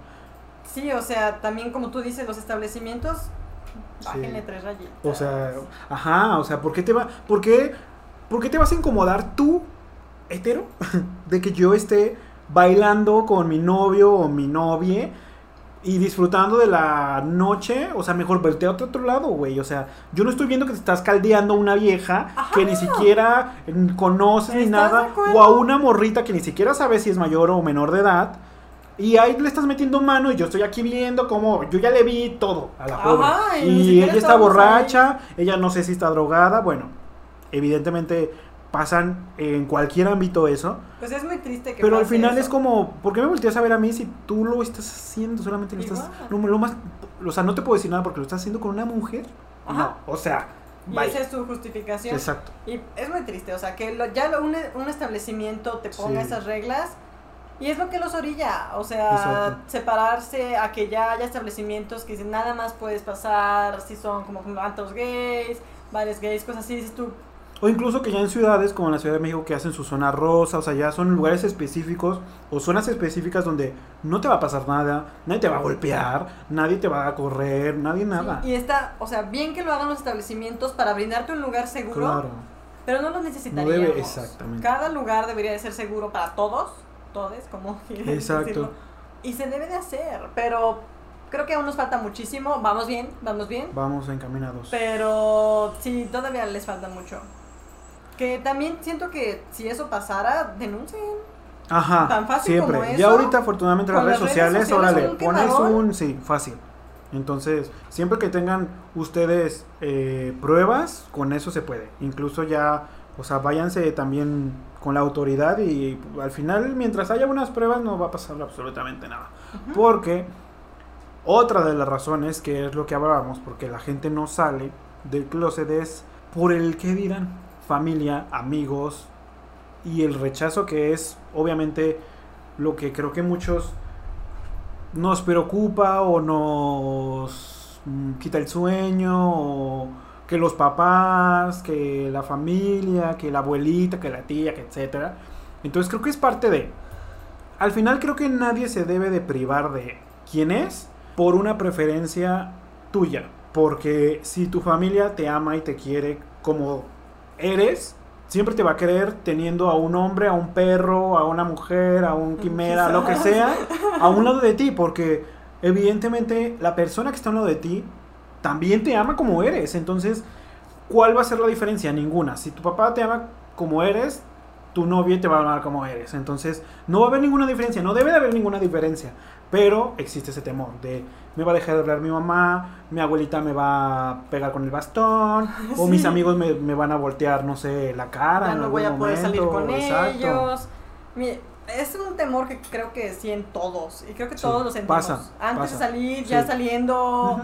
Sí, o sea, también como tú dices, los establecimientos, bájenle tres rayitas. O sea, ajá, o sea, ¿por qué te va, por qué, por qué te vas a incomodar tú, hetero, de que yo esté bailando con mi novio o mi novia y disfrutando de la noche, o sea, mejor verte a otro lado, güey. O sea, yo no estoy viendo que te estás caldeando a una vieja que ni siquiera conoces ni nada, o a una morrita que ni siquiera sabes si es mayor o menor de edad. Y ahí le estás metiendo mano y yo estoy aquí viendo cómo yo ya le vi todo a la pobre. y, ella está borracha, ella no sé si está drogada, bueno, evidentemente pasan en cualquier ámbito eso. Pues es muy triste que Pero al final es como, ¿por qué me volteas a ver a mí si tú lo estás haciendo? Solamente lo estás. Lo, más. O sea, no te puedo decir nada porque lo estás haciendo con una mujer. No, o sea. Y esa es tu justificación. Exacto. Y es muy triste, o sea, que ya lo, un, un, establecimiento te ponga esas reglas. Y es lo que los orilla, o sea, separarse a que ya haya establecimientos que dicen nada más puedes pasar si son como antros gays, bares gays, cosas así. Dices tú, o incluso que ya en ciudades como en la Ciudad de México que hacen su zona rosa, o sea, ya son lugares específicos o zonas específicas donde no te va a pasar nada, nadie te va a golpear, nadie te va a correr, nadie nada. y está, o sea, bien que lo hagan los establecimientos para brindarte un lugar seguro. Claro. Pero no lo necesitaríamos. No debe, exactamente. Cada lugar debería de ser seguro para todos, todos, como Exacto. Decirlo. Y se debe de hacer, pero creo que aún nos falta muchísimo. Vamos bien, vamos bien. Vamos encaminados. Pero sí, todavía les falta mucho. Que también siento que si eso pasara, denuncien. Ajá. Tan fácil siempre. Como eso, ya ahorita, afortunadamente, las, redes, sociales, ahora le pones un. Sí, fácil. Entonces, siempre que tengan ustedes eh, pruebas, con eso se puede. Incluso ya, o sea, váyanse también con la autoridad y al final, mientras haya unas pruebas, no va a pasar absolutamente nada. Porque otra de las razones, que es lo que hablábamos, porque la gente no sale del closet, es por el que dirán familia, amigos y el rechazo que es obviamente lo que creo que muchos nos preocupa o nos mm, quita el sueño o que los papás, que la familia, que la abuelita, que la tía, que etcétera. Entonces creo que es parte de al final creo que nadie se debe de privar de quién es por una preferencia tuya, porque si tu familia te ama y te quiere como eres, siempre te va a querer teniendo a un hombre, a un perro, a una mujer, a un quimera, lo que sea, a un lado de ti, porque evidentemente la persona que está a un lado de ti también te ama como eres. Entonces, ¿cuál va a ser la diferencia? Ninguna. Si tu papá te ama como eres, tu novia te va a amar como eres. Entonces, no va a haber ninguna diferencia, no debe de haber ninguna diferencia. Pero existe ese temor de me va a dejar de hablar mi mamá, mi abuelita me va a pegar con el bastón, o mis amigos me, van a voltear, no sé, la cara. Ya no voy a poder salir con ellos. es un temor que creo que sí en todos, y creo que todos lo sentimos. Antes de salir, ya saliendo.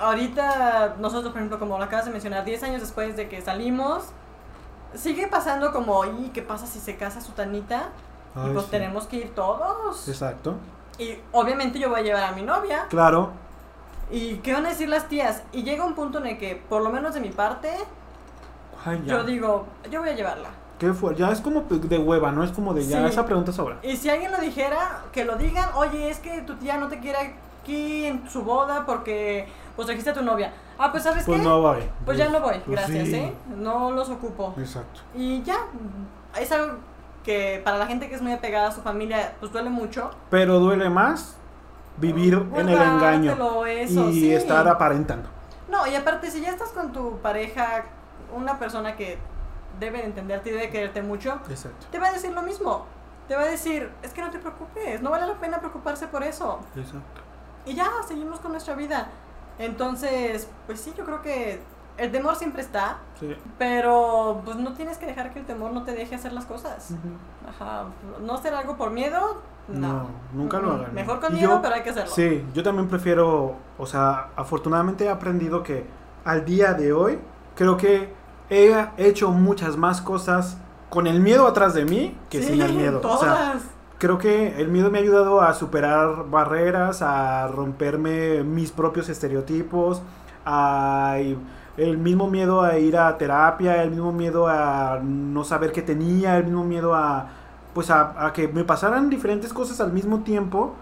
Ahorita, nosotros, por ejemplo, como lo acabas de mencionar, 10 años después de que salimos, sigue pasando como, ¿y qué pasa si se casa su tanita? y pues tenemos que ir todos. Exacto. Y obviamente yo voy a llevar a mi novia. Claro. ¿Y qué van a decir las tías? Y llega un punto en el que, por lo menos de mi parte, yo digo, yo voy a llevarla. ¿Qué fue? Ya es como de hueva, no es como de ya esa pregunta sobra. Y si alguien lo dijera, que lo digan, oye, es que tu tía no te quiere aquí en su boda porque pues trajiste a tu novia. Ah, pues sabes pues qué? no voy. Pues ya no voy, pues gracias, ¿eh? No los ocupo. Exacto. Y ya, es algo que para la gente que es muy apegada a su familia, pues duele mucho. Pero duele más vivir en el engaño y estar aparentando. No, y aparte, si ya estás con tu pareja, una persona que debe entenderte y debe quererte mucho, te va a decir lo mismo. Te va a decir, es que no te preocupes, no vale la pena preocuparse por eso. Exacto. Y ya, seguimos con nuestra vida. Entonces, pues sí, yo creo que el temor siempre está, pero pues no tienes que dejar que el temor no te deje hacer las cosas. Ajá, no hacer algo por miedo, no. nunca lo hagan. Mejor con miedo, pero hay que hacerlo. Sí, yo también prefiero, o sea, afortunadamente he aprendido que al día de hoy creo que he hecho muchas más cosas con el miedo atrás de mí que sin el miedo. O sea, creo que el miedo me ha ayudado a superar barreras, a romperme mis propios estereotipos, a el mismo miedo a ir a terapia, el mismo miedo a no saber qué tenía, el mismo miedo a pues a, que me pasaran diferentes cosas al mismo tiempo,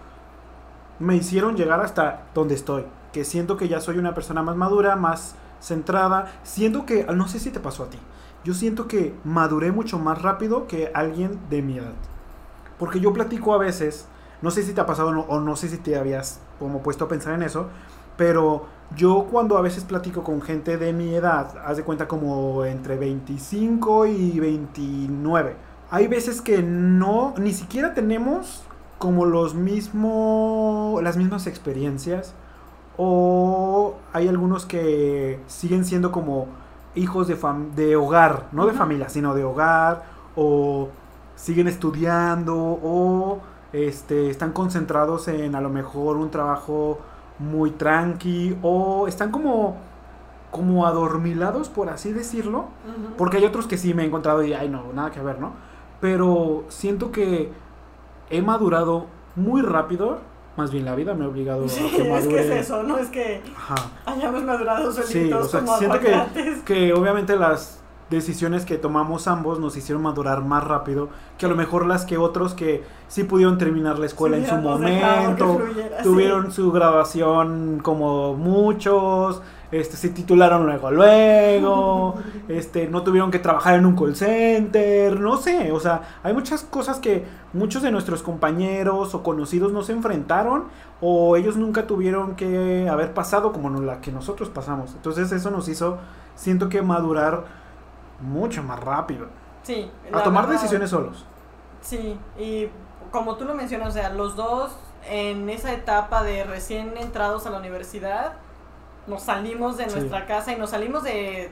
me hicieron llegar hasta donde estoy. Que siento que ya soy una persona más madura, más centrada. Siento que, no sé si te pasó a ti, yo siento que maduré mucho más rápido que alguien de mi edad. Porque yo platico a veces, no sé si te ha pasado o no sé si te habías como puesto a pensar en eso, pero yo cuando a veces platico con gente de mi edad, haz de cuenta como entre 25 y 29, hay veces que no, ni siquiera tenemos como los mismos, las mismas experiencias o hay algunos que siguen siendo como hijos de, de hogar, no de familia, sino de hogar, o siguen estudiando, o este, están concentrados en a lo mejor un trabajo muy tranqui, o están como, como adormilados, por así decirlo, porque hay otros que sí me he encontrado y, ay, no, nada que ver, ¿no? Pero siento que he madurado muy rápido más bien la vida me ha obligado a que madure. es que es eso, no es que hayamos madurado solitos sí, o sea, como siento que, que, obviamente las decisiones que tomamos ambos nos hicieron madurar más rápido que a lo mejor las que otros que sí pudieron terminar la escuela en su momento, tuvieron su graduación como muchos, este, se titularon luego, luego, este, no tuvieron que trabajar en un call center, no sé, o sea, hay muchas cosas que muchos de nuestros compañeros o conocidos no se enfrentaron o ellos nunca tuvieron que haber pasado como la que nosotros pasamos. Entonces eso nos hizo, siento que madurar mucho más rápido. Sí. A tomar decisiones solos. Sí, y como tú lo mencionas, o sea, los dos en esa etapa de recién entrados a la universidad, nos salimos de nuestra casa y nos salimos de,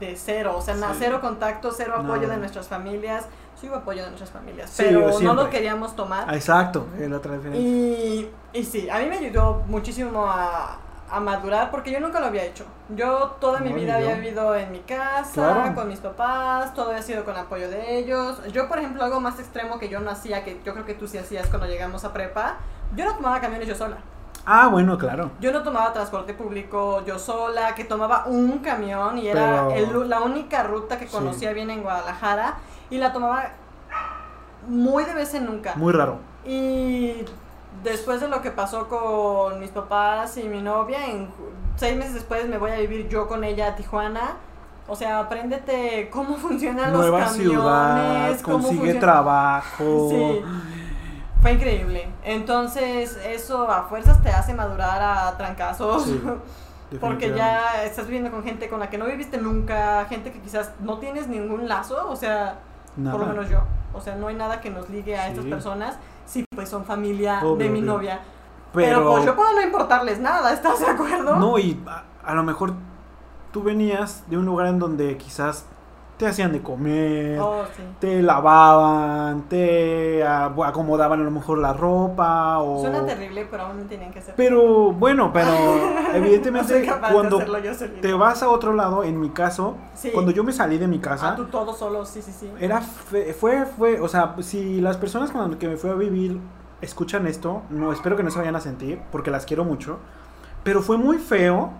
de cero, o sea, cero contacto, cero apoyo de nuestras familias. Sí hubo apoyo de nuestras familias, pero no lo queríamos tomar. Exacto, es la otra diferencia. Y, y sí, a mí me ayudó muchísimo a, a madurar porque yo nunca lo había hecho. Yo toda mi vida había vivido en mi casa, con mis papás, todo había sido con apoyo de ellos. Yo, por ejemplo, algo más extremo que yo no hacía, que yo creo que tú sí hacías cuando llegamos a prepa, yo no tomaba camiones yo sola. Ah, bueno, claro. Yo no tomaba transporte público yo sola, que tomaba un camión y era la única ruta que conocía bien en Guadalajara y la tomaba muy de vez en nunca. Muy raro. Y después de lo que pasó con mis papás y mi novia, en seis meses después me voy a vivir yo con ella a Tijuana. O sea, apréndete cómo funcionan los camiones. Ciudad, consigue trabajo. Sí. Fue increíble. Entonces, eso a fuerzas te hace madurar a trancazos. porque ya estás viviendo con gente con la que no viviste nunca, gente que quizás no tienes ningún lazo, o sea, por lo menos yo. O sea, no hay nada que nos ligue a estas personas. Sí, pues son familia de mi novia. Pero, pues yo puedo no importarles nada, ¿estás de acuerdo? No, y a lo mejor tú venías de un lugar en donde quizás te hacían de comer, oh, te lavaban, te acomodaban a lo mejor la ropa o... Suena terrible, pero aún no tenían que hacer. Pero bueno, pero evidentemente cuando te vas a otro lado, en mi caso, cuando yo me salí de mi casa... Ah, tú todo solo, sí, sí, sí. Era, fue, fue, o sea, si las personas con las que me fui a vivir escuchan esto, no, espero que no se vayan a sentir, porque las quiero mucho, pero fue muy feo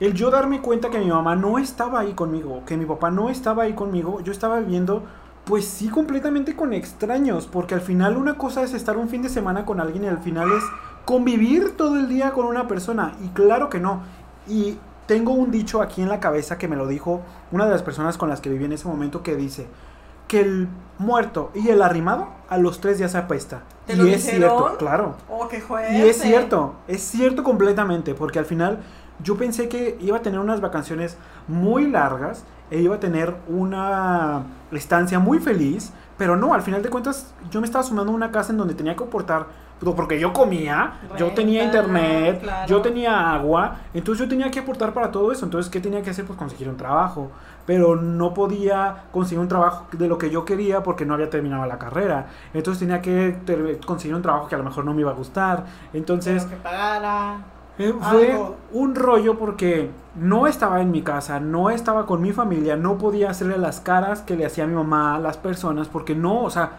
el yo darme cuenta que mi mamá no estaba ahí conmigo, que mi papá no estaba ahí conmigo, yo estaba viviendo, pues sí, completamente con extraños, porque al final una cosa es estar un fin de semana con alguien y al final es convivir todo el día con una persona, y claro que no. Y tengo un dicho aquí en la cabeza que me lo dijo una de las personas con las que viví en ese momento que dice que el muerto y el arrimado a los tres días se apesta. y es cierto, claro. Oh, y es cierto, es cierto completamente, porque al final yo pensé que iba a tener unas vacaciones muy largas e iba a tener una estancia muy feliz, pero no, al final de cuentas yo me estaba sumando a una casa en donde tenía que aportar, porque yo comía, yo tenía internet, yo tenía agua, entonces yo tenía que aportar para todo eso, entonces ¿qué tenía que hacer? Pues conseguir un trabajo, pero no podía conseguir un trabajo de lo que yo quería porque no había terminado la carrera, entonces tenía que conseguir un trabajo que a lo mejor no me iba a gustar, entonces... que pagara eh, fue un rollo porque no estaba en mi casa, no estaba con mi familia, no podía hacerle las caras que le hacía mi mamá a las personas porque no, o sea,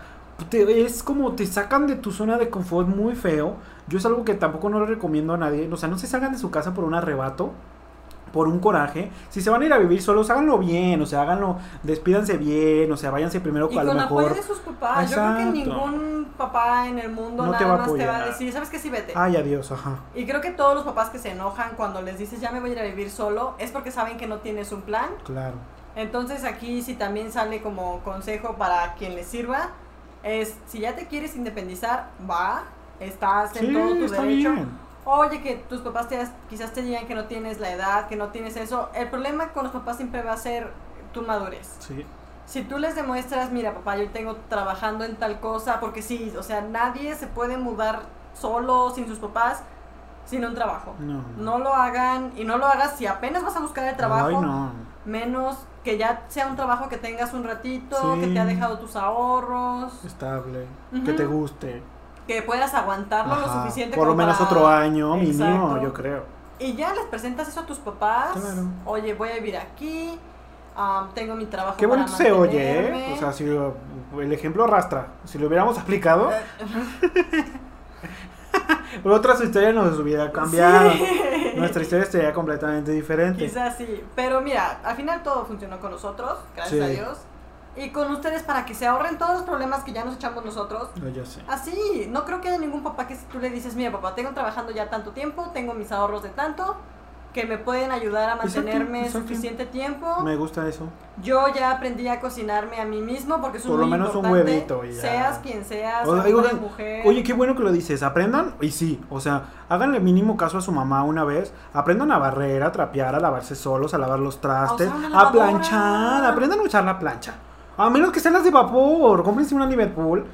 es como te sacan de tu zona de confort muy feo. Yo es algo que tampoco no le recomiendo a nadie, o sea, no se salgan de su casa por un arrebato por un coraje. Si se van a ir a vivir solos, háganlo bien, o sea, háganlo, despídanse bien, o sea, váyanse primero y a lo con mejor. apoyo de sus papás. Yo creo que ningún papá en el mundo nada más te va a decir, ¿sabes qué? Sí, vete. Ay, adiós, ajá. Y creo que todos los papás que se enojan cuando les dices, ya me voy a ir a vivir solo, es porque saben que no tienes un plan. Claro. Entonces aquí sí también sale como consejo para quien les sirva, es, si ya te quieres independizar, va, estás en todo tu derecho. Bien oye, que tus papás te, quizás te digan que no tienes la edad, que no tienes eso. El problema con los papás siempre va a ser tu madurez. Sí. Si tú les demuestras, mira, papá, yo tengo trabajando en tal cosa, porque sí, o sea, nadie se puede mudar solo, sin sus papás, sin un trabajo. No. No lo hagan y no lo hagas si apenas vas a buscar el trabajo. Ay, no. menos que ya sea un trabajo que tengas un ratito, que te ha dejado tus ahorros. Estable, que te guste. Que puedas aguantarlo lo suficiente. Por lo menos otro año mínimo, yo creo. Y ya les presentas eso a tus papás. Oye, voy a vivir aquí. tengo mi trabajo. Qué bonito se oye, ¿eh? O sea, si el ejemplo arrastra. Si lo hubiéramos aplicado. Por otras historias nos hubiera cambiado. Nuestra historia sería completamente diferente. Quizás sí. Pero mira, al final todo funcionó con nosotros, gracias a Dios. Y con ustedes para que se ahorren todos los problemas que ya nos echamos nosotros. No, ya sé. Así, no creo que haya ningún papá que si tú le dices, mira papá, tengo trabajando ya tanto tiempo, tengo mis ahorros de tanto, que me pueden ayudar a mantenerme suficiente tiempo. Me gusta eso. Yo ya aprendí a cocinarme a mí mismo porque es Por lo menos un huevito. Y ya. Seas quien seas, mujer. Oye, qué bueno que lo dices. Aprendan, y sí, o sea, háganle mínimo caso a su mamá una vez. Aprendan a barrer, a trapear, a lavarse solos, a lavar los trastes, a, planchar. Aprendan a usar la plancha. A menos que sean las de vapor. Cómprense una Liverpool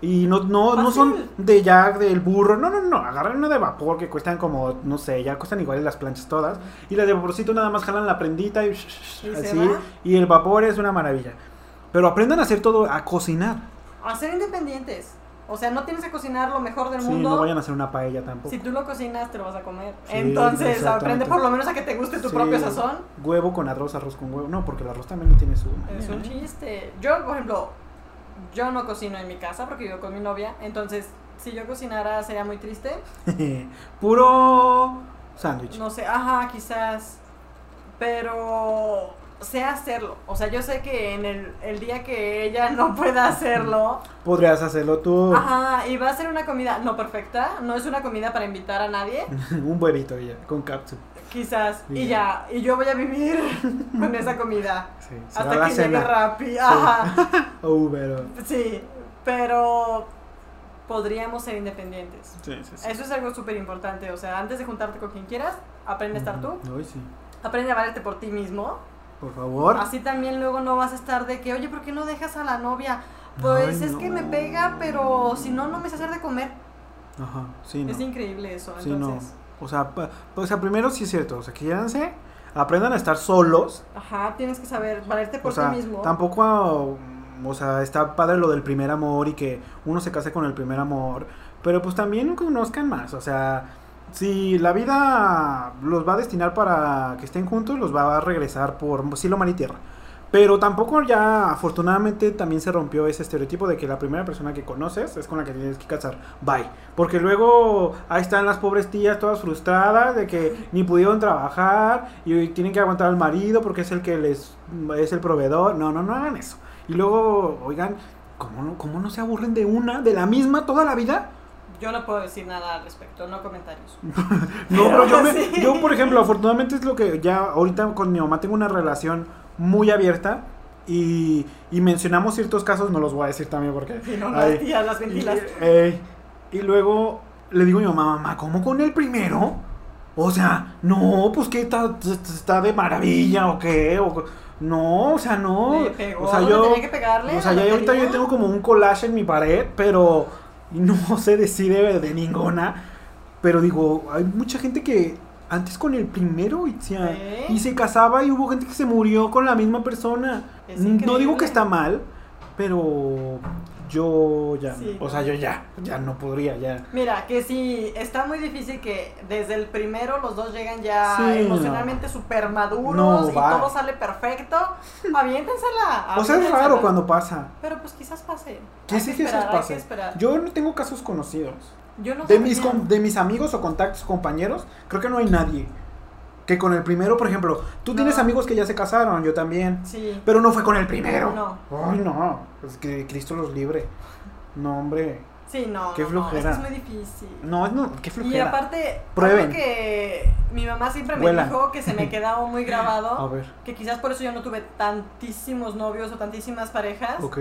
y no, no, no son de Jack, del burro. No, no, no. Agarran una de vapor que cuestan como, no sé, ya cuestan iguales las planchas todas. Y las de vaporcito nada más jalan la prendita y, así. Y el vapor es una maravilla. Pero aprendan a hacer todo, a cocinar. A ser independientes. O sea, no tienes que cocinar lo mejor del sí, mundo. no vayan a hacer una paella tampoco. Si tú lo cocinas, te lo vas a comer. Entonces, aprende por lo menos a que te guste tu propio sazón. Huevo con arroz, arroz con huevo. No, porque el arroz también tiene su. Es un chiste. Yo, por ejemplo, yo no cocino en mi casa porque vivo con mi novia, entonces si yo cocinara sería muy triste. Puro sándwich. No sé, ajá, quizás. Pero sé hacerlo. O sea, yo sé que en el, el, día que ella no pueda hacerlo. Podrías hacerlo tú. Ajá, y va a ser una comida no perfecta. No es una comida para invitar a nadie. Un huevito ya, con cápsula. Quizás. Y ya. Y yo voy a vivir con esa comida. Sí, hasta que llegue Rappi. Ajá. Uber. Sí, pero podríamos ser independientes. Sí, sí, sí. Eso es algo súper importante. O sea, antes de juntarte con quien quieras, aprende a estar tú. sí. Aprende a valerte por ti mismo. Por favor. Así también luego no vas a estar de que, oye, ¿por qué no dejas a la novia? Pues es que me pega, pero si no, no me sé hacer de comer. Ajá, sí. Es increíble eso. Entonces. O sea, o sea, primero sí es cierto, o sea, quédense, aprendan a estar solos. Ajá, tienes que saber valerte por ti mismo. Tampoco, o sea, está padre lo del primer amor y que uno se case con el primer amor, pero pues también conozcan más, o sea, si la vida los va a destinar para que estén juntos, los va a regresar por cielo, mar y tierra. Pero tampoco ya, afortunadamente, también se rompió ese estereotipo de que la primera persona que conoces es con la que tienes que casar. Bye. Porque luego ahí están las pobres tías todas frustradas de que ni pudieron trabajar y tienen que aguantar al marido porque es el que les es el proveedor. No, no, no hagan eso. Y luego, oigan, ¿cómo no, cómo no se aburren de una, de la misma toda la vida? Yo no puedo decir nada al respecto, no comentarios. no, pero yo, yo, por ejemplo, afortunadamente es lo que ya ahorita con mi mamá tengo una relación muy abierta y, y, mencionamos ciertos casos, no los voy a decir también porque... no, las las ventilas. Y, luego le digo a mi mamá, mamá, ¿cómo con el primero? O sea, no, pues que está, está de maravilla o qué, o, no, o sea, no. o sea, yo, tenía que pegarle o sea, ya ahorita yo tengo como un collage en mi pared, pero no se decide de ninguna. Pero digo, hay mucha gente que antes con el primero y y se casaba y hubo gente que se murió con la misma persona. No digo que está mal, pero yo ya, o sea, yo ya, ya no podría, ya. Mira, que sí, está muy difícil que desde el primero los dos llegan ya emocionalmente súper maduros y todo sale perfecto. Aviéntensela. O sea, es raro cuando pasa. Pero pues quizás pase. ¿Qué sí quizás pase? Yo no tengo casos conocidos de, mis, de mis amigos o contactos, compañeros, creo que no hay nadie. Que con el primero, por ejemplo, tú tienes amigos que ya se casaron, yo también. Sí. Pero no fue con el primero. No. Ay, no. Es que Cristo los libre. No, hombre. Sí, no. Qué flojera. es, muy difícil. No, no, qué flojera. Y aparte, Prueben. que mi mamá siempre me dijo que se me quedaba muy grabado. A ver. Que quizás por eso yo no tuve tantísimos novios o tantísimas parejas. Ok.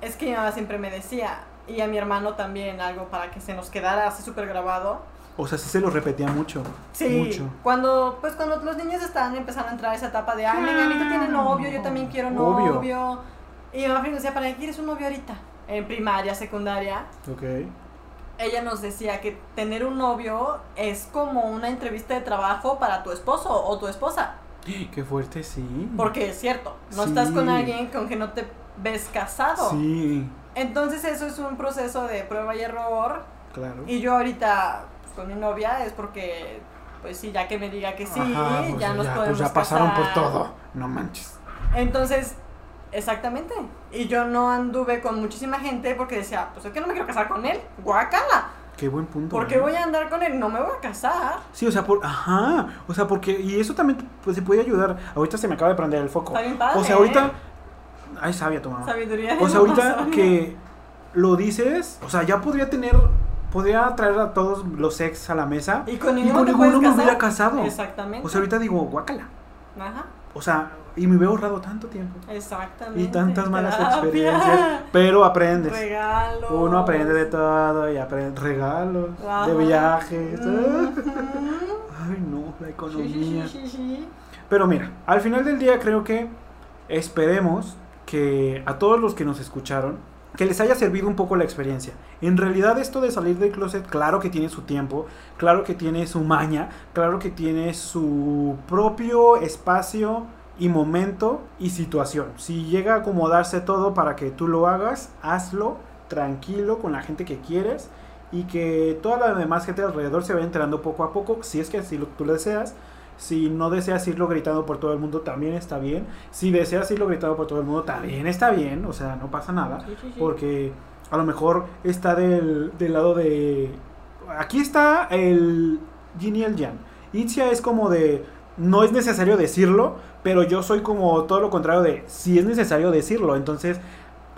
Es que mi mamá siempre me decía, y a mi hermano también algo para que se nos quedara así súper grabado. O sea, sí se lo repetía mucho. Sí, cuando pues cuando los niños están empezando a entrar a esa etapa de, ay, Menganito tiene novio, yo también quiero novio. Y mi mamá decía, ¿para qué quieres un novio ahorita? En primaria, secundaria. Ok. Ella nos decía que tener un novio es como una entrevista de trabajo para tu esposo o tu esposa. Qué fuerte, sí. Porque es cierto, no estás con alguien con que no te ves casado. Sí. Entonces eso es un proceso de prueba y error. Claro. Y yo ahorita con mi novia es porque, pues sí, ya que me diga que sí, pues ya nos podemos Pues ya pasaron por todo, no manches. Entonces, exactamente. Y yo no anduve con muchísima gente porque decía, pues es que no me quiero casar con él, guacala. Qué buen punto. ¿Por qué voy a andar con él? No me voy a casar. Sí, o sea, por, ajá, o sea, porque, y eso también pues, se puede ayudar. Ahorita se me acaba de prender el foco. o sea, ahorita, ¿eh? ay, sabia tu mamá. Sabiduría. O sea, ahorita que lo dices, o sea, ya podría tener, podría traer a todos los ex a la mesa. Y con ninguno, me hubiera casado. Exactamente. O sea, ahorita digo, guácala. Ajá. O sea, y me veo ahorrado tanto tiempo. Exactamente. Y tantas malas experiencias. Pero aprendes. Regalos. Uno aprende de todo y aprende regalos, de viajes. Ay, no, la economía. pero mira, al final del día creo que esperemos que a todos los que nos escucharon, que les haya servido un poco la experiencia. En realidad esto de salir del closet, claro que tiene su tiempo, claro que tiene su maña, claro que tiene su propio espacio y momento y situación. Si llega a acomodarse todo para que tú lo hagas, hazlo tranquilo con la gente que quieres y que toda la demás gente alrededor se vaya enterando poco a poco, si es que así lo, tú lo deseas. Si no deseas irlo gritando por todo el mundo, también está bien. Si deseas irlo gritando por todo el mundo, también está bien. O sea, no pasa nada. Porque a lo mejor está del, del lado de... Aquí está el Yin y el Yang. Itzia es como de... No es necesario decirlo, pero yo soy como todo lo contrario de si es necesario decirlo. Entonces,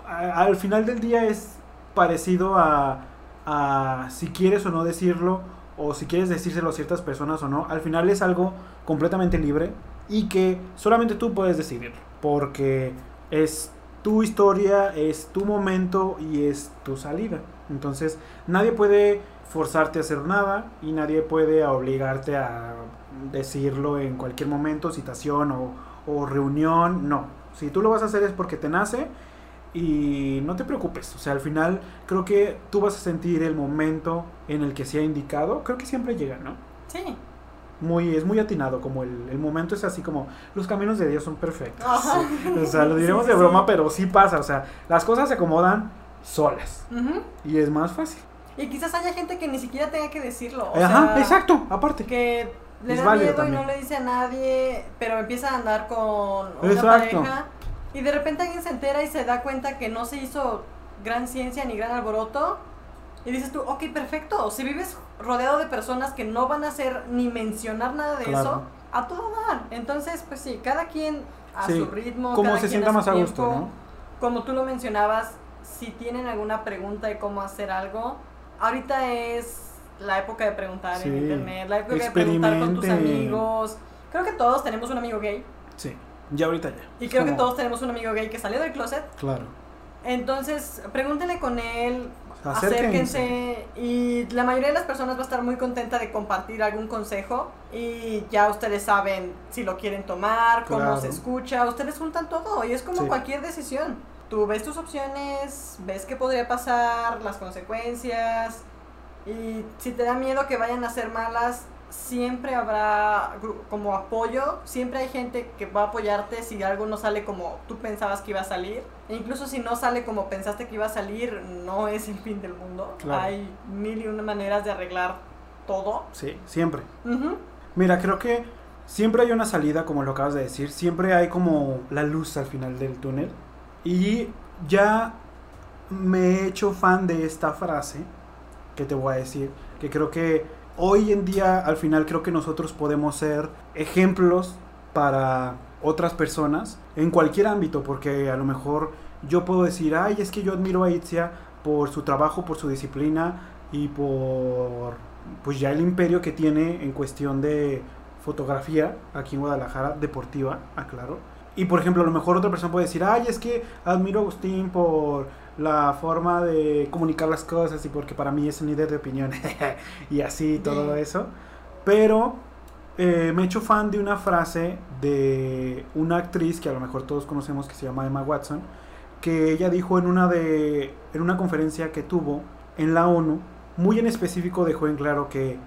al final del día es parecido a, a si quieres o no decirlo, o si quieres decírselo a ciertas personas o no. Al final es algo completamente libre y que solamente tú puedes decidirlo. Porque es tu historia, es tu momento y es tu salida. Entonces, nadie puede forzarte a hacer nada y nadie puede obligarte a decirlo en cualquier momento, citación o, reunión, no. Si tú lo vas a hacer es porque te nace y no te preocupes. O sea, al final creo que tú vas a sentir el momento en el que sea indicado. Creo que siempre llega, ¿no? Sí. Muy, es muy atinado, como el, momento es así como los caminos de Dios son perfectos. O sea, lo diremos de broma, pero sí pasa. O sea, las cosas se acomodan solas. Y es más fácil. Y quizás haya gente que ni siquiera tenga que decirlo. Ajá, exacto, aparte. Que le da miedo y no le dice a nadie, pero empieza a andar con una pareja. Y de repente alguien se entera y se da cuenta que no se hizo gran ciencia ni gran alboroto. Y dices tú, ok, perfecto. Si vives rodeado de personas que no van a hacer ni mencionar nada de eso, a todo dar. Entonces, pues sí, cada quien a su ritmo. Como se sienta más a gusto, ¿no? Como tú lo mencionabas, si tienen alguna pregunta de cómo hacer algo, ahorita es la época de preguntar en internet, la época de preguntar con tus amigos. Creo que todos tenemos un amigo gay. Sí, ya ahorita ya. Y creo que todos tenemos un amigo gay que salió del closet. Claro. Entonces, pregúntenle con él, acérquense. y la mayoría de las personas va a estar muy contenta de compartir algún consejo y ya ustedes saben si lo quieren tomar, cómo se escucha, ustedes juntan todo y es como cualquier decisión tú ves tus opciones, ves qué podría pasar, las consecuencias, y si te da miedo que vayan a ser malas, siempre habrá como apoyo, siempre hay gente que va a apoyarte si algo no sale como tú pensabas que iba a salir. E incluso si no sale como pensaste que iba a salir, no es el fin del mundo. Hay mil y una maneras de arreglar todo. Sí, siempre. Mira, creo que siempre hay una salida, como lo acabas de decir, siempre hay como la luz al final del túnel. Y ya me he hecho fan de esta frase que te voy a decir, que creo que hoy en día al final creo que nosotros podemos ser ejemplos para otras personas en cualquier ámbito, porque a lo mejor yo puedo decir, ay, es que yo admiro a Itzia por su trabajo, por su disciplina y por pues ya el imperio que tiene en cuestión de fotografía aquí en Guadalajara, deportiva, aclaro. Y por ejemplo, a lo mejor otra persona puede decir, ay, es que admiro a Agustín por la forma de comunicar las cosas y porque para mí es un líder de opinión y así todo eso. Pero eh, me he hecho fan de una frase de una actriz que a lo mejor todos conocemos que se llama Emma Watson, que ella dijo en una, de, en una conferencia que tuvo en la ONU, muy en específico dejó en claro que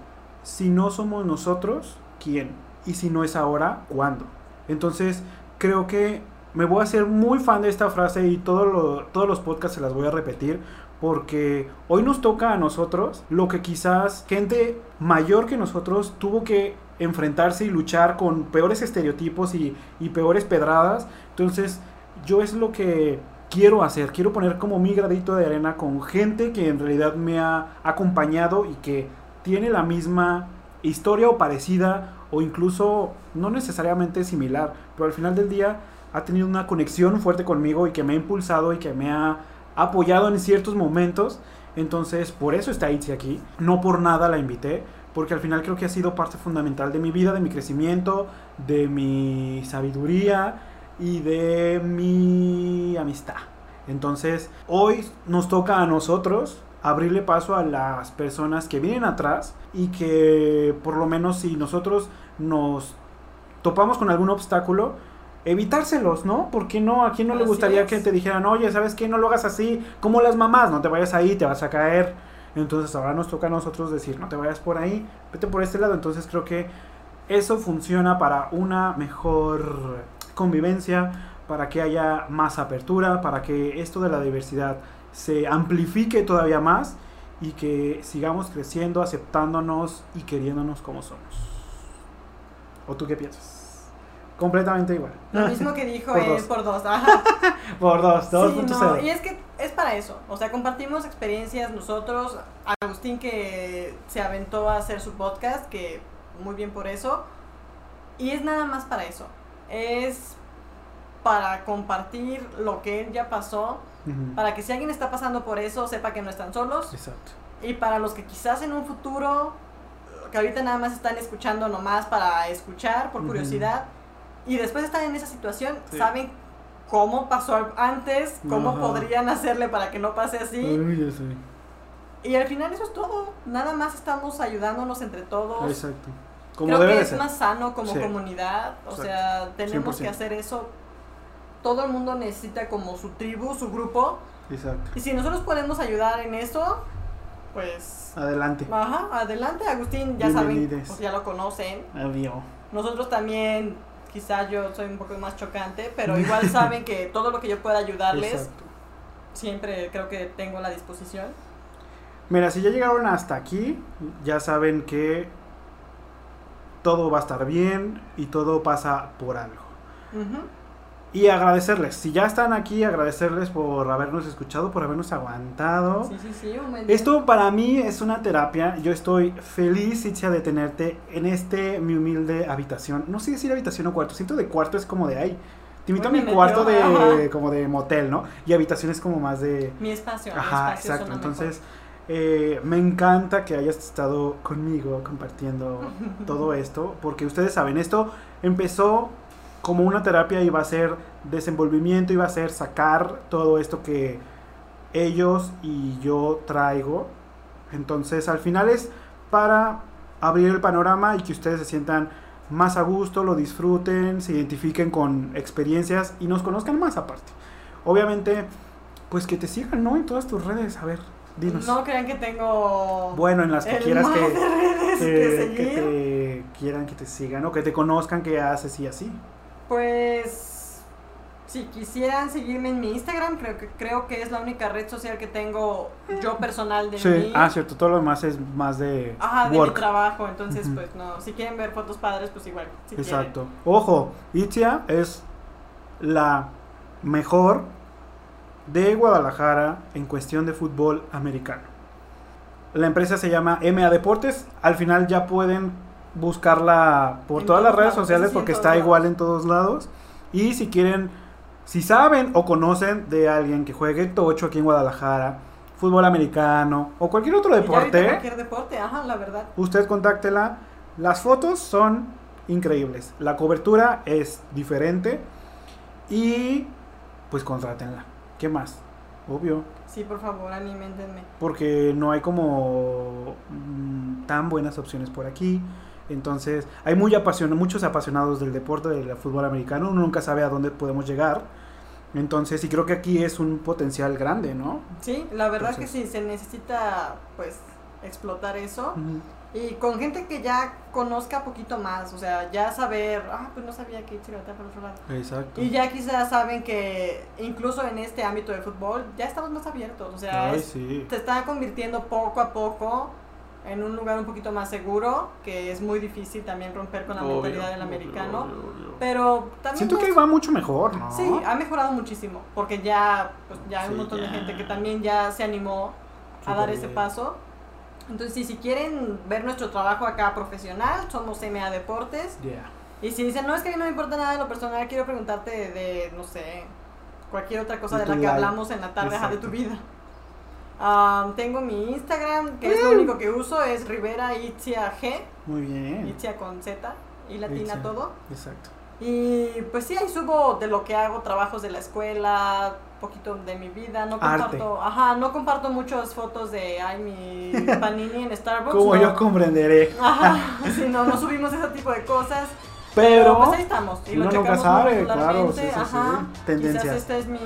si no somos nosotros, ¿quién? Y si no es ahora, ¿cuándo? Entonces, creo que me voy a hacer muy fan de esta frase y todo todos los podcasts se las voy a repetir porque hoy nos toca a nosotros lo que quizás gente mayor que nosotros tuvo que enfrentarse y luchar con peores estereotipos y, y peores pedradas. Entonces, yo es lo que quiero hacer, quiero poner como mi gradito de arena con gente que en realidad me ha acompañado y que tiene la misma historia o parecida o incluso no necesariamente similar, pero al final del día ha tenido una conexión fuerte conmigo y que me ha impulsado y que me ha apoyado en ciertos momentos. Entonces, por eso está Itzi aquí. No por nada la invité, porque al final creo que ha sido parte fundamental de mi vida, de mi crecimiento, de mi sabiduría y de mi amistad. Entonces, hoy nos toca a nosotros abrirle paso a las personas que vienen atrás y que por lo menos si nosotros nos topamos con algún obstáculo, evitárselos, ¿no? ¿Por qué no? ¿A quién no le gustaría que te dijeran, oye, ¿sabes qué? No lo hagas así, como las mamás, no te vayas ahí, te vas a caer. Entonces ahora nos toca a nosotros decir, no te vayas por ahí, vete por este lado. Entonces creo que eso funciona para una mejor convivencia, para que haya más apertura, para que esto de la diversidad se amplifique todavía más y que sigamos creciendo, aceptándonos y queriéndonos como somos. ¿O tú qué piensas? Completamente igual. Lo mismo que dijo él por dos. por dos, dos sí, Y es que es para eso. O sea, compartimos experiencias nosotros. Agustín que se aventó a hacer su podcast, que muy bien por eso. Y es nada más para eso. Es para compartir lo que él ya pasó para que si alguien está pasando por eso, sepa que no están solos. Exacto. Y para los que quizás en un futuro, que ahorita nada más están escuchando nomás para escuchar, por curiosidad, y después están en esa situación, saben cómo pasó antes, cómo podrían hacerle para que no pase así. Y al final eso es todo. Nada más estamos ayudándonos entre todos. Exacto. Creo que es más sano como comunidad. O sea, tenemos que hacer eso todo el mundo necesita como su tribu, su grupo. Exacto. Y si nosotros podemos ayudar en eso, pues... Adelante. Ajá, adelante. Agustín, ya saben, pues ya lo conocen. Adiós. Nosotros también, quizás yo soy un poco más chocante, pero igual saben que todo lo que yo pueda ayudarles, siempre creo que tengo la disposición. Mira, si ya llegaron hasta aquí, ya saben que todo va a estar bien y todo pasa por algo. Ajá. Y agradecerles, si ya están aquí, agradecerles por habernos escuchado, por habernos aguantado. Sí, sí, sí, Esto para mí es una terapia. Yo estoy feliz, Itzia, de tenerte en este mi humilde habitación. No sé decir habitación o cuarto, siento de cuarto es como de ahí. Te invito a mi cuarto de como de motel, ¿no? Y habitación es como más de... Mi espacio. Ajá, exacto. Entonces, eh, me encanta que hayas estado conmigo compartiendo todo esto, porque ustedes saben, esto empezó como una terapia iba a ser desenvolvimiento, iba a ser sacar todo esto que ellos y yo traigo. Entonces al final es para abrir el panorama y que ustedes se sientan más a gusto, lo disfruten, se identifiquen con experiencias y nos conozcan más aparte. Obviamente, pues que te sigan, ¿no? En todas tus redes, a ver, dinos. No crean que tengo... Bueno, en las que quieras que, que, que, te quieran que te sigan o que te conozcan qué haces y así. Pues si quisieran seguirme en mi Instagram, creo que creo que es la única red social que tengo yo personal de sí. Ah, cierto, todo lo demás es más de Ajá, de mi trabajo, entonces pues no, si quieren ver fotos padres, pues igual. Exacto. Ojo, Itzia es la mejor de Guadalajara en cuestión de fútbol americano. La empresa se llama MA Deportes. Al final ya pueden buscarla por todas las redes sociales porque está igual en todos lados. Y si quieren, si saben o conocen de alguien que juegue tocho aquí en Guadalajara, fútbol americano o cualquier otro deporte. Cualquier deporte, ajá, la verdad. Usted contáctela. Las fotos son increíbles. La cobertura es diferente. Y pues contrátenla. ¿Qué más? Obvio. Sí, por favor, anímenme. Porque no hay como mm, tan buenas opciones por aquí. Entonces, hay muy muchos apasionados del deporte, del fútbol americano, uno nunca sabe a dónde podemos llegar. Entonces, y creo que aquí es un potencial grande, ¿no? Sí, la verdad que sí, se necesita, pues, explotar eso. y con gente que ya conozca poquito más, o sea, ya saber, ah, pues no sabía que Ichiro por otro lado. Exacto. Y ya quizás saben que incluso en este ámbito de fútbol ya estamos más abiertos, o sea, se está convirtiendo poco a poco en un lugar un poquito más seguro, que es muy difícil también romper con la mentalidad del americano. pero también... Siento que va mucho mejor, ¿no? Sí, ha mejorado muchísimo, porque ya, pues, ya hay un montón de gente que también ya se animó a dar ese paso. Entonces, si quieren ver nuestro trabajo acá profesional, somos MA Deportes. Y si dicen, no, es que a mí no me importa nada de lo personal, quiero preguntarte de, no sé, cualquier otra cosa de, la que hablamos en la tarde de tu vida tengo mi Instagram, que es lo único que uso, es Rivera Itzia G. Muy bien. Itzia con Z y latina todo. Exacto. Y pues sí, ahí subo de lo que hago, trabajos de la escuela, poquito de mi vida, no comparto, ajá, no comparto muchas fotos de ay mi panini en Starbucks. Como yo comprenderé. Ajá, sí, no, no subimos ese tipo de cosas. Pero, pues ahí estamos. Y uno nunca sabe, claro. Sí, sí, Ajá. Tendencias. Quizás esta es mi,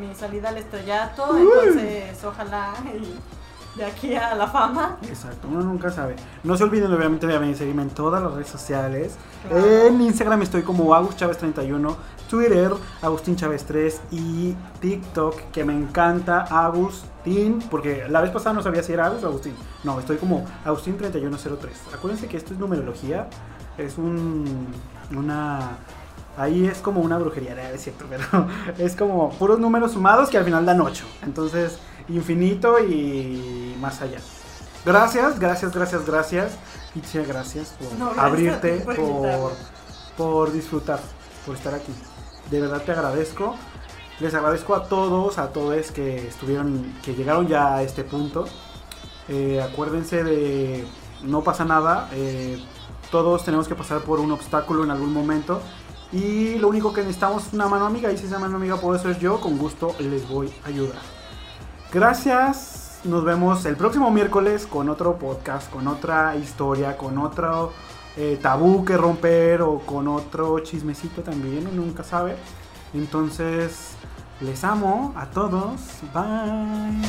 mi salida al estrellato, entonces ojalá y de aquí a la fama. Exacto, uno nunca sabe. No se olviden obviamente de seguirme en todas las redes sociales. En Instagram estoy como Agus 31, Twitter Agustín Chávez 3 y TikTok que me encanta Agustín, porque la vez pasada no sabía si era Agus o Agustín. No, estoy como Agustín 3103. Acuérdense que esto es numerología es un, una... Ahí es como una brujería, es cierto, pero es como puros números sumados que al final dan 8. Entonces, infinito y más allá. Gracias, gracias, gracias, gracias. Itzia, gracias por abrirte, por, por, disfrutar, por estar aquí. De verdad te agradezco. Les agradezco a todos, a todos que estuvieron, que llegaron ya a este punto. Eh, acuérdense de no pasa nada. Eh, todos tenemos que pasar por un obstáculo en algún momento. Y lo único que necesitamos es una mano amiga. Y si esa mano amiga eso es yo, con gusto les voy a ayudar. Gracias. Nos vemos el próximo miércoles con otro podcast, con otra historia, con otro eh, tabú que romper o con otro chismecito también. Nunca sabe. Entonces, les amo a todos. Bye.